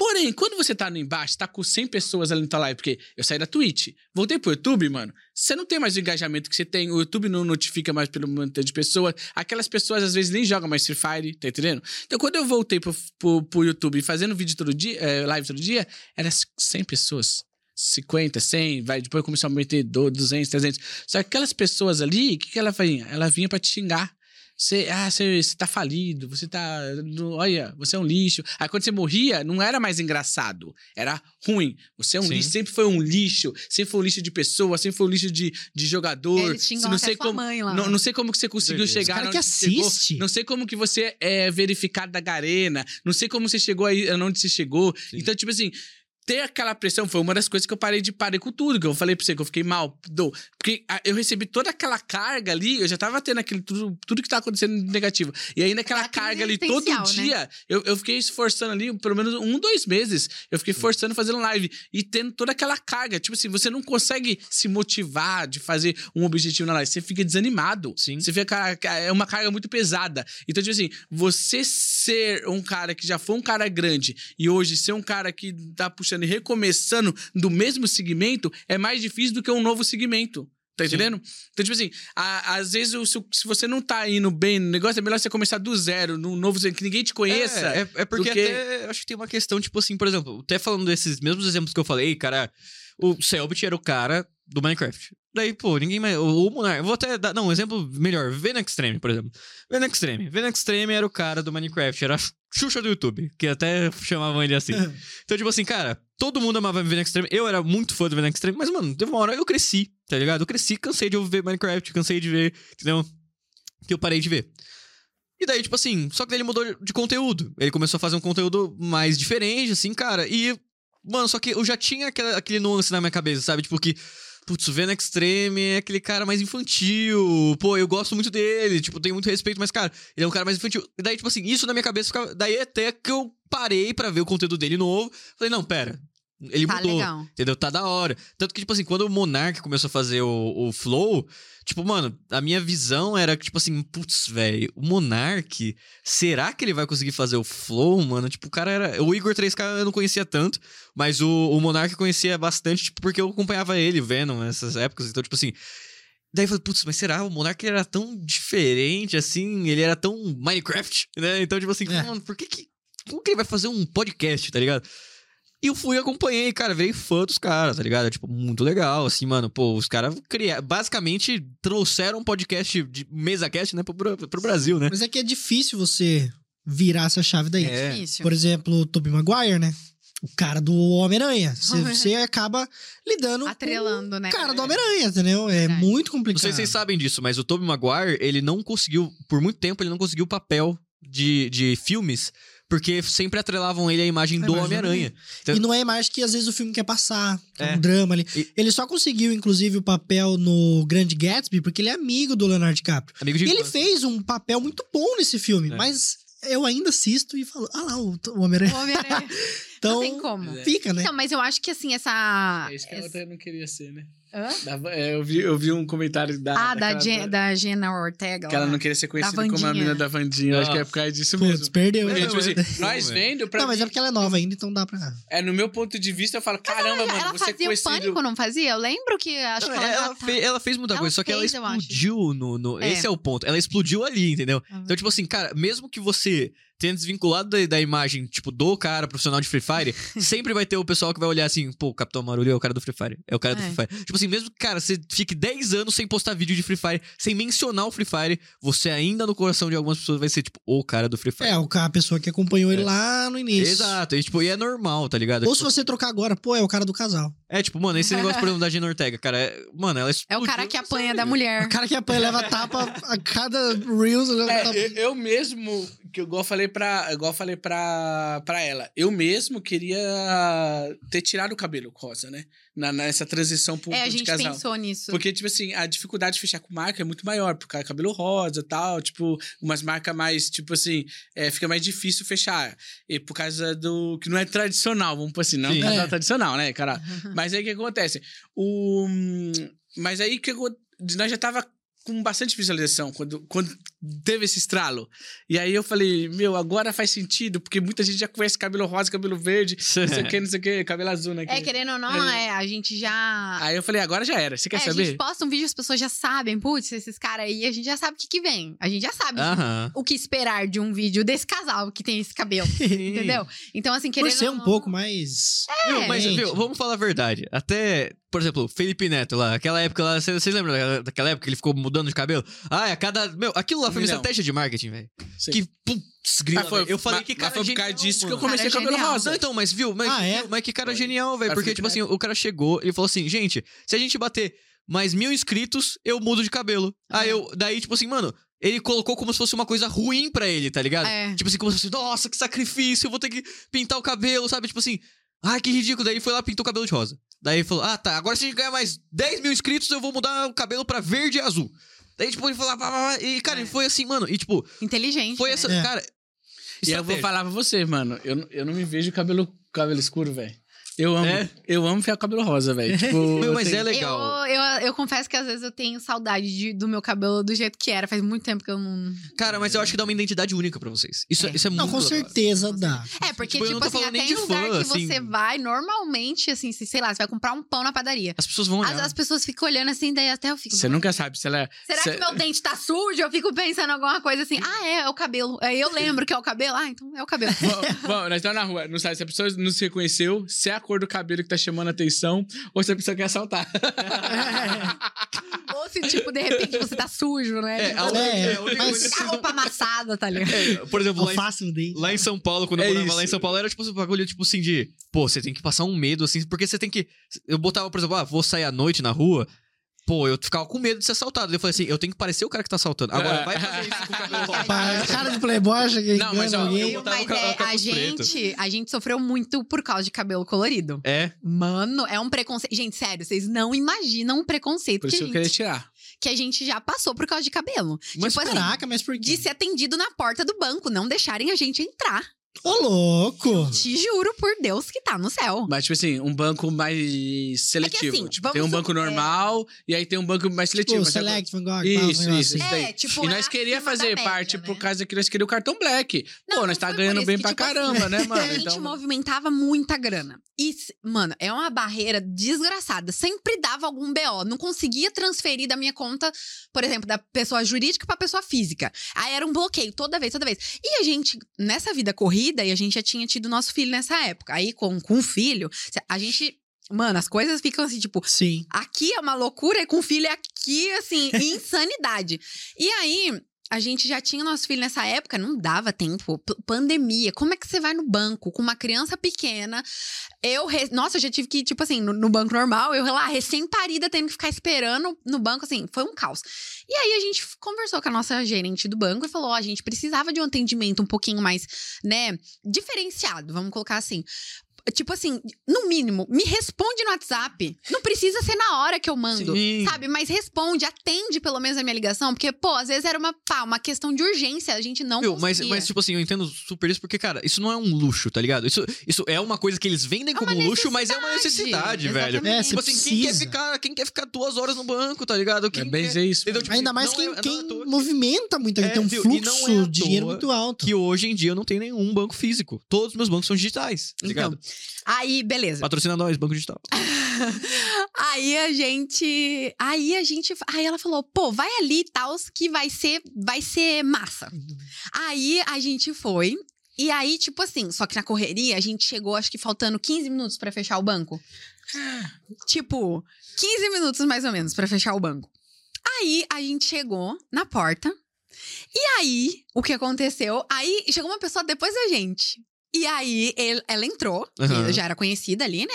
Speaker 3: Porém, quando você tá no embaixo, tá com 100 pessoas ali na tua live, porque eu saí da Twitch, voltei pro YouTube, mano, você não tem mais o engajamento que você tem, o YouTube não notifica mais pelo montante de pessoas, aquelas pessoas às vezes nem jogam mais Free Fire, tá entendendo? Então quando eu voltei pro, pro, pro YouTube fazendo vídeo todo dia, eh, live todo dia, era 100 pessoas. 50, 100, vai, depois começou a meter do- 200, 300. Só que aquelas pessoas ali, o que, que ela fazia? Ela vinha pra te xingar. Você, ah, você, você tá falido, você tá. no- olha, você é um lixo. Aí quando você morria, não era mais engraçado, era ruim. Você é um
Speaker 1: Sim.
Speaker 3: lixo, sempre foi um lixo, sempre foi um lixo de pessoa, sempre foi um lixo de, de jogador.
Speaker 4: Xingam
Speaker 3: não sei como,
Speaker 4: mãe lá.
Speaker 3: não, não sei como que você conseguiu
Speaker 1: Beleza.
Speaker 3: chegar.
Speaker 2: Cara que
Speaker 3: você chegou.
Speaker 2: assiste.
Speaker 3: Não sei como que você é verificado da Garena. Não sei como você chegou aí, onde você chegou.
Speaker 1: Sim.
Speaker 3: Então, tipo assim, ter aquela pressão foi uma das coisas que eu parei de parei com tudo, que eu falei pra você que eu fiquei mal. Do, porque ah, eu recebi toda aquela carga ali, eu já tava tendo aquele tudo, tudo que tá acontecendo de negativo. E aí naquela
Speaker 4: Aquela
Speaker 3: carga ali, todo
Speaker 4: né?
Speaker 3: dia, eu, eu fiquei esforçando ali, pelo menos um, dois meses. Eu fiquei forçando fazendo live e tendo toda aquela carga. Tipo assim, você não consegue se motivar de fazer um objetivo na live, você fica desanimado.
Speaker 1: Sim.
Speaker 3: Você fica. É uma carga muito pesada. Então, tipo assim, você ser um cara que já foi um cara grande e hoje ser um cara que tá puxando e recomeçando do mesmo segmento é mais difícil do que um novo segmento. Tá
Speaker 1: Sim.
Speaker 3: entendendo? Então, tipo assim, a- às vezes, o- se, se você não tá indo bem no negócio, é melhor você começar do zero, num novo segmento, que ninguém te conheça.
Speaker 1: É, é, é porque
Speaker 3: que-
Speaker 1: até acho que tem uma questão, tipo assim, por exemplo, até falando desses mesmos exemplos que eu falei, cara, o Selbit era o cara do Minecraft. Daí, pô, ninguém mais. O, o Monark. Vou até dar. Não, um exemplo melhor. Venom Extreme, por exemplo. Venom Extreme. Venom Extreme era o cara do Minecraft. Era Xuxa do YouTube. Que até chamavam ele assim. Então, tipo assim, cara, todo mundo amava Venom Extreme. Eu era muito fã do Venom Extreme. Mas, mano, teve uma hora eu cresci, tá ligado? Eu cresci, cansei de ver Minecraft. Cansei de ver. Entendeu? Que eu parei de ver. E daí, tipo assim, só que daí ele mudou de conteúdo. Ele começou a fazer um conteúdo mais diferente, assim, cara. E, mano, só que eu já tinha aquela, aquele nuance na minha cabeça, sabe? Tipo que. Putz, o Venom Extreme é aquele cara mais infantil. Pô, eu gosto muito dele. Tipo, tenho muito respeito, mas, cara, ele é um cara mais infantil. E daí, tipo assim, isso na minha cabeça ficava. Daí até que eu parei pra ver o conteúdo dele novo. Falei, não, pera. Ele
Speaker 4: Tá
Speaker 1: mudou.
Speaker 4: legal.
Speaker 1: Entendeu? Tá da hora. Tanto que, tipo assim, quando o Monark começou a fazer o, o Flow, tipo, mano, a minha visão era que, tipo assim, putz, velho, o Monark, será que ele vai conseguir fazer o Flow, mano? Tipo, o cara era. O Igor 3K eu não conhecia tanto, mas o, o Monark eu conhecia bastante, tipo, porque eu acompanhava ele, vendo nessas épocas. Então, tipo assim. Daí eu falei, putz, mas será? O Monark era tão diferente, assim, ele era tão Minecraft, né? Então, tipo assim,
Speaker 2: É.
Speaker 1: mano, por que que. Como que ele vai fazer um podcast, tá ligado? E eu fui e acompanhei, cara, virei fã dos caras, tá ligado? Tipo, muito legal, assim, mano. Pô, os caras criaram. Basicamente, trouxeram um podcast de mesa cast, né, pro, pro Brasil, né?
Speaker 2: Mas é que é difícil você virar essa chave daí.
Speaker 1: É.
Speaker 4: Difícil.
Speaker 2: Por exemplo, o Tobey Maguire, né? O cara do Homem-Aranha. Você, acaba lidando
Speaker 4: Atrelando, né?
Speaker 2: com o cara do Homem-Aranha, entendeu? É
Speaker 4: Verdade.
Speaker 2: muito
Speaker 1: Não
Speaker 2: complicado.
Speaker 1: sei se vocês sabem disso, mas o Tobey Maguire, ele não conseguiu, por muito tempo, ele não conseguiu papel de, de filmes, porque sempre atrelavam ele à imagem
Speaker 2: A
Speaker 1: do
Speaker 2: imagem do
Speaker 1: Homem-Aranha.
Speaker 2: E não é a imagem que às vezes o filme quer passar. É
Speaker 1: É.
Speaker 2: um drama ali.
Speaker 1: E-
Speaker 2: Ele só conseguiu, inclusive, o papel no Grande Gatsby porque ele é amigo do Leonardo DiCaprio.
Speaker 1: Amigo de
Speaker 2: E ele fez um papel muito bom nesse filme,
Speaker 1: É.
Speaker 2: mas eu ainda assisto e falo, ah lá, o, Homem-Aranha.
Speaker 4: O Homem-Aranha.
Speaker 2: Então,
Speaker 4: Não tem como.
Speaker 2: fica, né?
Speaker 4: Não, mas eu acho que assim, essa.
Speaker 3: É isso que ela até não queria ser, né?
Speaker 4: Hã?
Speaker 3: Da- é, eu, vi, eu vi um comentário da.
Speaker 4: Ah, da, Gen- da Gena Ortega.
Speaker 3: Que ela não queria ser conhecida como a mina da Vandinha. Acho que é por causa disso
Speaker 2: Putz,
Speaker 3: mesmo.
Speaker 2: perdeu.
Speaker 3: Porque,
Speaker 2: né?
Speaker 3: tipo assim,
Speaker 1: Não,
Speaker 3: nós vendo, pra
Speaker 2: Não, mas é porque ela é nova ainda, então dá pra.
Speaker 3: é, no meu ponto de vista, eu falo, caramba, mano,
Speaker 4: ela
Speaker 3: você é
Speaker 4: fazia o
Speaker 3: conhecido...
Speaker 4: pânico, não fazia? Eu lembro que acho
Speaker 1: Não,
Speaker 4: que ela,
Speaker 1: ela,
Speaker 4: já tá-
Speaker 1: fe- ela fez muita
Speaker 4: Ela
Speaker 1: coisa, só que ela
Speaker 4: fez,
Speaker 1: explodiu no. no-
Speaker 4: É.
Speaker 1: Esse é o ponto. Ela explodiu ali, entendeu?
Speaker 4: Uhum.
Speaker 1: Então, tipo assim, cara, mesmo que você tenha desvinculado da, da imagem, tipo, do cara profissional de Free Fire, sempre vai ter o pessoal que vai olhar assim, pô, o Capitão Marulho é o cara do Free Fire. É o cara do
Speaker 4: É.
Speaker 1: Free Fire. Tipo assim, mesmo que, cara, você fique 10 anos sem postar vídeo de Free Fire, sem mencionar o Free Fire, você ainda no coração de algumas pessoas vai ser, tipo, o cara do Free Fire.
Speaker 2: É, o ca- a pessoa que acompanhou ele
Speaker 1: É.
Speaker 2: lá no início.
Speaker 1: Exato, e, tipo, e é normal, tá ligado?
Speaker 2: Ou
Speaker 1: tipo,
Speaker 2: se você trocar agora, pô, é o cara do casal.
Speaker 1: É, tipo, mano, esse negócio, por exemplo, da Gina Ortega, cara, é- mano, ela
Speaker 4: É
Speaker 1: explodiu.
Speaker 4: o cara que apanha
Speaker 1: sério.
Speaker 4: da mulher.
Speaker 2: O cara que apanha leva tapa a cada Reels. ele leva tapa.
Speaker 3: É, eu, eu mesmo, que eu igual eu falei pra, igual eu falei pra, pra ela, eu mesmo queria ter tirado o cabelo rosa, né? Na, nessa transição pro,
Speaker 4: É, a
Speaker 3: pro de
Speaker 4: gente
Speaker 3: casal.
Speaker 4: pensou nisso.
Speaker 3: Porque, tipo assim, a dificuldade de fechar com marca é muito maior, porque é cabelo rosa e tal, tipo, umas marcas mais, tipo assim, é, fica mais difícil fechar. E por causa do. que não é tradicional, vamos por assim, não
Speaker 1: Sim.
Speaker 2: É.
Speaker 3: tradicional, né, cara? Mas aí o que acontece? O. Mas aí que acon- nós já tava com bastante visualização quando, quando teve esse estralo. E aí eu falei, meu, agora faz sentido, porque muita gente já conhece cabelo rosa, cabelo verde, não sei o que, não sei o que, cabelo azul, né?
Speaker 4: É,
Speaker 3: que-
Speaker 4: querendo ou não, é, a gente já.
Speaker 3: Aí eu falei, agora já era. Você quer
Speaker 4: é, a
Speaker 3: saber?
Speaker 4: gente posta um vídeo, as pessoas já sabem, putz, esses caras aí, a gente já sabe o que, que vem. A gente já sabe
Speaker 1: Aham.
Speaker 4: o que esperar de um vídeo desse casal que tem esse cabelo. Entendeu? Então, assim,
Speaker 2: Por
Speaker 4: querendo.
Speaker 2: ser
Speaker 4: ou
Speaker 2: um
Speaker 4: não-
Speaker 2: pouco mais.
Speaker 1: Viu, mas,
Speaker 2: Gente.
Speaker 1: viu, vamos falar a verdade. Até, por exemplo, Felipe Neto lá, aquela época lá, vocês lembram daquela- daquela época que ele ficou mudando de cabelo? Ah, a cada. Meu, aquilo lá foi uma
Speaker 3: Não.
Speaker 1: estratégia de marketing, velho. Que, putz, grila,
Speaker 3: Ah, foi-
Speaker 1: velho. Eu falei
Speaker 3: mas-
Speaker 1: que
Speaker 3: mas
Speaker 1: cara
Speaker 3: foi por causa
Speaker 1: genial,
Speaker 3: disso que eu comecei
Speaker 4: Cara,
Speaker 3: cabelo
Speaker 4: genial.
Speaker 3: rosa.
Speaker 1: Não, então, mas viu, mas,
Speaker 2: Ah, é?
Speaker 1: viu, mas que cara genial, velho.
Speaker 3: Cara,
Speaker 1: Porque,
Speaker 3: foi
Speaker 1: tipo assim,
Speaker 3: Felipe
Speaker 1: o cara chegou, ele falou assim, gente, se a gente bater mais mil inscritos, eu mudo de cabelo. Aí eu, daí, tipo assim, mano, ele colocou como se fosse uma coisa ruim pra ele, tá ligado?
Speaker 4: É.
Speaker 1: Tipo assim, como se fosse, nossa, que sacrifício, eu vou ter que pintar o cabelo, sabe? Tipo assim, ai, que ridículo. Daí foi lá e pintou o cabelo de rosa. Daí ele falou, ah, tá, agora se a gente ganhar mais 10 mil inscritos, eu vou mudar o cabelo pra verde e azul. Daí, tipo, ele falou, ah, pá, pá, e, cara,
Speaker 4: É.
Speaker 1: ele foi assim, mano, e tipo,
Speaker 4: Inteligente.
Speaker 1: foi
Speaker 4: né?
Speaker 1: essa,
Speaker 2: É.
Speaker 1: cara...
Speaker 3: E eu vou falar pra você, mano. Eu, eu não me vejo cabelo, cabelo escuro, velho. Eu amo.
Speaker 1: É?
Speaker 3: Eu amo ficar com cabelo rosa, velho. Tipo,
Speaker 1: mas
Speaker 3: tenho-
Speaker 1: é legal.
Speaker 4: Eu, eu, eu confesso que às vezes eu tenho saudade de- do meu cabelo do jeito que era. Faz muito tempo que eu não.
Speaker 1: Cara, mas eu acho que dá uma identidade única pra vocês. Isso é,
Speaker 4: É.
Speaker 1: isso é
Speaker 2: Não,
Speaker 1: muito
Speaker 2: com
Speaker 1: legal.
Speaker 2: certeza dá.
Speaker 4: É, porque,
Speaker 1: Tipo,
Speaker 4: tipo, assim, até em lugar
Speaker 1: fã,
Speaker 4: que você
Speaker 1: assim.
Speaker 4: vai, normalmente, assim, se- sei lá, você vai comprar um pão na padaria.
Speaker 1: As pessoas vão olhar.
Speaker 4: As, as pessoas ficam olhando assim, daí até eu fico.
Speaker 3: Você nunca sabe se ela é.
Speaker 4: Será
Speaker 3: se-
Speaker 4: que meu dente tá sujo? Eu fico pensando em alguma coisa assim. Ah, é, é o cabelo. Aí eu lembro que é o cabelo. Ah, então é o cabelo.
Speaker 3: Bom, bom, nós estamos na rua, não sabe se a pessoa não se reconheceu, se é a cor do cabelo que tá chamando a atenção, ou se a pessoa quer assaltar.
Speaker 4: Ou se, tipo, de repente você tá sujo, né?
Speaker 1: É,
Speaker 4: Tipo,
Speaker 2: É,
Speaker 1: é,
Speaker 2: mas-
Speaker 4: a roupa amassada, tá ligado?
Speaker 1: que- Por exemplo, lá em, lá em São Paulo, quando eu
Speaker 3: É
Speaker 1: morava
Speaker 3: isso.
Speaker 1: lá em São Paulo, era tipo um bagulho, tipo assim, de... Pô, você tem que passar um medo, assim, porque você tem que... Eu botava, por exemplo, ah, vou sair à noite na rua... Pô, eu ficava com medo de ser assaltado. Eu falei assim, eu tenho que parecer o cara que tá assaltando. Agora, vai fazer isso com o cabelo rosa.
Speaker 2: Cara de playboy acha que
Speaker 3: Não, mas, ó,
Speaker 2: alguém.
Speaker 3: eu-
Speaker 4: Mas é, a
Speaker 1: preto.
Speaker 4: gente, a gente sofreu muito por causa de cabelo colorido.
Speaker 1: É,
Speaker 4: Mano, é um preconceito. Gente, sério, vocês não imaginam o preconceito
Speaker 3: Por
Speaker 4: que
Speaker 3: isso
Speaker 4: a,
Speaker 3: que eu queria
Speaker 4: gente,
Speaker 3: tirar.
Speaker 4: que a gente já passou por causa de cabelo.
Speaker 1: mas
Speaker 4: tipo assim,
Speaker 2: Caraca, mas por
Speaker 4: de
Speaker 2: quê?
Speaker 4: ser atendido na porta do banco, não deixarem a gente entrar.
Speaker 2: Ô, louco!
Speaker 4: Te juro por Deus que tá no céu.
Speaker 3: Mas, tipo assim, um banco mais seletivo.
Speaker 4: assim,
Speaker 3: tipo, tem um banco
Speaker 4: é.
Speaker 3: normal e aí tem um banco mais seletivo.
Speaker 2: Tipo, Select, Van Gogh,
Speaker 3: Isso, isso, isso
Speaker 2: assim.
Speaker 3: daí.
Speaker 4: É, tipo,
Speaker 3: e
Speaker 4: é
Speaker 3: nós queria
Speaker 4: acima da
Speaker 3: fazer
Speaker 4: média,
Speaker 3: parte
Speaker 4: né?
Speaker 3: por causa que nós queríamos o cartão black.
Speaker 4: Não,
Speaker 3: Pô,
Speaker 4: não
Speaker 3: nós tá ganhando
Speaker 4: isso
Speaker 3: bem
Speaker 4: que,
Speaker 3: pra
Speaker 4: tipo assim,
Speaker 3: caramba, né, mano?
Speaker 4: a gente
Speaker 3: Então,
Speaker 4: movimentava muita grana. E, mano, é uma barreira desgraçada. Sempre dava algum BO. Não conseguia transferir da minha conta, por exemplo, da pessoa jurídica pra pessoa física. Aí era um bloqueio toda vez, toda vez. E a gente, nessa vida corrida, e a gente já tinha tido nosso filho nessa época. Aí, com, com o filho, a gente. Mano, as coisas ficam assim, tipo,
Speaker 2: Sim.
Speaker 4: Aqui é uma loucura e com o filho é aqui, assim, insanidade. E aí, a gente já tinha nosso filho nessa época, não dava tempo. P- pandemia. Como é que você vai no banco com uma criança pequena? Eu, re- nossa, eu já tive que tipo assim, no, no banco normal, eu lá, recém-parida, tendo que ficar esperando no banco, assim, foi um caos. E aí a gente conversou com a nossa gerente do banco e falou: ó, a gente precisava de um atendimento um pouquinho mais, né, diferenciado, vamos colocar assim. Tipo assim, no mínimo, me responde no WhatsApp. Não precisa ser na hora que eu mando.
Speaker 1: Sim.
Speaker 4: Sabe? Mas responde, atende pelo menos a minha ligação. Porque, pô, às vezes era uma, pá, uma questão de urgência. A gente não
Speaker 1: Viu, mas, mas, tipo assim, eu entendo super isso, porque, cara, isso não é um luxo, tá ligado? Isso, isso é uma coisa que eles vendem
Speaker 4: É
Speaker 1: como luxo, mas é uma necessidade, velho.
Speaker 2: É,
Speaker 1: Tipo assim, quem quer, ficar, quem quer ficar duas horas no banco, tá ligado? Quem
Speaker 3: é bem
Speaker 1: quer-
Speaker 3: isso.
Speaker 1: Entendeu? Tipo
Speaker 2: Ainda
Speaker 1: assim,
Speaker 2: mais quem,
Speaker 1: é- é
Speaker 2: quem movimenta muito,
Speaker 1: É,
Speaker 2: tem um
Speaker 1: viu?
Speaker 2: Fluxo
Speaker 1: é
Speaker 2: de dinheiro muito alto.
Speaker 1: Que hoje em dia eu não tenho nenhum banco físico. Todos os meus bancos são digitais, tá ligado?
Speaker 4: Então, aí, beleza.
Speaker 1: Patrocina nós, banco digital.
Speaker 4: aí a gente. Aí a gente. Aí ela falou, pô, vai ali e tal, que vai ser, vai ser massa. Aí a gente foi. E aí, tipo assim, só que na correria a gente chegou, acho que faltando 15 minutos pra fechar o banco. tipo, 15 minutos mais ou menos pra fechar o banco. Aí a gente chegou na porta. E aí, o que aconteceu? Aí chegou uma pessoa depois da gente. E aí ele- ela entrou, que
Speaker 1: Aham.
Speaker 4: já era conhecida ali, né?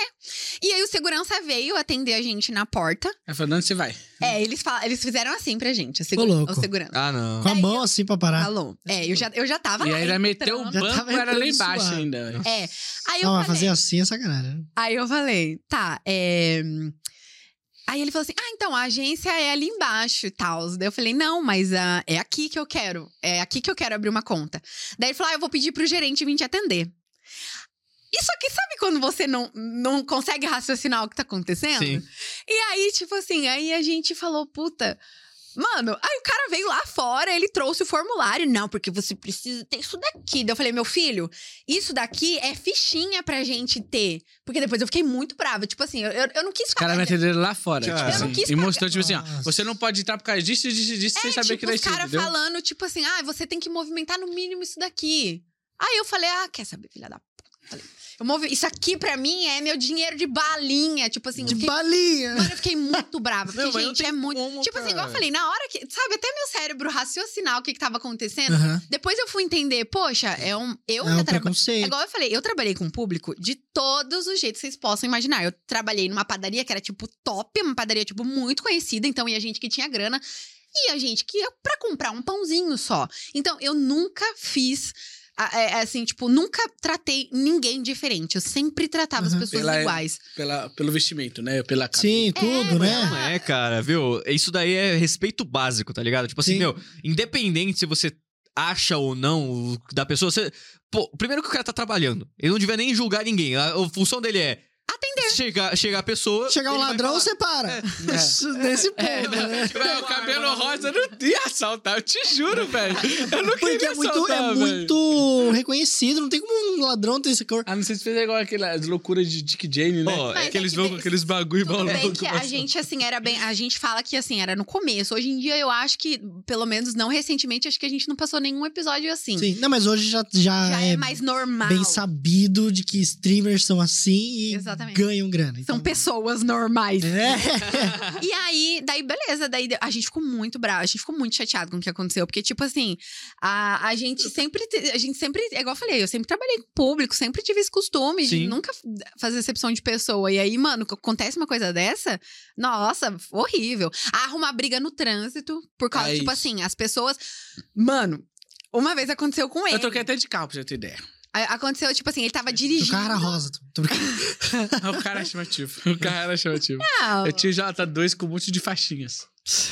Speaker 4: E aí o segurança veio atender a gente na porta.
Speaker 3: Ela falou, onde você vai?
Speaker 4: É, eles, eles fizeram assim pra gente, a segu- o segurança.
Speaker 1: Ah, não.
Speaker 2: Com a
Speaker 4: Aí
Speaker 2: mão assim pra parar.
Speaker 4: Falou. É, eu já, eu já tava
Speaker 3: E aí ela meteu o banco, era lá embaixo ainda.
Speaker 4: É. Aí eu
Speaker 2: Não, vai
Speaker 4: falei,
Speaker 2: fazer assim é sacanagem.
Speaker 4: Aí eu falei, tá, é. Aí ele falou assim: ah, então a agência é ali embaixo e tal. Daí eu falei: não, mas ah, é aqui que eu quero. É aqui que eu quero abrir uma conta. Daí ele falou: ah, eu vou pedir pro gerente vir te atender. Isso aqui, sabe quando você não, não consegue raciocinar o que tá acontecendo?
Speaker 1: Sim.
Speaker 4: E aí, tipo assim, aí a gente falou, puta. Mano, aí o cara veio lá fora, ele trouxe o formulário. Não, porque você precisa ter isso daqui. Daí eu falei, meu filho, isso daqui é fichinha pra gente ter. Porque depois eu fiquei muito brava. Tipo assim, eu, eu, não quis
Speaker 3: Os caras me atenderam lá fora.
Speaker 1: Cara.
Speaker 3: tipo
Speaker 1: Eu não
Speaker 3: assim,
Speaker 4: quis
Speaker 3: e mostrou, tipo assim, ó, você não pode entrar por causa disso, disso, disso, sem
Speaker 4: É,
Speaker 3: saber
Speaker 4: tipo,
Speaker 3: que é
Speaker 4: os
Speaker 3: isso,
Speaker 4: caras
Speaker 3: entendeu?
Speaker 4: falando, tipo assim, ah, você tem que movimentar no mínimo isso daqui. Aí eu falei, ah, quer saber, filha da puta? Falei, eu movi... Isso aqui pra mim é meu dinheiro de balinha. Tipo assim,
Speaker 2: De
Speaker 4: fiquei
Speaker 2: balinha.
Speaker 4: Mano, eu fiquei muito brava. Porque,
Speaker 1: Não,
Speaker 4: gente, é muito.
Speaker 1: como,
Speaker 4: tipo assim, igual eu
Speaker 1: cara.
Speaker 4: falei, na hora que. Sabe, até meu cérebro raciocinar o que, que tava acontecendo. Depois eu fui entender, poxa, é um. Eu
Speaker 2: É um
Speaker 4: traba-
Speaker 2: preconceito.
Speaker 4: É igual eu falei, eu trabalhei com público de todos os jeitos que vocês possam imaginar. Eu trabalhei numa padaria que era, tipo, top, uma padaria, tipo, muito conhecida. Então, ia gente que tinha grana. E a gente que ia pra comprar um pãozinho só. Então, eu nunca fiz. É, é, assim, tipo, nunca tratei ninguém diferente. Eu sempre tratava as
Speaker 2: Uhum.
Speaker 4: pessoas
Speaker 3: Pela-
Speaker 4: iguais.
Speaker 3: Pela, pelo vestimento, né? Pela
Speaker 2: Sim, tudo,
Speaker 1: Não
Speaker 2: né?
Speaker 1: é, cara, viu? Isso daí é respeito básico, tá ligado? Tipo assim,
Speaker 2: Sim.
Speaker 1: meu, independente se você acha ou não da pessoa, você. Pô, primeiro que o cara tá trabalhando. Ele não devia nem julgar ninguém. A, a função dele é.
Speaker 4: Atender.
Speaker 1: Chegar, chegar a pessoa.
Speaker 2: Chegar um ladrão, você para.
Speaker 1: É.
Speaker 2: Isso- Nesse ponto, né?
Speaker 3: Velho, o cabelo rosa não ia assaltar, eu te juro, velho. Eu não
Speaker 2: Porque
Speaker 3: queria
Speaker 2: é muito,
Speaker 3: assaltar,
Speaker 2: é
Speaker 3: velho.
Speaker 2: muito reconhecido. Não tem como um ladrão ter esse cor.
Speaker 3: Ah, não sei se fez igual aquelas loucuras de Dick Jane, né?
Speaker 4: Mas é
Speaker 3: aqueles,
Speaker 4: que
Speaker 3: vão
Speaker 4: bem-
Speaker 3: com aqueles bagulho
Speaker 4: Tudo bem
Speaker 3: maluco.
Speaker 4: que a gente, assim, era bem. A gente fala que, assim, era no começo. Hoje em dia, eu acho que, pelo menos não recentemente, acho que a gente não passou nenhum episódio assim.
Speaker 2: Sim. Não, mas hoje já, já,
Speaker 4: Já
Speaker 2: é,
Speaker 4: é, mais normal.
Speaker 2: bem sabido de que streamers são assim e
Speaker 4: Exatamente.
Speaker 2: Ganham grana.
Speaker 4: São
Speaker 2: Então,
Speaker 4: pessoas normais.
Speaker 2: É.
Speaker 4: E aí, daí, beleza. Daí a gente ficou muito bravo, a gente ficou muito chateado com o que aconteceu. Porque, tipo assim, a, a gente sempre. A gente sempre. É igual eu falei, eu sempre trabalhei com público, sempre tive esse costume de
Speaker 1: Sim.
Speaker 4: nunca fazer excepção de pessoa. E aí, mano, acontece uma coisa dessa, nossa, horrível. Arrumar briga no trânsito, por causa,
Speaker 3: É
Speaker 4: tipo assim, as pessoas. Mano. Uma vez aconteceu com ele.
Speaker 3: Eu troquei até de carro pra você ter ideia.
Speaker 4: Aconteceu, tipo assim, ele tava
Speaker 2: O
Speaker 4: dirigindo.
Speaker 2: carro era rosa. tô- tô brincando.
Speaker 3: o cara é chamativo. O cara era chamativo.
Speaker 4: Não,
Speaker 3: Eu tinha o J2 com um monte de faixinhas.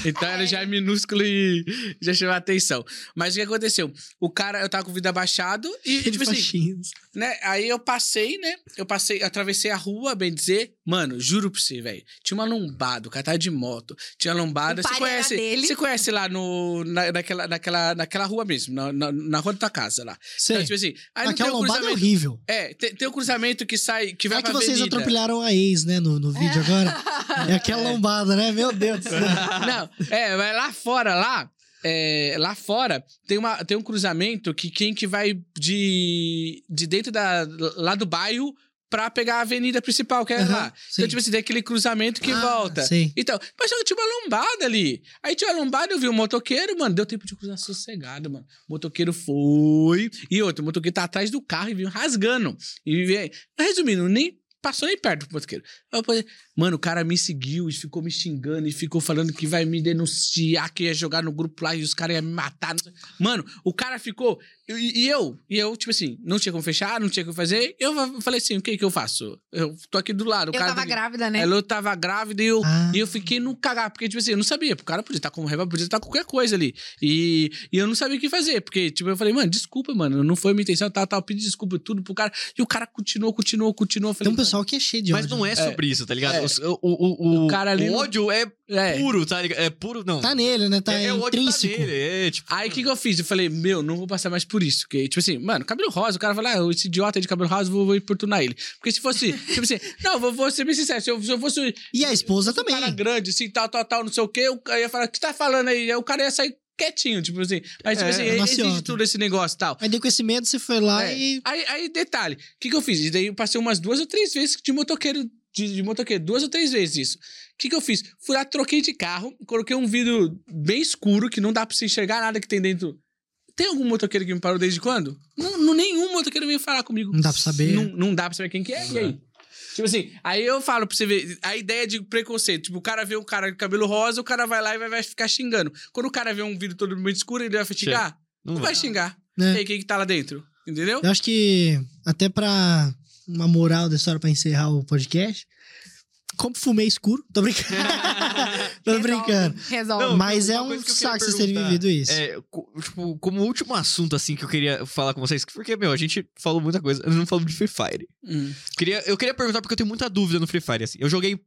Speaker 3: Então ele já é minúsculo e já chamou a atenção. Mas o que aconteceu? O cara, eu tava com o vidro abaixado e, tipo assim, né? Aí eu passei, né? Eu passei, atravessei a rua, bem dizer. Mano, juro pra você, velho. Tinha uma lombada, o cara tava de moto. Tinha lombada.
Speaker 4: O
Speaker 3: Você conhece,
Speaker 4: dele.
Speaker 3: você conhece lá no, na, naquela, naquela, naquela rua mesmo, na, na, na rua da tua casa lá.
Speaker 2: Sei.
Speaker 3: Então, tipo assim, aí não tem
Speaker 2: Aquela lombada é horrível.
Speaker 3: É, tem, tem o cruzamento que sai, que vai
Speaker 2: É que
Speaker 3: pra
Speaker 2: vocês
Speaker 3: avenida.
Speaker 2: atropelaram a ex, né, no, no vídeo agora. É aquela lombada, né? Meu Deus do céu.
Speaker 3: Não, é, mas lá fora, lá, é, lá fora, tem, uma, tem um cruzamento que quem que vai de, de dentro da, lá do bairro pra pegar a avenida principal, que é
Speaker 2: Aham,
Speaker 3: lá.
Speaker 2: sim.
Speaker 3: Então, tipo assim, tem aquele cruzamento que
Speaker 2: Ah,
Speaker 3: volta.
Speaker 2: sei.
Speaker 3: Então, mas só que tinha uma lombada ali. Aí tinha uma lombada, eu vi um motoqueiro, mano, deu tempo de cruzar sossegado, mano. O motoqueiro foi. E outro, o motoqueiro tá atrás do carro e veio rasgando. E veio. Resumindo, nem passou nem perto do falei, Mano, o cara me seguiu e ficou me xingando e ficou falando que vai me denunciar, que ia jogar no grupo lá e os caras iam me matar. Mano, o cara ficou. E, e eu, e eu, tipo assim, não tinha como fechar, não tinha como fazer. Eu falei assim: o que que eu faço? Eu tô aqui do lado. O
Speaker 4: Eu
Speaker 3: cara
Speaker 4: tava
Speaker 3: tá-
Speaker 4: grávida, né?
Speaker 3: ela tava grávida e eu,
Speaker 2: Ah.
Speaker 3: e eu fiquei no cagar, porque, tipo assim, eu não sabia. O cara podia estar com raiva, podia estar com qualquer coisa ali. E, e eu não sabia o que fazer, porque, tipo, eu falei, mano, desculpa, mano, não foi minha intenção, tal, tal. Eu pedi desculpa tudo pro cara. E o cara continuou, continuou, continuou. Eu
Speaker 2: Tem
Speaker 3: falei,
Speaker 2: um pessoal que é cheio de
Speaker 1: Mas
Speaker 2: ódio.
Speaker 1: não é sobre isso, tá ligado?
Speaker 3: É.
Speaker 1: O, o, o,
Speaker 3: O cara ali
Speaker 1: o
Speaker 3: não-
Speaker 1: ódio é
Speaker 3: É.
Speaker 1: puro, tá ligado? É puro, não.
Speaker 2: Tá nele, né? Tá
Speaker 1: é, é o ódio tá
Speaker 2: intrínseco.
Speaker 1: nele, é tipo...
Speaker 3: Aí o que, que eu fiz? Eu falei, meu, não vou passar mais por isso. Porque, tipo assim, mano, cabelo rosa, o cara fala, ah, esse idiota de cabelo rosa, vou, vou importunar ele. Porque se fosse, tipo assim, não, vou, vou ser bem sincero, se eu, se eu fosse
Speaker 2: E a esposa
Speaker 3: um
Speaker 2: também.
Speaker 3: cara grande, assim, tal, tal, tal, não sei o quê, eu ia falar, o que você tá falando aí? Aí o cara ia sair quietinho, tipo assim. Mas, tipo
Speaker 1: É,
Speaker 3: assim,
Speaker 2: é
Speaker 3: existe tudo esse negócio e tal.
Speaker 2: Aí daí com esse medo você foi lá
Speaker 3: É.
Speaker 2: e.
Speaker 3: Aí, aí, detalhe, o que, que eu fiz? E daí eu passei umas duas ou três vezes de motoqueiro, de, de motoqueiro, duas ou três vezes isso. O que, que eu fiz? Fui lá, troquei de carro, coloquei um vidro bem escuro, que não dá pra você enxergar nada que tem dentro. Tem algum motoqueiro que me parou desde quando? Não, não- nenhum motoqueiro veio falar comigo.
Speaker 2: Não dá pra saber.
Speaker 3: Não, não dá pra saber quem que é, e aí? Tipo assim, aí eu falo pra você ver, a ideia de preconceito. Tipo, o cara vê um cara de cabelo rosa, o cara vai lá e vai, vai ficar xingando. Quando o cara vê um vidro todo muito escuro, ele vai xingar?
Speaker 1: Não
Speaker 3: Não
Speaker 1: vai.
Speaker 3: vai xingar.
Speaker 2: Né?
Speaker 3: E aí, quem que tá lá dentro? Entendeu?
Speaker 2: Eu acho que até pra uma moral da história pra encerrar o podcast. Como fumei escuro. Tô brincando. Tô
Speaker 4: Resolve,
Speaker 2: brincando.
Speaker 4: Resolve.
Speaker 1: Não,
Speaker 2: Mas é um saco vocês terem vivido isso.
Speaker 1: É, tipo, como último assunto, assim, que eu queria falar com vocês, porque, meu, a gente falou muita coisa, eu não falamos de Free Fire.
Speaker 3: Hum.
Speaker 1: Queria, eu queria perguntar porque eu tenho muita dúvida no Free Fire, assim. Eu joguei,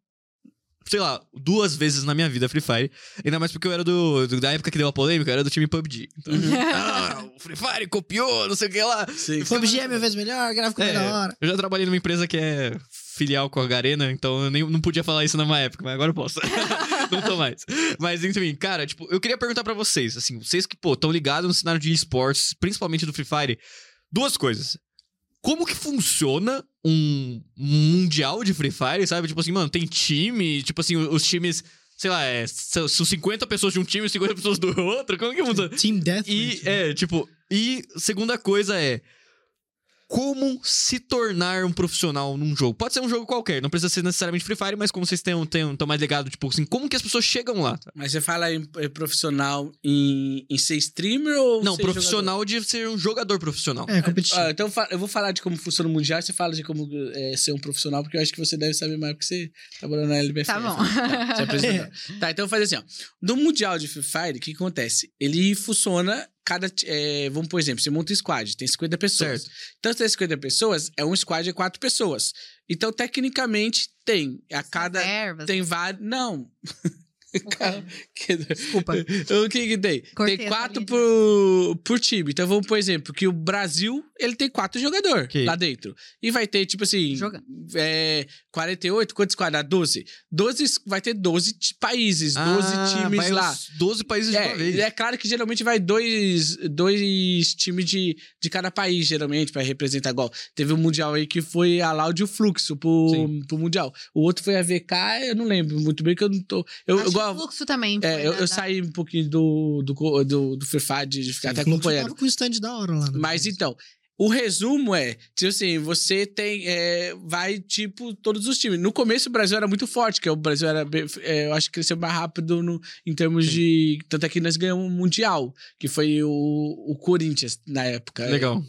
Speaker 1: sei lá, duas vezes na minha vida Free Fire, ainda mais porque eu era do, do- da época que deu a polêmica, eu era do time PUBG. Então, ah, o Free Fire copiou, não sei o que lá.
Speaker 3: Sim.
Speaker 2: PUBG é mil vezes melhor, gráfico é da hora.
Speaker 1: Eu já trabalhei numa empresa que é filial com a Garena, então eu nem, não podia falar isso numa época, mas agora eu posso. não tô mais. Mas, enfim, cara, tipo, eu queria perguntar pra vocês, assim, vocês que, pô, estão ligados no cenário de esportes, principalmente do Free Fire, duas coisas. Como que funciona um mundial de Free Fire, sabe? Tipo assim, mano, tem time, tipo assim, os times, sei lá, é, são são 50 pessoas de um time e 50 pessoas do outro, como que funciona?
Speaker 2: Team Death.
Speaker 1: E, é, tipo, e segunda coisa é. Como se tornar um profissional num jogo? Pode ser um jogo qualquer, não precisa ser necessariamente Free Fire, mas como vocês estão tão mais ligados, tipo assim, como que as pessoas chegam lá?
Speaker 3: Mas você fala em, em profissional em, em ser streamer ou
Speaker 1: Não,
Speaker 3: ser
Speaker 1: profissional de ser um jogador profissional.
Speaker 2: É, competitivo.
Speaker 3: jogador? Ah, então eu vou falar de como funciona o mundial, você fala de como é, ser um profissional, porque eu acho que você deve saber mais, porque você trabalhou na LBF.
Speaker 4: Tá bom.
Speaker 3: Você apresentou. tá, então eu vou fazer assim, ó. No Mundial de Free Fire, o que acontece? Ele funciona cada... é, vamos por exemplo, você monta um squad, tem 50 pessoas.
Speaker 1: Certo.
Speaker 3: Então, se tem 50 pessoas, é um squad de quatro pessoas. Então, tecnicamente, tem. A cada...
Speaker 4: Ervas.
Speaker 3: Tem vários... Não. Cara, que-
Speaker 4: Desculpa.
Speaker 3: O que que tem?
Speaker 4: Cortei
Speaker 3: tem quatro por, por time. Então vamos, por exemplo, que o Brasil, ele tem quatro jogadores lá dentro. E vai ter, tipo assim,
Speaker 4: Joga-
Speaker 3: é, 48, quantos quadrados? 12. 12. Vai ter 12 ti- países, 12
Speaker 1: Ah,
Speaker 3: times
Speaker 1: vai
Speaker 3: lá.
Speaker 1: uns 12 países de uma vez.
Speaker 3: É, é claro que geralmente vai dois, dois times de, de cada país, geralmente, pra representar igual. Teve um Mundial aí que foi a Laudio Fluxo pro,
Speaker 1: Sim.
Speaker 3: pro Mundial. O outro foi a VK, eu não lembro muito bem, que eu não tô. Eu,
Speaker 4: Acho
Speaker 3: igual,
Speaker 4: fluxo também.
Speaker 3: é, eu,
Speaker 4: da-
Speaker 3: eu saí um pouquinho do, do, do, do Free Fire, de ficar até
Speaker 2: O Fluxo
Speaker 3: acompanhando.
Speaker 2: tava com o stand da hora lá. né?
Speaker 3: Mas então, o resumo é, tipo assim, você tem. é, vai, tipo, todos os times. No começo o Brasil era muito forte, que o Brasil era. é, eu acho que cresceu mais rápido no, em termos de. Tanto é que nós ganhamos um Mundial, que foi o, o Corinthians na época.
Speaker 1: Legal.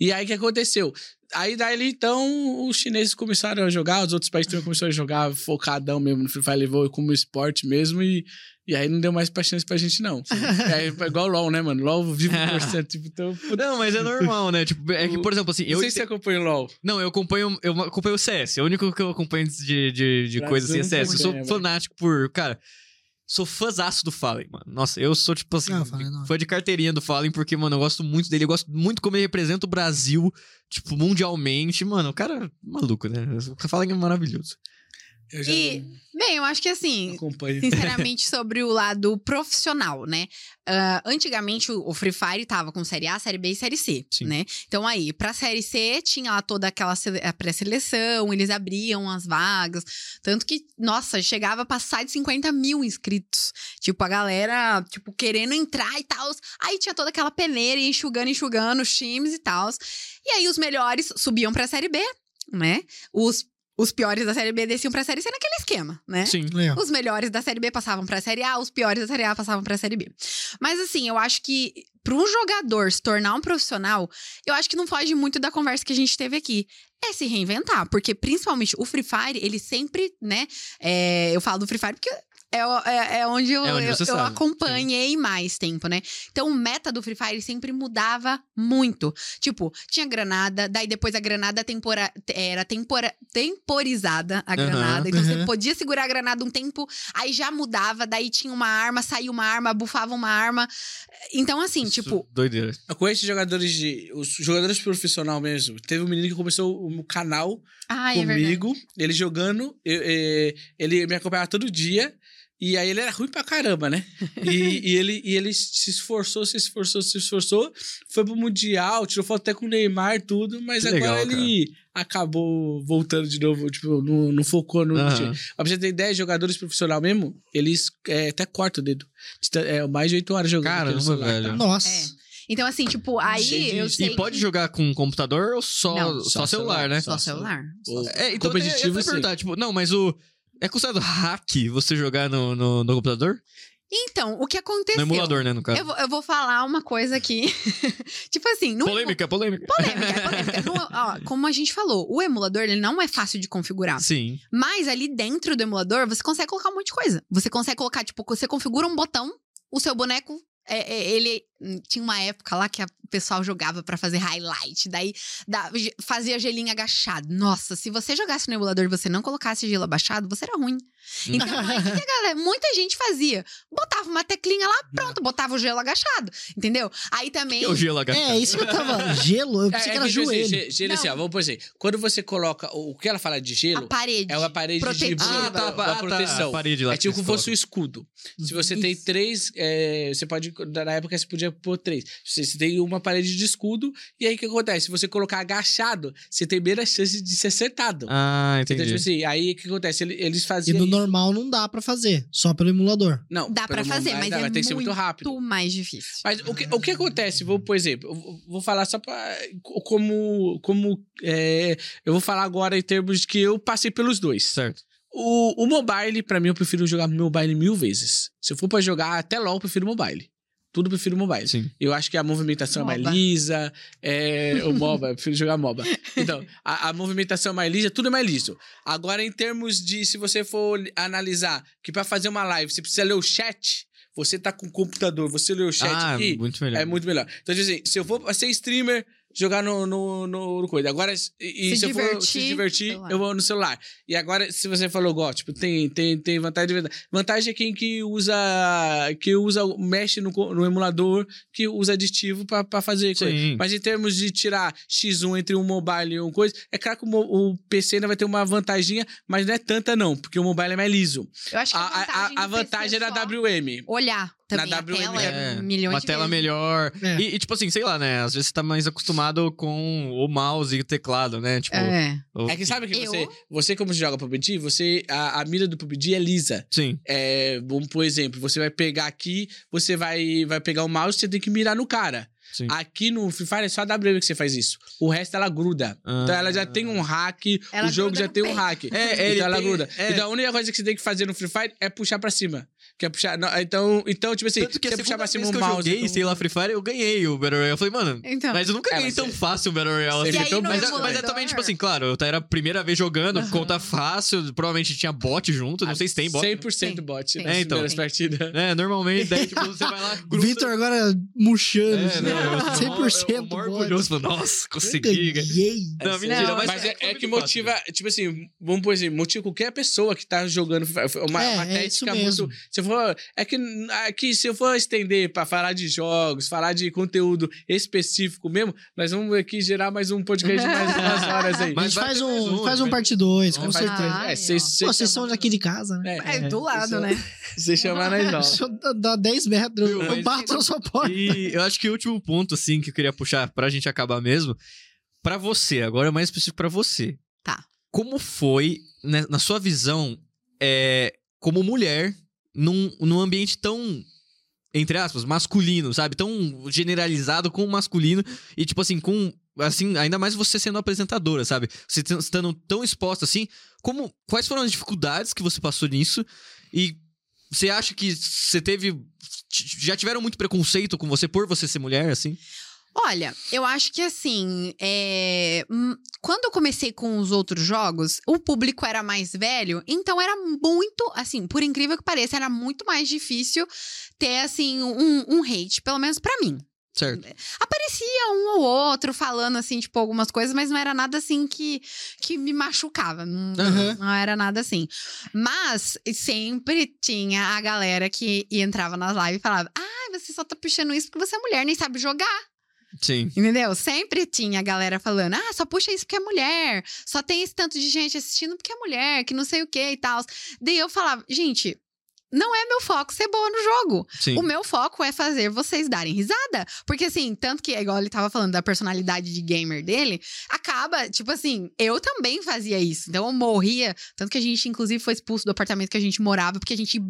Speaker 3: E aí o que aconteceu? Aí daí então os chineses começaram a jogar, os outros países também começaram a jogar focadão mesmo no Free Fire, levou como esporte mesmo e, e aí não deu mais pra chance pra gente não. é igual o LoL, né, mano? LoL vive por cento, tipo, então...
Speaker 1: Não, mas é normal, né? Tipo, é que, por exemplo, assim,
Speaker 3: Não
Speaker 1: eu.
Speaker 3: sei se você acompanha o LoL.
Speaker 1: Não, eu acompanho, eu acompanho o CS. É o único que eu acompanho de, de, de coisa assim é CS. Eu sou
Speaker 3: acompanha,
Speaker 1: fanático por. Cara, sou fãzaço do Fallen, mano. Nossa, eu sou, tipo assim,
Speaker 2: Não, Fallen não.
Speaker 1: fã de carteirinha do Fallen, porque, mano, eu gosto muito dele. Eu gosto muito como ele representa o Brasil, tipo, mundialmente. Mano, o cara é maluco, né? O Fallen é maravilhoso.
Speaker 3: Já
Speaker 4: E, bem, eu acho que assim,
Speaker 3: acompanho.
Speaker 4: sinceramente, sobre o lado profissional, né? Ah, antigamente, o Free Fire tava com Série A, Série B e Série C,
Speaker 1: Sim.
Speaker 4: né? Então aí, pra Série C, tinha lá toda aquela pré-seleção, eles abriam as vagas. Tanto que, nossa, chegava a passar de 50 mil inscritos. Tipo, a galera, tipo, querendo entrar e tal. Aí tinha toda aquela peneira, e enxugando, enxugando os times e tal. E aí, os melhores subiam pra Série B, né? Os, os piores da Série B desciam pra Série C naquele esquema, né?
Speaker 1: Sim.
Speaker 2: Legal.
Speaker 4: Os melhores da Série B passavam pra Série A, os piores da Série A passavam pra Série B. Mas assim, eu acho que para um jogador se tornar um profissional, eu acho que não foge muito da conversa que a gente teve aqui. É se reinventar, porque principalmente o Free Fire, ele sempre, né? é, eu falo do Free Fire porque é, é- é onde eu,
Speaker 1: É onde
Speaker 4: eu-
Speaker 1: você
Speaker 4: eu acompanhei mais tempo, né? Então o meta do Free Fire sempre mudava muito. Tipo, tinha granada, daí depois a granada tempora, era tempora, temporizada, a granada. Então você
Speaker 2: Uhum.
Speaker 4: podia segurar a granada um tempo, aí já mudava, daí tinha uma arma, saía uma arma, bufava uma arma. Então, assim,
Speaker 1: Isso,
Speaker 4: tipo,
Speaker 1: Doideira.
Speaker 3: Eu conheço jogadores de. Os jogadores profissional mesmo. Teve um menino que começou um canal
Speaker 4: ai, é
Speaker 3: comigo, ele jogando, eu- é, ele me acompanhava todo dia. E aí ele era ruim pra caramba, né? E, e ele, e ele se esforçou, se esforçou, se esforçou. Foi pro Mundial, tirou foto até com o Neymar, tudo. Mas
Speaker 1: Que
Speaker 3: agora
Speaker 1: legal,
Speaker 3: ele acabou voltando de novo. Tipo, não, não focou no
Speaker 1: Aham.
Speaker 3: time. Pra você ter ideia, jogadores profissional mesmo, eles é, até cortam o dedo. É mais de 8 horas jogando.
Speaker 1: Caramba,
Speaker 3: celular,
Speaker 1: velho.
Speaker 3: tá?
Speaker 2: Nossa.
Speaker 4: É. Então, assim, tipo, aí
Speaker 3: Gente,
Speaker 4: eu
Speaker 3: e
Speaker 4: sei.
Speaker 1: E pode
Speaker 4: que-
Speaker 1: jogar com computador ou só,
Speaker 4: Não.
Speaker 1: só,
Speaker 3: Só
Speaker 1: celular,
Speaker 3: celular,
Speaker 1: né?
Speaker 4: Só celular.
Speaker 3: O
Speaker 1: É, então
Speaker 3: competitivo,
Speaker 1: eu ia
Speaker 3: sim.
Speaker 1: perguntar, tipo, não, mas o. É considerado hack você jogar no, no, no computador?
Speaker 4: Então, o que aconteceu?
Speaker 1: No emulador, né, no caso.
Speaker 4: Eu vou, eu vou falar uma coisa aqui. tipo assim, no
Speaker 1: Polêmica, polêmica.
Speaker 4: Polêmica, é polêmica. No- ó, como a gente falou, o emulador ele não é fácil de configurar.
Speaker 1: Sim.
Speaker 4: Mas ali dentro do emulador, você consegue colocar um monte de coisa. Você consegue colocar, tipo, você configura um botão, o seu boneco. é- é- ele tinha uma época lá que a- o pessoal jogava pra fazer highlight, daí da- fazia gelinho agachado. Nossa, se você jogasse no emulador e você não colocasse gelo abaixado, você era ruim. Então, aí, o que a galera, muita gente fazia. Botava uma teclinha lá, pronto, botava o gelo agachado, entendeu? Aí também.
Speaker 1: Que é o gelo agachado.
Speaker 2: É, isso que eu tava. Gelo, eu pensei que era
Speaker 3: assim,
Speaker 2: joelho.
Speaker 3: ge- gelo assim, ó, vamos por assim, quando você coloca, o que ela fala de
Speaker 4: A
Speaker 3: gelo,
Speaker 4: parede.
Speaker 3: é uma parede de
Speaker 4: protetiva.
Speaker 3: uma,
Speaker 1: Ah, tá,
Speaker 3: uma
Speaker 1: ah, tá,
Speaker 3: proteção.
Speaker 1: a parede lá
Speaker 3: É tipo como fosse um
Speaker 1: coloca.
Speaker 3: escudo. Se você tem
Speaker 4: Isso.
Speaker 3: três, é, você pode, na época você podia pôr três. Você, você tem uma parede de escudo, e aí o que acontece? Se você colocar agachado, você tem menos chance de ser acertado.
Speaker 1: Ah,
Speaker 3: Então,
Speaker 1: entendi.
Speaker 3: tipo assim, aí o que acontece? Ele- Eles
Speaker 2: E
Speaker 3: faziam.
Speaker 2: no
Speaker 3: isso.
Speaker 2: normal não dá pra fazer, só pelo emulador.
Speaker 3: Não,
Speaker 4: Dá pra fazer, mas
Speaker 3: dá,
Speaker 4: é
Speaker 3: tem que ser muito rápido.
Speaker 4: muito mais difícil.
Speaker 3: Mas o que, o que acontece? Vou, por exemplo, eu vou- vou falar só pra. Como. como é, eu vou falar agora em termos de que eu passei pelos dois.
Speaker 1: Certo.
Speaker 3: O, o mobile, pra mim, eu prefiro jogar mobile mil vezes. Se eu for pra jogar até LOL, eu prefiro mobile. Tudo eu prefiro mobile.
Speaker 1: Sim.
Speaker 3: Eu acho que a movimentação é
Speaker 4: MOBA.
Speaker 3: mais lisa. É, o MOBA, eu prefiro jogar MOBA. Então, a, a movimentação é mais lisa, tudo é mais liso. Agora, em termos de, se você for analisar que pra fazer uma live você precisa ler o chat, você tá com o computador, você lê o chat
Speaker 1: ah,
Speaker 3: aqui,
Speaker 1: muito melhor.
Speaker 3: é muito melhor. Então, tipo assim, se eu for ser streamer, jogar no, no, no, no coisa. Agora, e,
Speaker 4: Se
Speaker 3: se, eu for se
Speaker 4: divertir,
Speaker 3: divertir, eu vou no celular. E agora, se você falou, igual, tipo, tem, tem, tem vantagem de verdade. Vantagem é quem que usa, que usa, mexe no, no emulador, que usa aditivo pra, pra fazer coisa.
Speaker 1: Sim.
Speaker 3: Mas em termos de tirar X1 entre um mobile e um coisa, é claro que o, o PC ainda vai ter uma vantaginha, mas não é tanta não, porque o mobile é mais liso.
Speaker 4: Eu acho que
Speaker 3: A,
Speaker 4: a,
Speaker 3: a,
Speaker 4: vantagem,
Speaker 3: a, a vantagem é
Speaker 4: só
Speaker 3: da WM.
Speaker 4: Olhar também.
Speaker 3: Na
Speaker 4: a
Speaker 3: WM,
Speaker 4: tela é,
Speaker 1: É,
Speaker 4: milhões
Speaker 1: uma
Speaker 4: de
Speaker 1: tela
Speaker 4: vezes.
Speaker 1: melhor.
Speaker 2: É.
Speaker 1: E, e, tipo assim, sei lá, né? Às vezes você tá mais acostumado com o mouse e o teclado, né? Tipo,
Speaker 4: É.
Speaker 1: o-
Speaker 3: É que sabe que
Speaker 4: Eu-
Speaker 3: você, você como joga PUBG, você, a, a mira do PUBG é lisa.
Speaker 1: Sim.
Speaker 3: É, vamos por exemplo, você vai pegar aqui, você vai, vai pegar o mouse, você tem que mirar no cara.
Speaker 1: Sim.
Speaker 3: Aqui no Free Fire é só a WM que você faz isso. O resto ela gruda.
Speaker 1: Ah.
Speaker 3: Então ela já tem um hack,
Speaker 4: Ela
Speaker 3: o jogo já tem um hack.
Speaker 1: É, é,
Speaker 3: então
Speaker 1: ele
Speaker 3: ela
Speaker 1: tem-
Speaker 3: gruda.
Speaker 1: é.
Speaker 3: Então a única coisa que você tem que fazer no Free Fire é puxar pra cima. Que é puxar. não, então, então, tipo assim,
Speaker 1: Tanto que
Speaker 3: você puxar pra cima
Speaker 1: vez
Speaker 3: o
Speaker 1: que eu
Speaker 3: mouse.
Speaker 1: joguei,
Speaker 3: então-
Speaker 1: sei lá, Free Fire, eu ganhei o Battle Royale. Eu falei, mano,
Speaker 4: Então.
Speaker 1: mas eu nunca
Speaker 3: É,
Speaker 1: ganhei tão
Speaker 3: você-
Speaker 1: fácil o Battle Royale. Assim.
Speaker 3: Então,
Speaker 1: Mas, é- mas é também, tipo assim, claro, eu era a primeira vez jogando, conta fácil, provavelmente tinha bot junto, não sei se tem bot.
Speaker 3: 100%
Speaker 4: Tem.
Speaker 3: bot
Speaker 4: Tem.
Speaker 3: nas
Speaker 1: É, então.
Speaker 3: partidas.
Speaker 1: É, normalmente, daí tipo, você vai lá, gruda.
Speaker 2: Vitor agora murchando.
Speaker 1: É,
Speaker 2: assim,
Speaker 1: não, eu sou
Speaker 2: 100%
Speaker 1: eu- eu mó
Speaker 2: bot.
Speaker 1: orgulhoso, falei, nossa, consegui.
Speaker 2: Ganhei.
Speaker 1: Não, mentira, mas,
Speaker 3: Mas é, é que motiva,
Speaker 1: fácil.
Speaker 3: tipo assim, vamos por exemplo, motiva qualquer pessoa que tá jogando uma,
Speaker 2: É, é
Speaker 3: técnica
Speaker 2: mesmo.
Speaker 3: muito. For, é que aqui, se eu for estender pra falar de jogos, falar de conteúdo específico mesmo, nós vamos aqui gerar mais um podcast de mais umas horas aí.
Speaker 2: A
Speaker 1: Mas
Speaker 2: gente
Speaker 1: vai
Speaker 2: faz um,
Speaker 1: um,
Speaker 2: faz um
Speaker 1: vai-
Speaker 2: parte 2, com certeza.
Speaker 3: É.
Speaker 2: Pô, vocês são daqui de casa, né?
Speaker 3: É,
Speaker 4: É, do lado, né?
Speaker 3: Você chamar nós não.
Speaker 2: Dá- Dá 10 metros, eu bato na sua porta.
Speaker 1: E eu acho que o último ponto, assim, que eu queria puxar pra gente acabar mesmo, pra você, agora é mais específico pra você.
Speaker 4: Tá.
Speaker 1: Como foi, né, na sua visão, é, como mulher, num, num ambiente tão, entre aspas, masculino, sabe? Tão generalizado com o masculino e, tipo assim, com. Assim, ainda mais você sendo apresentadora, sabe? Você estando tão exposta assim, como. Quais foram as dificuldades que você passou nisso? E você acha que você teve. Já tiveram muito preconceito com você por você ser mulher, assim?
Speaker 4: Olha, eu acho que assim, é, hum, quando eu comecei com os outros jogos, o público era mais velho, então era muito, assim, por incrível que pareça, era muito mais difícil ter, assim, um, um hate, pelo menos pra mim.
Speaker 1: Certo.
Speaker 4: Aparecia um ou outro falando, assim, tipo, algumas coisas, mas não era nada, assim, que, que me machucava. Não,
Speaker 2: Aham.
Speaker 4: não era nada assim. Mas sempre tinha a galera que entrava nas lives e falava: Ah, você só tá puxando isso porque você é mulher, nem sabe jogar.
Speaker 1: Sim.
Speaker 4: Entendeu? Sempre tinha a galera falando: ah, só puxa isso porque é mulher. Só tem esse tanto de gente assistindo porque é mulher, que não sei o que e tal. Daí eu falava: gente, não é meu foco ser boa no jogo.
Speaker 1: Sim.
Speaker 4: O meu foco é fazer vocês darem risada. Porque, assim, tanto que, igual ele tava falando da personalidade de gamer dele, acaba, tipo assim, eu também fazia isso. Então eu morria. Tanto que a gente, inclusive, foi expulso do apartamento que a gente morava, porque a gente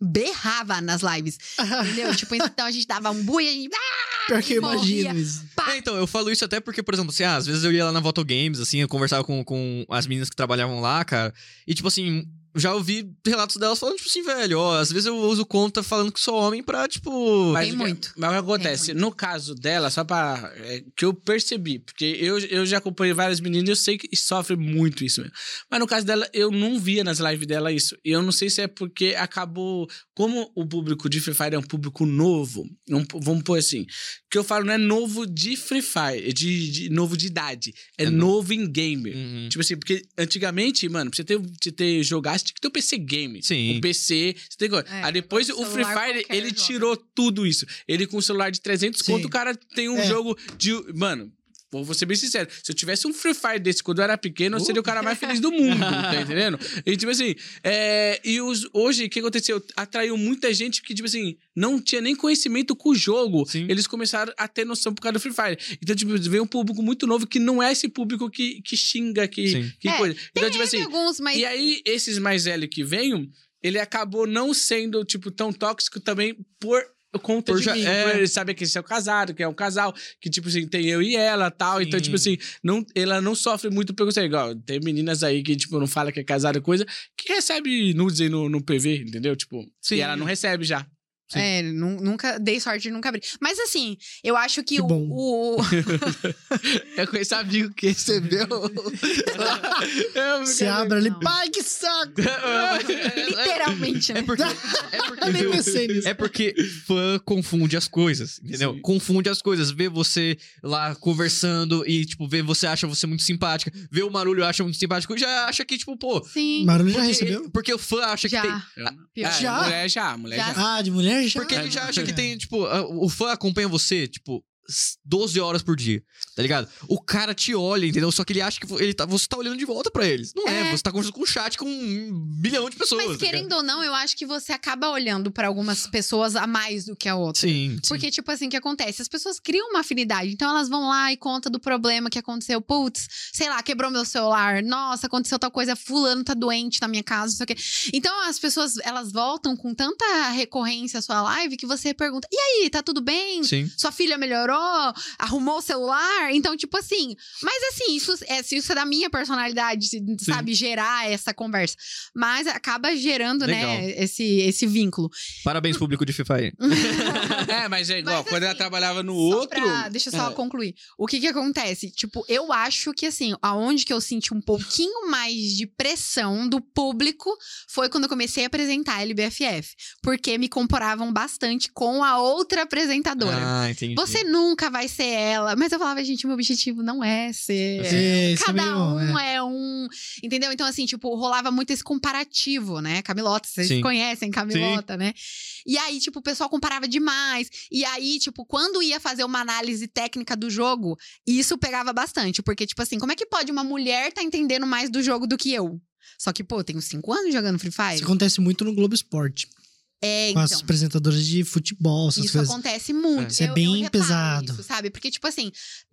Speaker 4: berrava nas lives. Entendeu? tipo, então a gente dava um bui e a gente. Ah,
Speaker 2: Pior que eu imagino isso.
Speaker 1: É, então, eu falo isso até porque, por exemplo, assim, ah, às vezes eu ia lá na Voto Games, assim, eu conversava com, com as meninas que trabalhavam lá, cara, e tipo assim, já ouvi relatos delas falando, tipo assim, velho, ó, às vezes eu uso conta falando que sou homem pra, tipo.
Speaker 3: Mas
Speaker 4: Tem
Speaker 3: o que-
Speaker 4: muito.
Speaker 3: Mas o que acontece? No caso dela, só pra. é, que eu percebi, porque eu, eu já acompanhei várias meninas e eu sei que sofre muito isso mesmo. Mas no caso dela, eu não via nas lives dela isso. E eu não sei se é porque acabou. Como o público de Free Fire é um público novo, um- vamos pôr assim. que eu falo não é novo de Free Fire, é de, de- novo de idade. É,
Speaker 1: É
Speaker 3: novo em gamer.
Speaker 1: Uhum.
Speaker 3: Tipo assim, porque antigamente, mano, pra você ter, você ter jogar, você tinha que ter um PC game.
Speaker 1: Sim.
Speaker 3: Um PC, você tem que...
Speaker 4: É,
Speaker 3: Aí depois
Speaker 4: agora
Speaker 3: o
Speaker 4: o
Speaker 3: Free Fire, ele
Speaker 4: joga.
Speaker 3: tirou tudo isso. Ele com um celular de 300
Speaker 2: Sim.
Speaker 3: conto, o cara tem um
Speaker 2: É.
Speaker 3: jogo de... Mano... Vou vou ser bem sincero. Se eu tivesse um Free Fire desse quando eu era pequeno, eu seria o cara mais feliz do mundo, tá entendendo? E tipo assim, é, e os, hoje, o que aconteceu? Atraiu muita gente que, tipo assim, não tinha nem conhecimento com o jogo.
Speaker 1: Sim.
Speaker 3: Eles começaram a ter noção por causa do Free Fire. Então, tipo, veio um público muito novo que não é esse público que, que xinga, que,
Speaker 1: Sim.
Speaker 3: que
Speaker 4: É,
Speaker 3: coisa. Então, tipo assim,
Speaker 4: alguns, mas
Speaker 3: e aí, esses mais velhos que veio, ele acabou não sendo, tipo, tão tóxico também por conta
Speaker 1: Por
Speaker 3: de
Speaker 1: já-
Speaker 3: mim.
Speaker 1: é.
Speaker 3: Ele saber que esse é o casado, que é um casal, que, tipo assim, tem eu e ela tal. Então,
Speaker 1: Sim.
Speaker 3: tipo assim, não, ela não sofre muito preconceito. Igual, tem meninas aí que, tipo, não fala que é casada, coisa, que recebe nudes aí no, no PV, entendeu? Tipo,
Speaker 1: Sim.
Speaker 3: e ela não recebe já.
Speaker 1: Sim.
Speaker 4: É, nu- nunca dei sorte de nunca abrir. Mas assim, eu acho que,
Speaker 2: Que
Speaker 4: o, o-
Speaker 3: Eu conheço amigo que recebeu. Eu
Speaker 2: Você abre ali, pai, que saco!
Speaker 1: É,
Speaker 4: Exatamente, né?
Speaker 1: É porque. É porque,
Speaker 2: Eu nem pensei nisso.
Speaker 1: É porque fã confunde as coisas, entendeu?
Speaker 3: Sim.
Speaker 1: Confunde as coisas. Vê você lá conversando e, tipo, vê você acha você muito simpática. Vê o Marulho acha muito simpático. Já acha que, tipo, pô.
Speaker 4: Sim.
Speaker 2: Marulho já recebeu?
Speaker 1: Porque o fã acha que tem.
Speaker 4: Já.
Speaker 3: Eu não-
Speaker 4: Pior.
Speaker 3: É,
Speaker 2: Já?
Speaker 3: Mulher já, mulher
Speaker 4: Já.
Speaker 3: já.
Speaker 2: Ah, de mulher já?
Speaker 1: Porque ele já
Speaker 3: É.
Speaker 1: acha que tem, tipo, o fã acompanha você, tipo, 12 horas por dia, tá ligado? O cara te olha, entendeu? Só que ele acha que ele tá, você tá olhando de volta pra eles. Não é,
Speaker 4: É.
Speaker 1: você tá conversando com um chat com um bilhão de pessoas.
Speaker 4: Mas
Speaker 1: tá
Speaker 4: querendo ou não, eu acho que você acaba olhando pra algumas pessoas a mais do que a outra.
Speaker 1: Sim.
Speaker 4: Porque, tipo assim, o que acontece? As pessoas criam uma afinidade. Então, elas vão lá e contam do problema que aconteceu. Putz, sei lá, quebrou meu celular. Nossa, aconteceu tal coisa. Fulano tá doente na minha casa, não sei o quê. Então, as pessoas, elas voltam com tanta recorrência à sua live que você pergunta: e aí, tá tudo bem?
Speaker 1: Sim.
Speaker 4: Sua filha melhorou? Arrumou o celular? Então, tipo assim. Mas assim, isso é, isso é da minha personalidade, sabe, gerar essa conversa. Mas acaba gerando,
Speaker 1: Legal.
Speaker 4: né, esse, esse vínculo.
Speaker 1: Parabéns, público de FIFA aí.
Speaker 3: É, mas é igual,
Speaker 4: Mas,
Speaker 3: quando ela
Speaker 4: assim,
Speaker 3: trabalhava no
Speaker 4: Só
Speaker 3: outro.
Speaker 4: pra- deixa eu só
Speaker 3: é.
Speaker 4: concluir. O que que acontece? Tipo, eu acho que assim, aonde que eu senti um pouquinho mais de pressão do público foi quando eu comecei a apresentar a LBFF. Porque me comparavam bastante com a outra apresentadora.
Speaker 1: Ah, entendi.
Speaker 4: Você nunca vai ser ela. Mas eu falava, gente, meu objetivo não é ser.
Speaker 2: Isso é
Speaker 4: Cada um
Speaker 2: é.
Speaker 4: é. um. Entendeu? Então, assim, tipo, rolava muito esse comparativo, né? Camilota, vocês
Speaker 1: Sim.
Speaker 4: conhecem Camilota, né? E aí, tipo, o pessoal comparava demais. E aí, tipo, quando ia fazer uma análise técnica do jogo, isso pegava bastante. Porque, tipo assim, como é que pode uma mulher tá entendendo mais do jogo do que eu? Só que, pô, eu tenho cinco anos jogando Free
Speaker 2: Isso
Speaker 4: Fire.
Speaker 2: acontece muito no Globo Esporte.
Speaker 4: É,
Speaker 2: Com
Speaker 4: então.
Speaker 2: as apresentadoras de futebol, essas
Speaker 4: Isso
Speaker 2: coisas.
Speaker 4: acontece muito.
Speaker 2: Isso é bem
Speaker 4: eu reparo
Speaker 2: pesado.
Speaker 4: isso, sabe? Porque, tipo assim,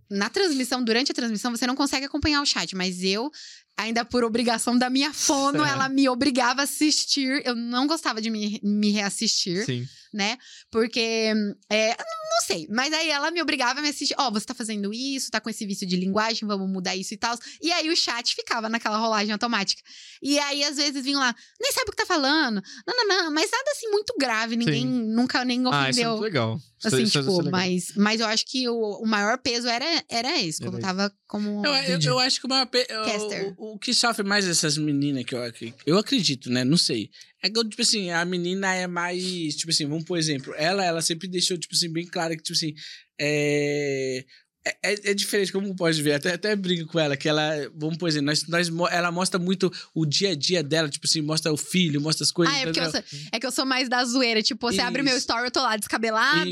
Speaker 4: na transmissão, durante a transmissão, você não consegue acompanhar o chat, mas eu, ainda por obrigação da minha fono,
Speaker 1: É.
Speaker 4: ela me obrigava a assistir. Eu não gostava de me, me reassistir,
Speaker 1: Sim.
Speaker 4: né? Porque. É, não sei, mas aí ela me obrigava a me assistir. Ó, você tá fazendo isso, tá com esse vício de linguagem, vamos mudar isso e tal. E aí o chat ficava naquela rolagem automática. E aí, às vezes, vinham lá, nem sabe o que tá falando. Não, não, não, mas nada assim muito grave, ninguém nunca nem
Speaker 1: Ah, isso é
Speaker 4: ofendeu.
Speaker 1: muito legal. Isso-
Speaker 4: Assim,
Speaker 1: isso- isso é
Speaker 4: tipo,
Speaker 1: legal.
Speaker 4: mas, mas eu acho que o, o maior peso era, era esse, quando
Speaker 1: Era
Speaker 4: eu tava como.
Speaker 3: Eu, eu, eu acho que uma, pe-
Speaker 4: Caster.
Speaker 3: O, que sofre mais essas meninas, que eu, eu acredito, né? Não sei. É que, tipo assim, a menina é mais. Tipo assim, vamos por exemplo, ela, ela sempre deixou, tipo assim, bem claro que, tipo assim, é. É, é- é diferente, como pode ver, até, até brinco com ela, que ela, vamos por exemplo, nós, nós, ela mostra muito o dia a dia dela, tipo assim, mostra o filho, mostra as coisas.
Speaker 4: Ah, é porque eu sou, é que eu sou mais da zoeira. Tipo, você abre meu
Speaker 3: Isso.
Speaker 4: story, eu tô lá descabelada.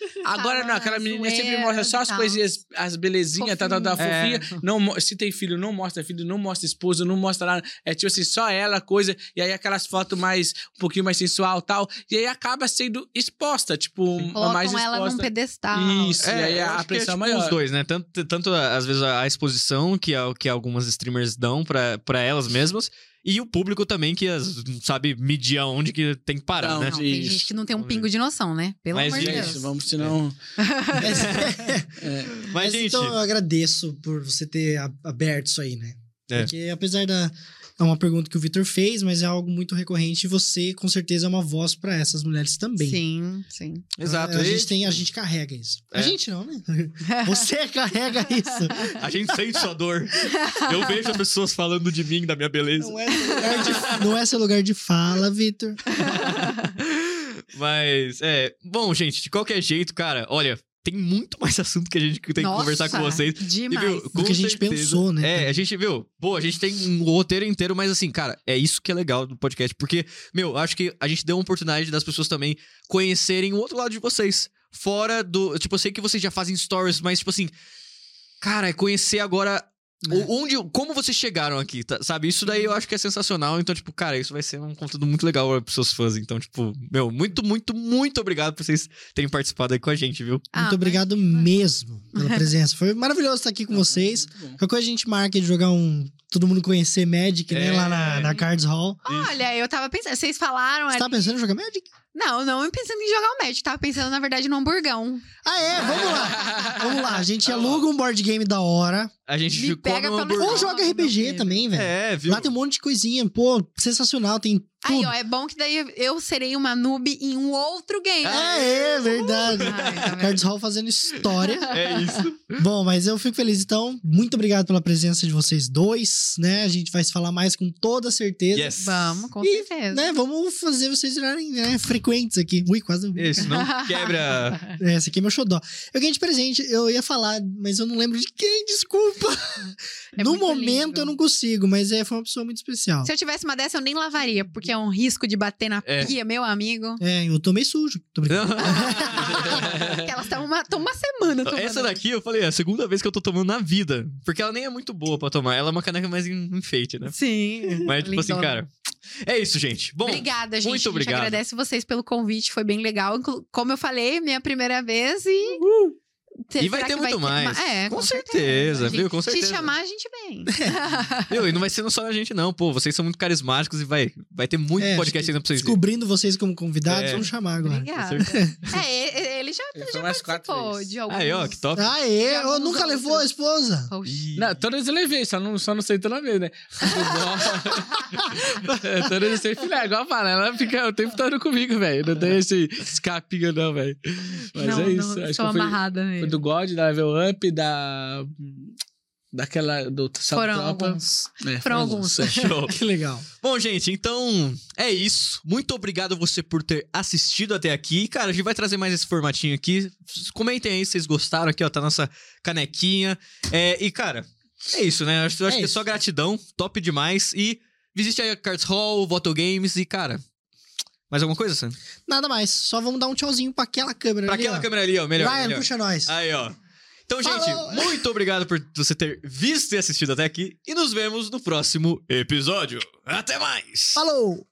Speaker 3: Isso. Agora não, aquela menina sempre
Speaker 4: zoeira
Speaker 3: mostra só as
Speaker 4: tal.
Speaker 3: coisinhas, as belezinhas, tal, tal, tal,
Speaker 1: Fofinho.
Speaker 3: fofinha. Não, mo- se tem filho, não mostra filho, não mostra esposa, não mostra nada. É tipo assim, só ela, coisa. E aí aquelas fotos mais, um pouquinho mais sensual tal. E aí acaba sendo exposta, tipo,
Speaker 4: Colocam
Speaker 3: mais
Speaker 4: ela num
Speaker 3: exposta.
Speaker 4: pedestal.
Speaker 3: Isso, e aí a,
Speaker 1: é,
Speaker 3: pressão
Speaker 1: tipo,
Speaker 3: maior.
Speaker 1: Os dois, né? Tanto, tanto às vezes a exposição que, a- que algumas streamers dão pra, pra elas mesmas. E o público também que as, sabe medir aonde que tem que parar,
Speaker 3: Não,
Speaker 1: né?
Speaker 4: Não, tem
Speaker 3: Isso.
Speaker 4: gente que não tem um pingo de noção, né? Pelo
Speaker 1: Mas,
Speaker 4: amor de
Speaker 1: gente,
Speaker 4: Deus.
Speaker 3: Isso, vamos, senão.
Speaker 2: Mas,
Speaker 3: é.
Speaker 1: Mas,
Speaker 2: mas
Speaker 1: gente,
Speaker 2: então eu agradeço por você ter aberto isso aí, né?
Speaker 1: É.
Speaker 2: Porque apesar da. É uma pergunta que o Vitor fez, mas é algo muito recorrente e você, com certeza, é uma voz pra essas mulheres também.
Speaker 4: Sim, sim.
Speaker 1: exato.
Speaker 2: A,
Speaker 1: E,
Speaker 2: gente tem, a gente carrega isso. A
Speaker 1: É.
Speaker 2: gente não, né? Você carrega isso.
Speaker 1: a gente sente sua dor. Eu vejo as pessoas falando de mim, da minha beleza.
Speaker 2: Não é seu lugar de, não é seu lugar de fala, Vitor.
Speaker 1: Mas, é. Bom, gente, de qualquer jeito, cara, olha, tem muito mais assunto que a gente tem que
Speaker 4: Nossa,
Speaker 1: conversar com vocês. E,
Speaker 4: Demais.
Speaker 1: viu, com
Speaker 2: que a gente
Speaker 1: certeza-
Speaker 2: pensou, né,
Speaker 1: É, a gente viu. Pô, a gente tem um roteiro inteiro, mas assim, cara, é isso que é legal do podcast. Porque, meu, acho que a gente deu uma oportunidade das pessoas também conhecerem o outro lado de vocês. Fora do. Tipo, eu sei que vocês já fazem stories, mas, tipo assim. Cara, é conhecer agora. O- Onde, como vocês chegaram aqui, tá- sabe? Isso daí eu acho que é sensacional. Então, tipo, cara, isso vai ser um conteúdo muito legal para seus fãs. Então, tipo, meu, muito, muito, muito obrigado por vocês terem participado aí com a gente, viu?
Speaker 4: Ah,
Speaker 2: Muito obrigado mesmo pela presença. Foi maravilhoso estar aqui com vocês. Qualquer coisa a gente marca de jogar um. Todo mundo conhecer Magic, né?
Speaker 1: É.
Speaker 2: Lá na, na Cards Hall.
Speaker 4: Olha, eu tava pensando. Vocês falaram.
Speaker 2: Você tá
Speaker 4: ali-
Speaker 2: pensando em jogar Magic?
Speaker 4: Não, não pensando em jogar o Magic. Tava pensando, na verdade, no hamburgão.
Speaker 2: Ah, é? Vamos lá. Vamos lá. A gente aluga um board game da hora.
Speaker 1: A gente
Speaker 4: Me
Speaker 1: ficou
Speaker 4: pega
Speaker 1: no hambúrguer.
Speaker 2: Ou joga RPG também, velho.
Speaker 1: É, viu?
Speaker 2: Lá tem um monte de coisinha. Pô, sensacional. Tem
Speaker 4: Aí, ó, é bom que daí eu serei uma noob em um outro game.
Speaker 2: Ah, é, verdade.
Speaker 4: Ai, tá?
Speaker 2: Cards Hall fazendo história.
Speaker 1: É isso.
Speaker 2: Bom, mas eu fico feliz. Então, muito obrigado pela presença de vocês dois, né? A gente vai se falar mais com toda certeza.
Speaker 1: Yes.
Speaker 4: Vamos, com
Speaker 2: E,
Speaker 4: certeza.
Speaker 2: Né, vamos fazer vocês virarem né, frequentes aqui. Ui, quase.
Speaker 1: Isso, não quebra.
Speaker 2: É, esse aqui é meu xodó. Eu ganhei de presente, eu ia falar, mas eu não lembro de quem, desculpa.
Speaker 4: É
Speaker 2: no momento
Speaker 4: lindo.
Speaker 2: eu não consigo, mas é, foi uma pessoa muito especial.
Speaker 4: Se eu tivesse uma dessa, eu nem lavaria, porque é um risco de bater na
Speaker 1: É.
Speaker 4: pia, meu amigo.
Speaker 2: É, eu tomei sujo. Tô
Speaker 4: elas estão uma, uma semana tomando.
Speaker 1: Essa daqui eu falei, é a segunda vez que eu tô tomando na vida. Porque ela nem é muito boa pra tomar. Ela é uma caneca mais em- enfeite, né?
Speaker 4: Sim.
Speaker 1: Mas, tipo assim, cara. É isso, gente. Bom,
Speaker 4: Obrigada, gente.
Speaker 1: muito
Speaker 4: A gente
Speaker 1: obrigado.
Speaker 4: agradece vocês pelo convite, foi bem legal. Como eu falei, minha primeira vez e. Te-
Speaker 1: E vai ter muito mais.
Speaker 4: ma- É,
Speaker 1: Com
Speaker 4: com,
Speaker 1: certeza, viu? Com
Speaker 4: Se
Speaker 1: certeza.
Speaker 4: chamar, a gente vem.
Speaker 1: Viu? E não vai ser só a gente, não. Pô, vocês são muito carismáticos e vai, vai ter muito
Speaker 2: É,
Speaker 1: podcast ainda pra vocês. verem.
Speaker 2: Descobrindo vocês como convidados,
Speaker 1: É.
Speaker 2: vamos chamar agora.
Speaker 4: Obrigada. É, ele já,
Speaker 3: Ele
Speaker 4: já
Speaker 3: mais quatro
Speaker 4: participou de alguns.
Speaker 1: Aí, ó, que top.
Speaker 2: Aê,
Speaker 4: Já
Speaker 2: eu nunca levou a
Speaker 4: outros.
Speaker 2: esposa.
Speaker 3: Não, todas eu levei, só não, só não sei toda vez, né? É, todas eu sei filhar, igual fala, ela fica o tempo todo comigo, velho. Não tem esse escapinho, não, velho. Mas
Speaker 4: não,
Speaker 3: é isso.
Speaker 4: não,
Speaker 3: Acho
Speaker 4: sou
Speaker 3: que foi,
Speaker 4: amarrada
Speaker 3: foi
Speaker 4: mesmo.
Speaker 3: do God, da Level Up, da. Daquela. Do
Speaker 4: Foram
Speaker 3: Tropa.
Speaker 4: alguns.
Speaker 3: É,
Speaker 4: Foram alguns.
Speaker 3: é.
Speaker 1: Show.
Speaker 2: Que legal.
Speaker 1: Bom, gente, então é isso. Muito obrigado a você por ter assistido até aqui. Cara, a gente vai trazer mais esse formatinho aqui. Comentem aí se vocês gostaram aqui, ó. Tá a nossa canequinha. É, e, cara, é isso, né? Eu acho,
Speaker 2: É
Speaker 1: que é
Speaker 2: isso.
Speaker 1: só gratidão. Top demais. E visite aí a Cards Hall, Voto Games e, cara. Mais alguma coisa, Sam?
Speaker 2: Nada mais, só vamos dar um tchauzinho pra aquela câmera
Speaker 1: Pra
Speaker 2: ali,
Speaker 1: aquela
Speaker 2: ó.
Speaker 1: câmera ali, ó. Melhor.
Speaker 2: Ryan,
Speaker 1: melhor.
Speaker 2: puxa nós.
Speaker 1: Aí, ó. Então, gente,
Speaker 2: Falou!
Speaker 1: muito obrigado por você ter visto e assistido até aqui. E nos vemos no próximo episódio. Até mais!
Speaker 2: Falou!